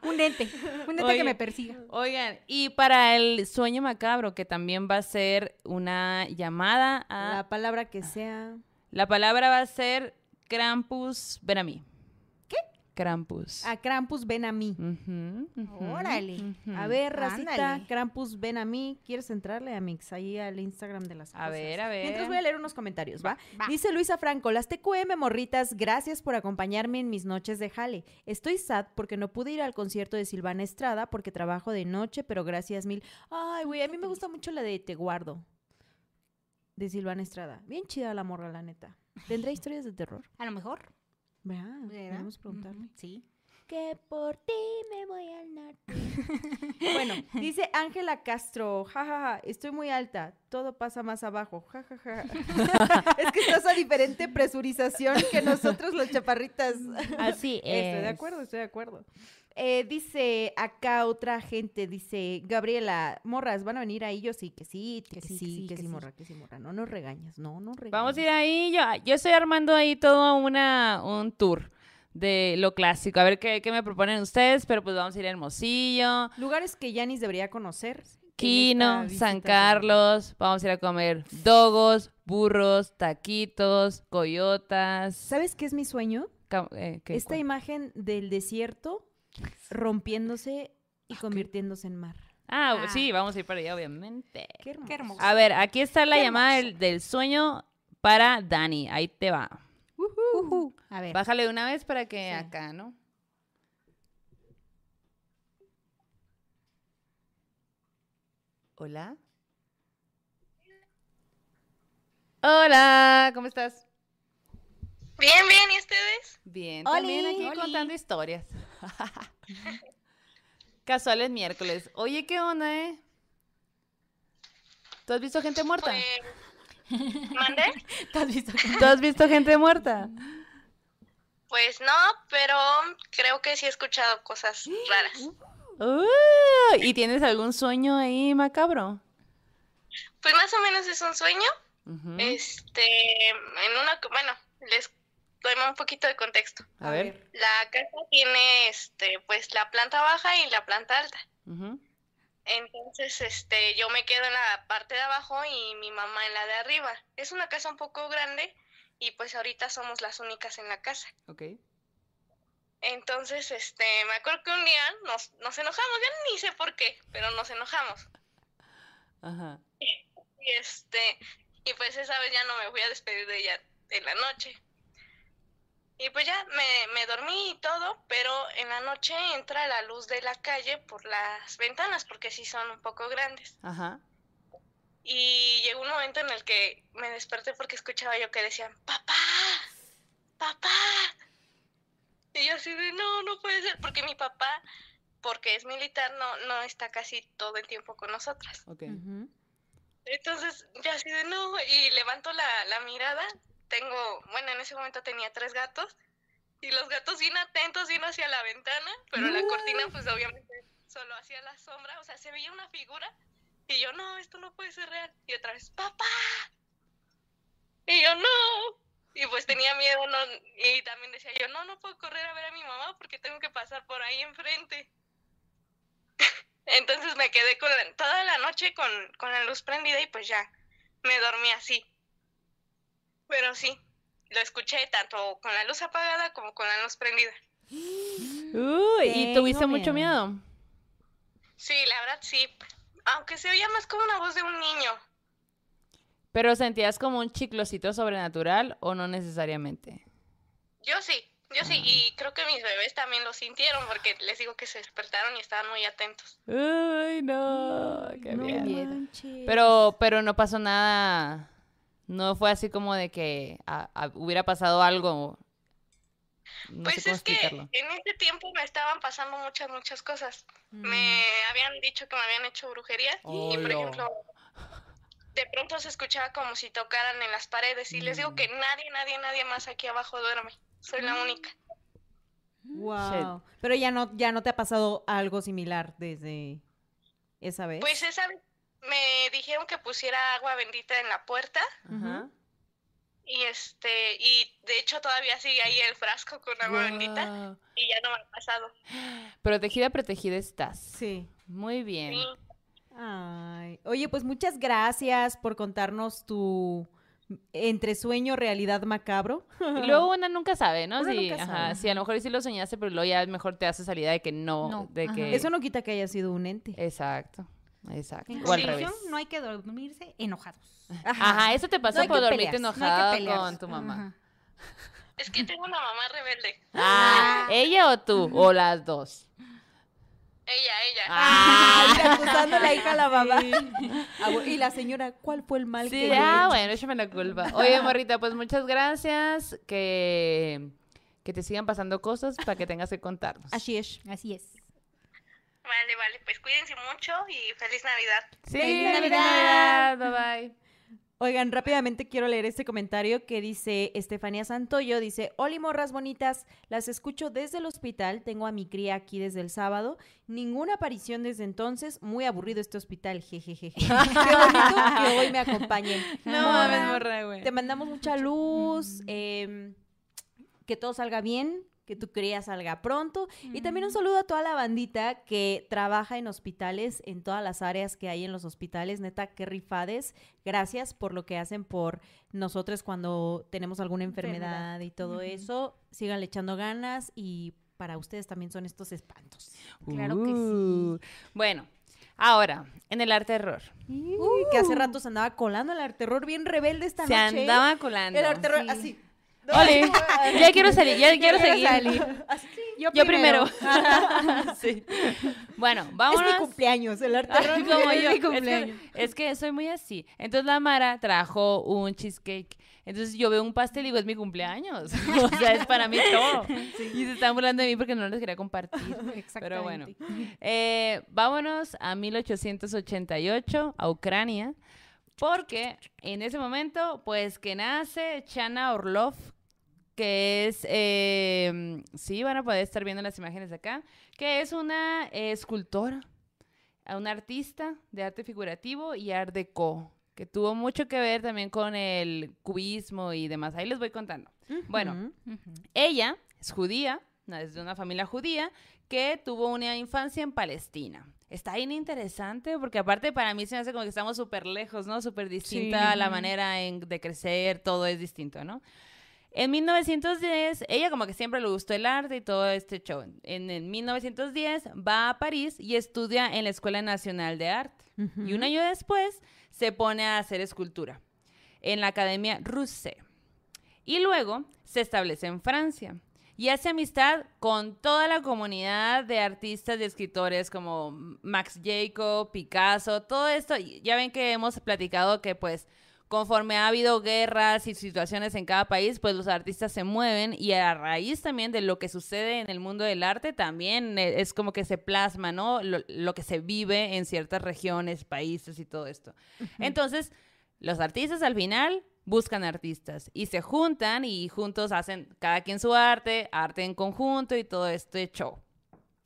un ente. Un ente que me persiga. Oigan, y para el sueño macabro, que también va a ser una llamada a... La palabra que sea. La palabra va a ser Krampus, ven a mí. Krampus. A Krampus, ven a mí. Ujú, Órale. A ver, racita, Ándale. Krampus, ven a mí. ¿Quieres entrarle a Mix ahí al Instagram de las A cosas? ver, a ver. Mientras voy a leer unos comentarios, ¿va? va. Dice Luisa Franco, las TQM morritas, gracias por acompañarme en mis noches de jale. Estoy sad porque no pude ir al concierto de Silvana Estrada porque trabajo de noche, pero gracias mil. Ay, güey, a mí me gusta mucho la de Te Guardo. De Silvana Estrada. Bien chida la morra, la neta. ¿Tendrá historias de terror? A lo mejor. ¿Verdad? Podemos preguntarle. Sí. Que por ti me voy al norte. bueno, dice Ángela Castro, jajaja, estoy muy alta, todo pasa más abajo, jajaja. es que estás a diferente presurización que nosotros los chaparritas. Así Estoy de acuerdo, estoy de acuerdo. Eh, dice acá otra gente, dice Gabriela, morras, ¿van a venir ahí? Yo sí, que sí, que, sí, que sí, morra, que sí, morra. No nos regañas, no nos regañas. Vamos a ir ahí. Yo, yo estoy armando ahí todo una, un tour de lo clásico. A ver qué, qué me proponen ustedes, pero pues vamos a ir a Hermosillo, Lugares que Yanis debería conocer. Quino, San Carlos. Vamos a ir a comer dogos, burros, taquitos, coyotas. ¿Sabes qué es mi sueño? Eh, ¿qué? Esta ¿Cuál? imagen del desierto rompiéndose y convirtiéndose en mar. Ah, Ah. sí, vamos a ir para allá, obviamente. Qué hermoso. Qué hermoso. A ver, aquí está la Qué llamada del, del sueño para Dani. Ahí te va. A ver. Bájale de una vez para que Sí. acá, ¿no? Hola. Hola, ¿cómo estás? Bien, bien, ¿y ustedes? Bien, Oli. también aquí Oli. contando historias. Casuales miércoles. Oye, ¿qué onda, eh? ¿Tú has visto gente muerta? Pues, ¿Mandé? ¿Tú has visto que- ¿Tú has visto gente muerta? Pues no, pero creo que sí he escuchado cosas raras. Uh, ¿Y tienes algún sueño ahí macabro? Pues más o menos es un sueño. Este, en una, bueno, les doy un poquito de contexto. A ver. La casa tiene, este, pues la planta baja y la planta alta. Entonces, este, yo me quedo en la parte de abajo y mi mamá en la de arriba. Es una casa un poco grande y pues ahorita somos las únicas en la casa. Ok. Entonces, este, me acuerdo que un día nos, nos enojamos, ya ni sé por qué, pero nos enojamos. Ajá. Y este, y pues esa vez ya no me fui a despedir de ella en la noche. Y pues ya me, me dormí y todo, pero en la noche entra la luz de la calle por las ventanas, porque sí son un poco grandes. Ajá. Y llegó un momento en el que me desperté porque escuchaba yo que decían, papá, papá. Y yo así de, no, no puede ser, porque mi papá, porque es militar, no, no está casi todo el tiempo con nosotras. Ok. Ujú. Entonces, ya así de, no, y levanto la, la mirada, tengo, bueno, en ese momento tenía tres gatos, y los gatos bien atentos, bien hacia la ventana, pero la cortina, pues obviamente solo hacía la sombra, o sea, se veía una figura, y yo, no, esto no puede ser real. Y otra vez, papá. Y yo, no. Y pues tenía miedo, no, y también decía yo, no, no puedo correr a ver a mi mamá porque tengo que pasar por ahí enfrente. Entonces me quedé con la- toda la noche con, con la luz prendida y pues ya me dormí así. Pero sí, lo escuché tanto con la luz apagada como con la luz prendida. Uy, ¿y tuviste mucho miedo. Sí, la verdad sí. Aunque se oía más como una voz de un niño. ¿Pero sentías como un chiclocito sobrenatural o no necesariamente? Yo sí, yo sí. Y creo que mis bebés también lo sintieron porque les digo que se despertaron y estaban muy atentos. Uy, no, qué No miedo. manches. Pero, pero no pasó nada. No fue así como de que hubiera pasado algo. No pues sé cómo es que explicarlo. en ese tiempo me estaban pasando muchas, muchas cosas. Mm. Me habían dicho que me habían hecho brujería y, por ejemplo, de pronto se escuchaba como si tocaran en las paredes y les digo que nadie, nadie, nadie más aquí abajo duerme. Soy la única. Wow. Pero ya no, ya no te ha pasado algo similar desde esa vez. Pues esa vez me dijeron que pusiera agua bendita en la puerta Ajá. y este y de hecho todavía sigue ahí el frasco con agua bendita y ya no me ha pasado. Protegida, protegida estás. Sí. Muy bien. Sí. Ay. Oye, pues muchas gracias por contarnos tu entre sueño realidad macabro. Y luego una nunca sabe, ¿no? Si, nunca ajá, sabe. si a lo mejor sí lo soñaste, pero luego ya mejor te hace salida de que no, No, de ajá. que... Eso no quita que haya sido un ente. Exacto, exacto. En O al revés. no hay que dormirse enojados. Ajá, eso te pasó por dormirte No pelearse. con tu mamá. Ajá. Es que tengo una mamá rebelde. Ah, ¿ella o tú? ¿O las dos? Ella, ella. Ay, acusando a la hija a la mamá. Ah, y la señora, ¿cuál fue el mal Sí, que le ah, hizo? bueno, échame la culpa. Oye, morrita, pues muchas gracias. Que, que te sigan pasando cosas para que tengas que contarnos. Así es. Así es. Vale, vale, pues cuídense mucho y feliz Navidad. Sí, ¡Feliz feliz Navidad! Navidad. Bye bye. Oigan, rápidamente quiero leer este comentario que dice Estefanía Santoyo, dice, Oli morras bonitas, las escucho desde el hospital, tengo a mi cría aquí desde el sábado, ninguna aparición desde entonces, muy aburrido este hospital, jejejeje. Qué bonito que hoy me acompañen. No mames, morra, güey. Te mandamos mucha luz, em, que todo salga bien, que tu cría salga pronto. Y también un saludo a toda la bandita que trabaja en hospitales, en todas las áreas que hay en los hospitales. Neta, qué rifades. Gracias por lo que hacen por nosotros cuando tenemos alguna enfermedad, Enfermedad. y todo eso. Síganle echando ganas y para ustedes también son estos espantos. Claro que sí. Uh, Bueno, ahora, en el arte terror. Uy, que hace rato se andaba colando el arte terror bien rebelde esta Se noche. andaba colando. El arte terror Sí. así. Ole, ya quiero salir, ya quiero Quiero seguir. salir. Así, yo, Yo primero. primero. Sí. Bueno, Es vámonos. mi cumpleaños, el arte Ay, como es yo. mi Es que, cumpleaños. es que soy muy así. Entonces la Mara trajo un cheesecake. Entonces yo veo un pastel y digo, es mi cumpleaños. o sea, es para mí todo. Y se están burlando de mí porque no les quería compartir. Pero bueno. Eh, vámonos a 1888, a Ucrania. Porque en ese momento, pues que nace Chana Orlov, que es, eh, sí, van a poder estar viendo las imágenes acá, que es una eh, escultora, una artista de arte figurativo y art deco, que tuvo mucho que ver también con el cubismo y demás. Ahí les voy contando. Bueno, ella es judía, es de una familia judía que tuvo una infancia en Palestina. Está bien interesante porque aparte para mí se me hace como que estamos súper lejos, ¿no? Súper distinta Sí. la manera en- de crecer, todo es distinto, ¿no? En 1910, ella como que siempre le gustó el arte y todo este show. En el 1910 va a París y estudia en la Escuela Nacional de Arte. Y un año después se pone a hacer escultura en la Academia Rousse. Y luego se establece en Francia y hace amistad con toda la comunidad de artistas y escritores como Max Jacob, Picasso, todo esto. Ya ven que hemos platicado que pues conforme ha habido guerras y situaciones en cada país, pues los artistas se mueven y a raíz también de lo que sucede en el mundo del arte, también e, es como que se plasma, ¿no? Lo, que se vive en ciertas regiones, países y todo esto. Entonces, los artistas al final buscan artistas y se juntan y juntos hacen cada quien su arte, arte en conjunto y todo este show.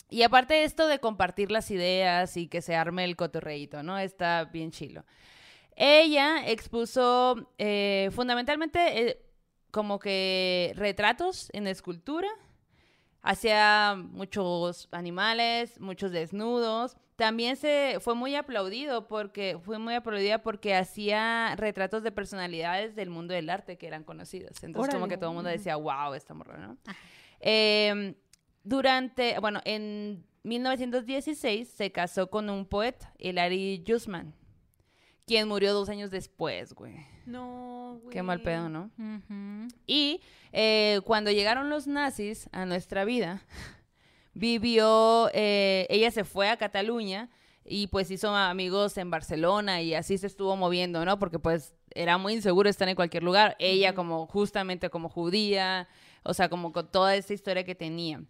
Y aparte de esto de compartir las ideas y que se arme el cotorreito, ¿no? Está bien chilo. Ella expuso eh, fundamentalmente eh, como que retratos en escultura. Hacía muchos animales, muchos desnudos. También se fue muy aplaudido porque fue muy aplaudida porque hacía retratos de personalidades del mundo del arte que eran conocidas. Entonces como que todo el mundo decía, wow, esta morra, ¿no? Em, durante, bueno, en 1916 se casó con un poeta, Hilary Jusman, quien murió dos años después, güey. No, güey. Qué mal pedo, ¿no? Y eh, cuando llegaron los nazis a nuestra vida, vivió, eh, ella se fue a Cataluña y pues hizo amigos en Barcelona y así se estuvo moviendo, ¿no? Porque pues era muy inseguro estar en cualquier lugar. Ella como justamente como judía, o sea, como con toda esa historia que tenía.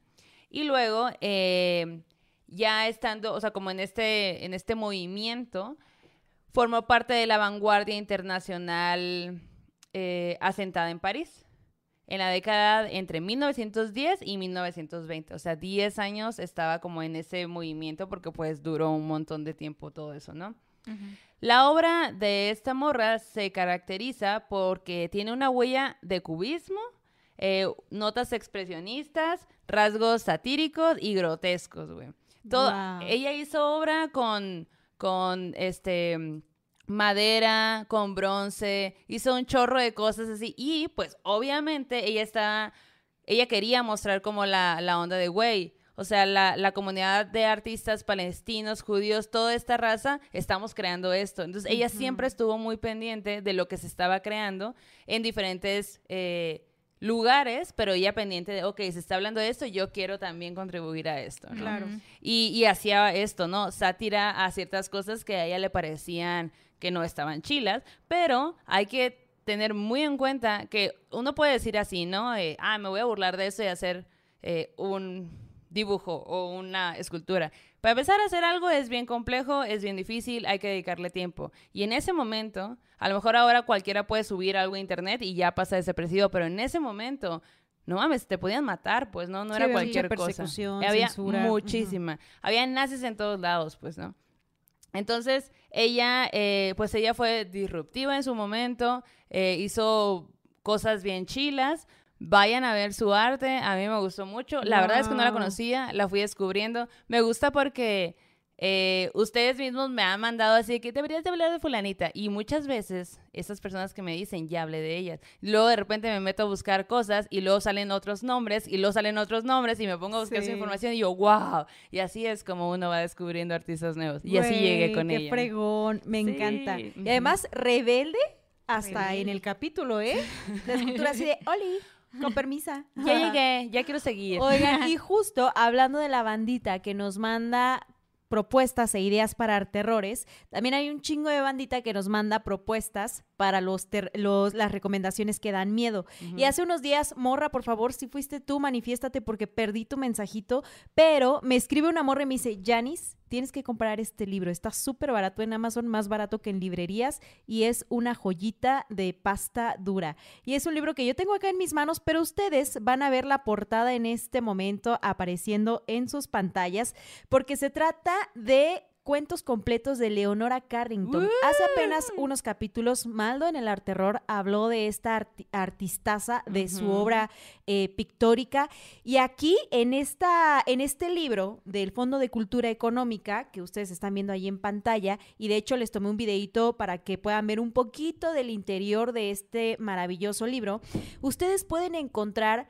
Y luego, eh, ya estando, o sea, como en este, en este movimiento, formó parte de la vanguardia internacional eh, asentada en París en la década entre 1910 y 1920. O sea, 10 años estaba como en ese movimiento porque pues duró un montón de tiempo todo eso, ¿no? La obra de esta morra se caracteriza porque tiene una huella de cubismo, eh, notas expresionistas, rasgos satíricos y grotescos, güey. Ella hizo obra con, con este madera, con bronce, hizo un chorro de cosas así. Y pues obviamente ella está, ella quería mostrar como la, la onda de, güey, o sea, la, la, comunidad de artistas palestinos, judíos, toda esta raza, estamos creando esto. Entonces, ella siempre estuvo muy pendiente de lo que se estaba creando en diferentes eh, lugares, pero ella pendiente de, ok, se está hablando de esto, yo quiero también contribuir a esto. Claro. Y, y hacía esto, ¿no? Sátira a ciertas cosas que a ella le parecían que no estaban chilas, pero hay que tener muy en cuenta que uno puede decir así, ¿no? ah, me voy a burlar de eso y hacer eh, un dibujo o una escultura. Para empezar a hacer algo es bien complejo, es bien difícil, hay que dedicarle tiempo. Y en ese momento, a lo mejor ahora cualquiera puede subir algo a internet y ya pasa desapercibido, pero en ese momento no mames, te podían matar, pues, ¿no? No era cualquier cosa. Había muchísima. Había nazis en todos lados, pues, ¿no? Entonces, ella, eh, pues ella fue disruptiva en su momento, eh, hizo cosas bien chilas. Vayan a ver su arte, a mí me gustó mucho. La verdad es que no la conocía, la fui descubriendo. Me gusta porque eh, ustedes mismos me han mandado así que deberías de hablar de fulanita. Y muchas veces esas personas que me dicen ya hablé de ellas. Luego de repente me meto a buscar cosas y luego salen otros nombres y luego salen otros nombres y me pongo a buscar esa información y yo wow y así es como uno va descubriendo artistas nuevos. Y así llegué con qué ella. fregón me encanta. Y además rebelde hasta en el capítulo eh la escultura así de Oli con permisa. Ya llegué, ya quiero seguir. Oigan, y justo hablando de la bandita que nos manda propuestas e ideas para terrores. También hay un chingo de bandita que nos manda propuestas para los, los las recomendaciones que dan miedo. Y hace unos días, morra, por favor, si fuiste tú, manifiéstate porque perdí tu mensajito, pero me escribe una morra y me dice, Janis, tienes que comprar este libro. Está súper barato en Amazon, más barato que en librerías y es una joyita de pasta dura. Y es un libro que yo tengo acá en mis manos, pero ustedes van a ver la portada en este momento apareciendo en sus pantallas porque se trata de cuentos completos de Leonora Carrington. Hace apenas unos capítulos, Maldo en el Arte Terror habló de esta artistaza, de su obra eh, pictórica. Y aquí, en, esta, en este libro del Fondo de Cultura Económica, que ustedes están viendo ahí en pantalla, y de hecho les tomé un videito para que puedan ver un poquito del interior de este maravilloso libro, ustedes pueden encontrar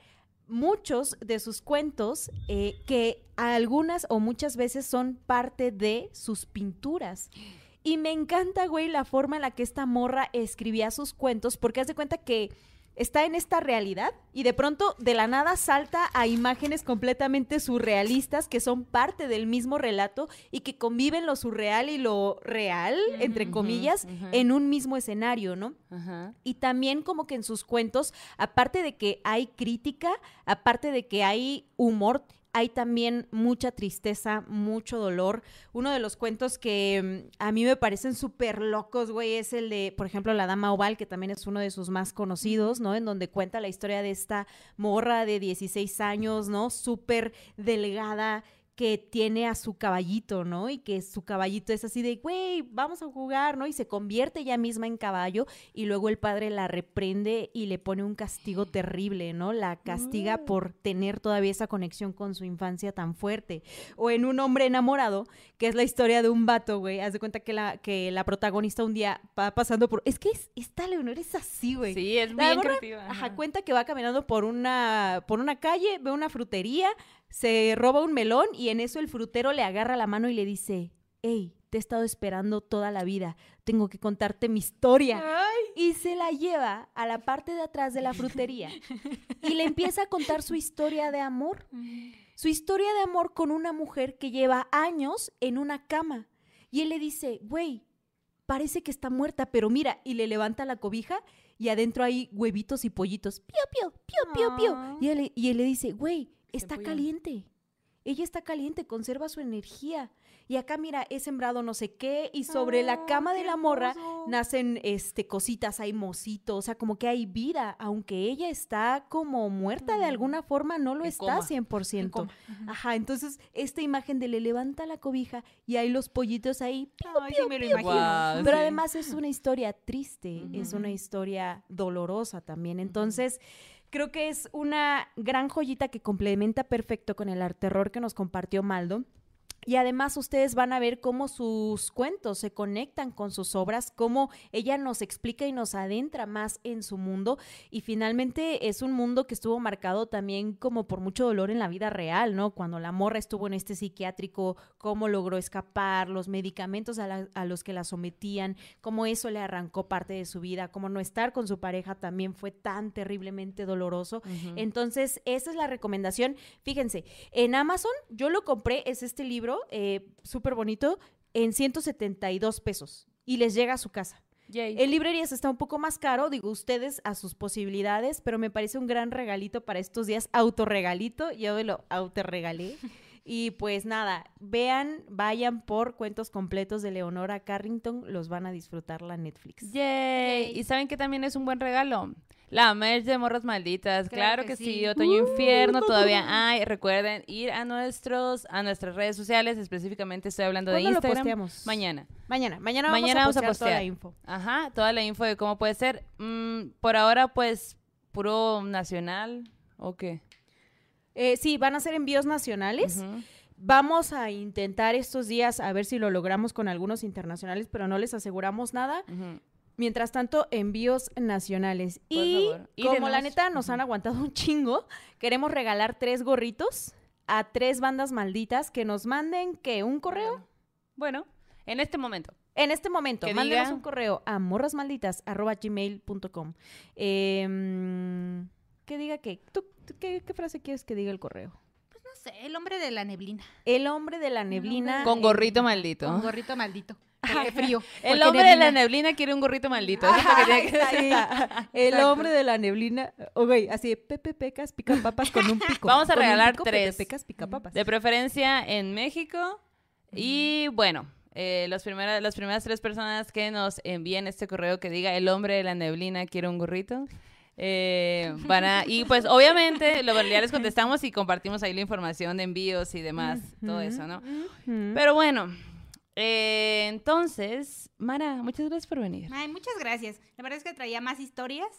muchos de sus cuentos eh, que algunas o muchas veces son parte de sus pinturas. Y me encanta, güey, la forma en la que esta morra escribía sus cuentos, porque hace cuenta que está en esta realidad y de pronto de la nada salta a imágenes completamente surrealistas que son parte del mismo relato y que conviven lo surreal y lo real, entre comillas, en un mismo escenario, ¿no? Y también como que en sus cuentos, aparte de que hay crítica, aparte de que hay humor, hay también mucha tristeza, mucho dolor. Uno de los cuentos que mm, a mí me parecen súper locos, güey, es el de, por ejemplo, La Dama Oval, que también es uno de sus más conocidos, ¿no? En donde cuenta la historia de esta morra de 16 años, ¿no? Súper delgada que tiene a su caballito, ¿no? Y que su caballito es así de, güey, vamos a jugar, ¿no? Y se convierte ella misma en caballo y luego el padre la reprende y le pone un castigo terrible, ¿no? La castiga por tener todavía esa conexión con su infancia tan fuerte. O en Un hombre enamorado, que es la historia de un vato, güey. Haz de cuenta que la, que la protagonista un día va pasando por... Es que es, esta Leonor es así, güey. Sí, es morra, creativa. Ajá. cuenta que va caminando por una, por una calle, ve una frutería, se roba un melón y en eso el frutero le agarra la mano y le dice, hey, te he estado esperando toda la vida, tengo que contarte mi historia. Y se la lleva a la parte de atrás de la frutería y le empieza a contar su historia de amor. Su historia de amor con una mujer que lleva años en una cama. Y él le dice, güey, parece que está muerta, pero mira, y le levanta la cobija y adentro hay huevitos y pollitos. Pío, pío, pío, pío. Ah. Y él, y él le dice, güey, está caliente. Ella está caliente, conserva su energía. Y acá, mira, he sembrado no sé qué, y sobre la Ah, cama de la morra hermoso. nacen este, cositas, hay mocitos, o sea, como que hay vida, aunque ella está como muerta de alguna forma, no lo En está coma. 100%. coma. Ajá, entonces esta imagen de le levanta la cobija y hay los pollitos ahí. pío, Ay, pío, sí me lo imagino. Pero sí. además es una historia triste, es una historia dolorosa también. Entonces, creo que es una gran joyita que complementa perfecto con el terror que nos compartió Maldo. Y además ustedes van a ver cómo sus cuentos se conectan con sus obras, cómo ella nos explica y nos adentra más en su mundo. Y finalmente es un mundo que estuvo marcado también como por mucho dolor en la vida real, ¿no? Cuando la morra estuvo en este psiquiátrico, cómo logró escapar, los medicamentos a, la- a los que la sometían, cómo eso le arrancó parte de su vida, cómo no estar con su pareja también fue tan terriblemente doloroso. Entonces, esa es la recomendación. Fíjense, en Amazon yo lo compré, es este libro, eh, súper bonito, en 172 pesos y les llega a su casa. Yay. En librerías está un poco más caro, digo ustedes a sus posibilidades, pero me parece un gran regalito para estos días, autorregalito, yo me lo autorregalé. Y pues nada, vean, vayan por cuentos completos de Leonora Carrington, los van a disfrutar la Netflix. Yay. ¿Y saben que también es un buen regalo? La merch de Morras Malditas. Claro, Claro que, que sí. sí. Otoño Infierno todavía hay. Recuerden ir a nuestros, a nuestras redes sociales. Específicamente estoy hablando de ¿Cuándo lo Instagram. posteamos? Mañana. Mañana, mañana vamos, Mañana a, vamos a postear toda la postear. info. Ajá, toda la info de cómo puede ser. Mm, por ahora, pues, puro nacional. ¿O qué? Eh, sí, van a ser envíos nacionales. Vamos a intentar estos días a ver si lo logramos con algunos internacionales, pero no les aseguramos nada. Ujú. Mientras tanto, envíos nacionales. Por y favor. como la neta nos han aguantado un chingo, queremos regalar tres gorritos a tres bandas malditas que nos manden que un correo. Bueno, en este momento. En este momento, mándenos diga- un correo a morrasmalditas.gmail.com. Eh, que diga que. ¿tú, tú qué, qué frase quieres que diga el correo? Pues no sé, el hombre de la neblina. El hombre de la neblina. Con gorrito maldito. Con gorrito maldito. Porque frío. El hombre de la neblina. quiere un gorrito maldito. Eso es lo que tiene que decir. El Exacto. hombre de la neblina. Ok, así de Pepe Pecas pica papas con un pico. Vamos a regalar pico, tres. Pepe Pecas pica papas. De preferencia en México. Y bueno, eh, los primeras, las primeras tres personas que nos envíen este correo que diga el hombre de la neblina quiere un gorrito. eh, van a, y pues obviamente lo ya les contestamos y compartimos ahí la información de envíos y demás, todo eso, ¿no? Pero bueno, eh, entonces, Mara, muchas gracias por venir. Ay, muchas gracias. La verdad es que traía más historias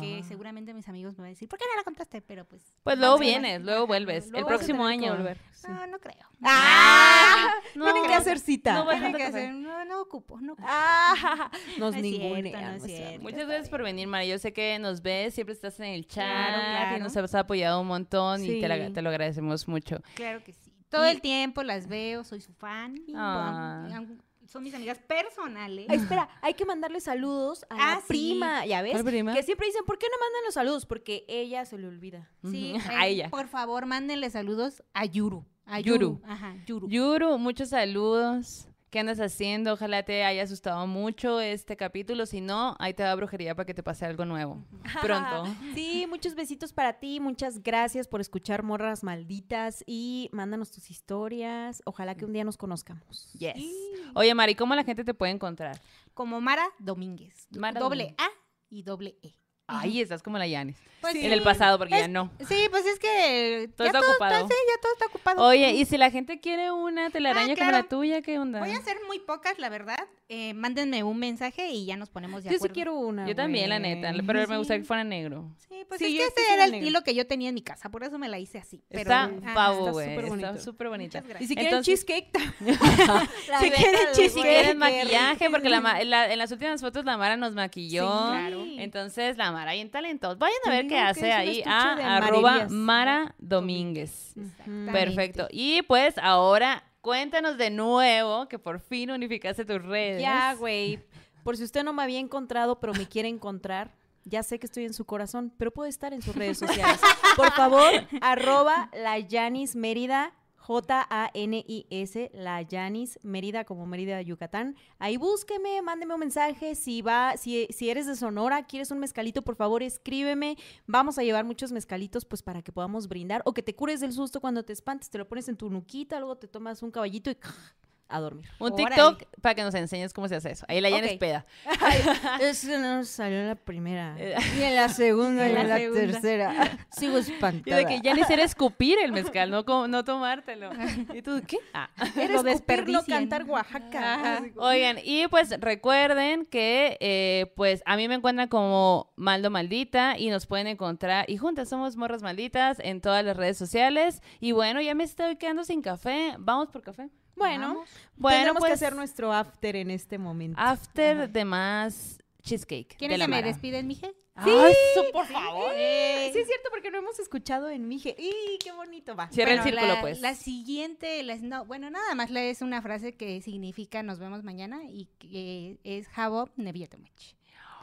que Ah. seguramente mis amigos me van a decir, ¿por qué no la contaste? Pero pues... Pues luego vienes, luego vuelves. luego El próximo año. volver. No, no creo. ¡Ah! No, Tienen que hacer cita. No, que hacer, no, no ocupo, no ocupo. Ah, nos No ningunean. no. Muchas gracias por venir, Mara. Yo sé que nos ves, siempre estás en el chat Claro, claro. y nos has apoyado un montón y te, la- Sí. te lo agradecemos mucho. Claro que sí. Todo Y- el tiempo las veo, soy su fan. Ah. Bueno, son mis amigas personales. Ay, espera, hay que mandarle saludos a Ah, la sí. prima, ¿ya ves? Que siempre dicen, ¿por qué no mandan los saludos? Porque ella se le olvida. Sí, a eh, ella. Por favor, mándenle saludos a Yuru. A Yuru. Ajá, Yuru. Yuru, muchos saludos. ¿Qué andas haciendo? Ojalá te haya asustado mucho este capítulo. Si no, ahí te da brujería para que te pase algo nuevo. Pronto. Sí, muchos besitos para ti, muchas gracias por escuchar Morras Malditas y mándanos tus historias. Ojalá que un día nos conozcamos. Yes. Oye, Mari, ¿cómo la gente te puede encontrar? Como Mara Domínguez. Mara doble A y doble E. Ay, estás como la Yanis. Pues En el sí. pasado, porque ya no. Sí, pues es que Todo ya está todo ocupado. sí, ya todo está ocupado. Oye, y si la gente quiere una telaraña Ah, como la claro. tuya, ¿qué onda? Voy a hacer muy pocas, la verdad. Eh, mándenme un mensaje y ya nos ponemos de Yo sí acuerdo. quiero una. Yo también, la neta, pero me Sí. gustaría que fuera negro. Sí, pues Sí, es yo que este ese sí era el negro. hilo que yo tenía en mi casa, por eso me la hice así. Pero, está ajá. pavo, está güey. Está bonito. súper bonita. Muchas Y si quieren Entonces- cheesecake, Si quieren, cheesecake, si quieren maquillaje, porque la, ma- la- en las últimas fotos la Mara nos maquilló. Sí, claro. Entonces, la Mara bien talentosa. Vayan a ver qué hace ahí a arroba amarillas. Mara Domínguez. Perfecto. Y pues ahora cuéntanos de nuevo que por fin unificaste tus redes. Ya, güey. Por si usted no me había encontrado, pero me quiere encontrar, ya sé que estoy en su corazón, pero puedo estar en sus redes sociales. Por favor, arroba la Yanis Mérida, J-A-N-I-S, la Yanis Mérida, como Mérida, Yucatán. Ahí búsqueme, mándeme un mensaje. Si va, si, si eres de Sonora, quieres un mezcalito, por favor, escríbeme. Vamos a llevar muchos mezcalitos, pues para que podamos brindar. O que te cures del susto cuando te espantes, te lo pones en tu nuquita, luego te tomas un caballito y a dormir. Un Órale. TikTok para que nos enseñes cómo se hace eso. Ahí la Yanis Ok. peda. Eso no salió en la primera. Eh, Y en la segunda, y En en la tercera. Sigo Y espantada. de que Yanis era escupir el mezcal, no, no tomártelo. ¿Y tú qué? Ah. Lo desperdician. cantar Oaxaca. Ajá. Oigan, y pues recuerden que eh, pues a mí me encuentran como Maldo Maldita y nos pueden encontrar, y juntas somos Morras Malditas en todas las redes sociales. Y bueno, ya me estoy quedando sin café. Vamos por café. Bueno, Bueno, tendremos pues, que hacer nuestro after en este momento. After de más cheesecake. ¿Quieren de la que me Mara. despiden, mije? ¡Sí! por favor! Sí, es cierto, porque no hemos escuchado en Mije. ¡Y qué bonito va! Cierra el Bueno, círculo, la, pues. La siguiente, la- no, bueno, nada más le es una frase que significa nos vemos mañana y que es Habom Neviatemach.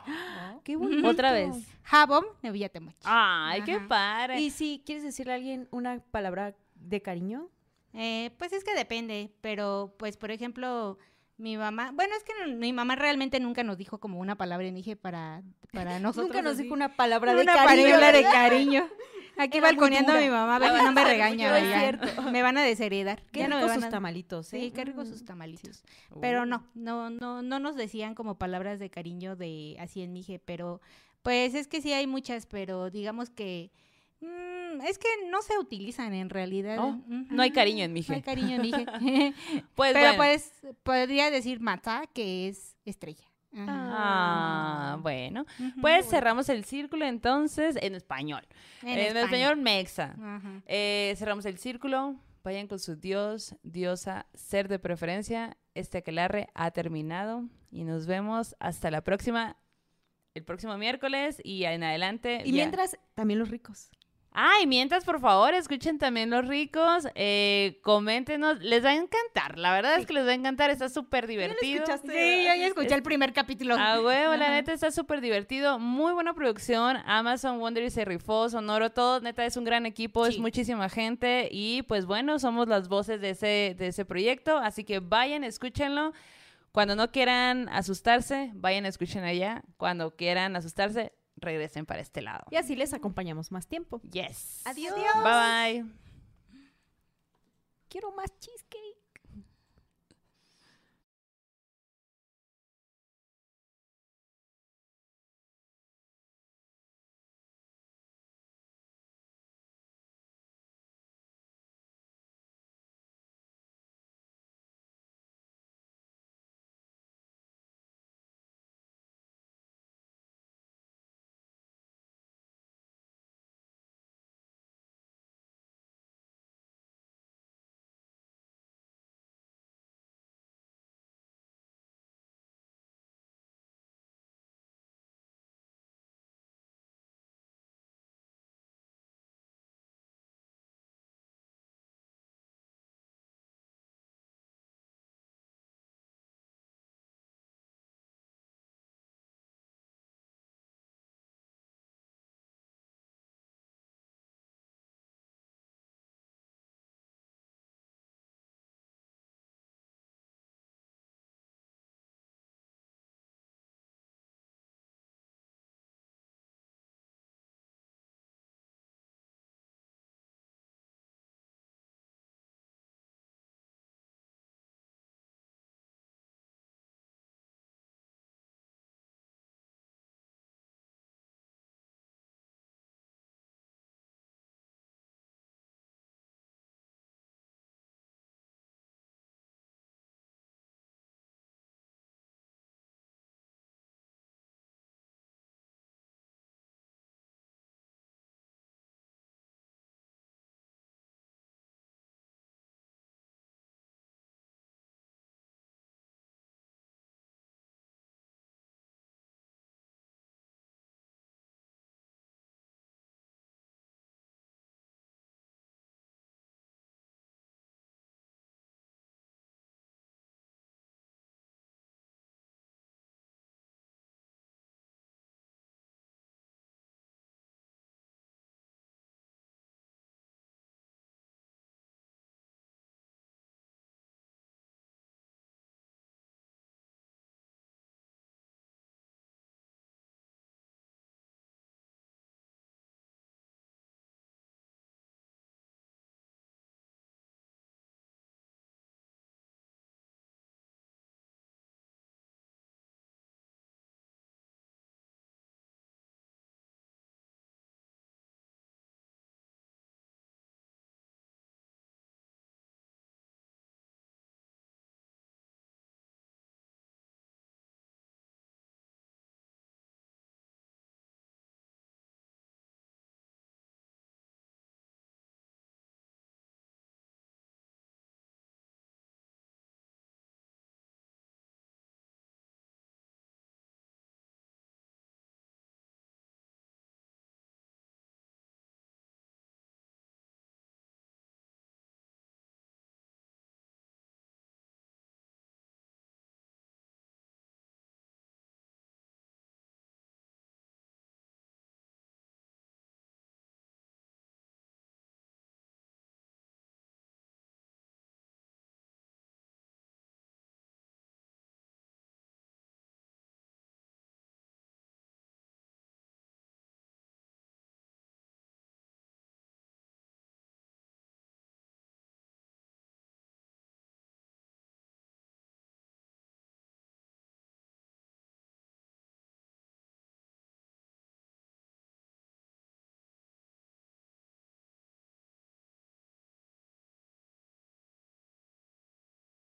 ¡Qué bonito! Otra vez. Habom Neviatemach. ¡Ay, qué Ajá. padre! Y si quieres decirle a alguien una palabra de cariño, Eh, pues es que depende, pero pues por ejemplo, mi mamá, bueno, es que no- mi mamá realmente nunca nos dijo como una palabra en dije para, para nosotros. nunca nos así. dijo una palabra de Una cariño. palabra de cariño. Aquí Era balconeando a mi mamá, a ver si no me regaña. Cierto. Me van a desheredar. Qué no sus tamalitos, ¿eh? Sí, qué ricos Mm. sus tamalitos. Pero no, no, no, no nos decían como palabras de cariño de así en Mije, pero pues es que sí hay muchas, pero digamos que mm, es que no se utilizan en realidad. Oh, no hay cariño en No hay cariño en Mije. Pues pero bueno. pues podría decir Matá, que es estrella. Ah, bueno. Pues cerramos el círculo entonces en español. En En, español. español mexa. Eh, cerramos el círculo. Vayan con su dios, diosa, ser de preferencia. Este aquelarre ha terminado y nos vemos hasta la próxima, el próximo miércoles y en adelante. Y ya. mientras, también los ricos. Ay, mientras, por favor, escuchen también los ricos. Eh, coméntenos, les va a encantar. La verdad es que les va a encantar, está súper divertido. escuchaste? Sí, yo ya escuché el primer capítulo. A huevo, la neta está súper divertido. Muy buena producción. Amazon Wonder se rifó, Sonoro, todo. Neta es un gran equipo, es muchísima gente. Y pues bueno, somos las voces de ese, de ese proyecto. Así que vayan, escúchenlo. Cuando no quieran asustarse, vayan, escuchen allá. Cuando quieran asustarse, regresen para este lado. Y así les acompañamos más tiempo. Yes. Adiós. Bye bye. Quiero más cheesecake.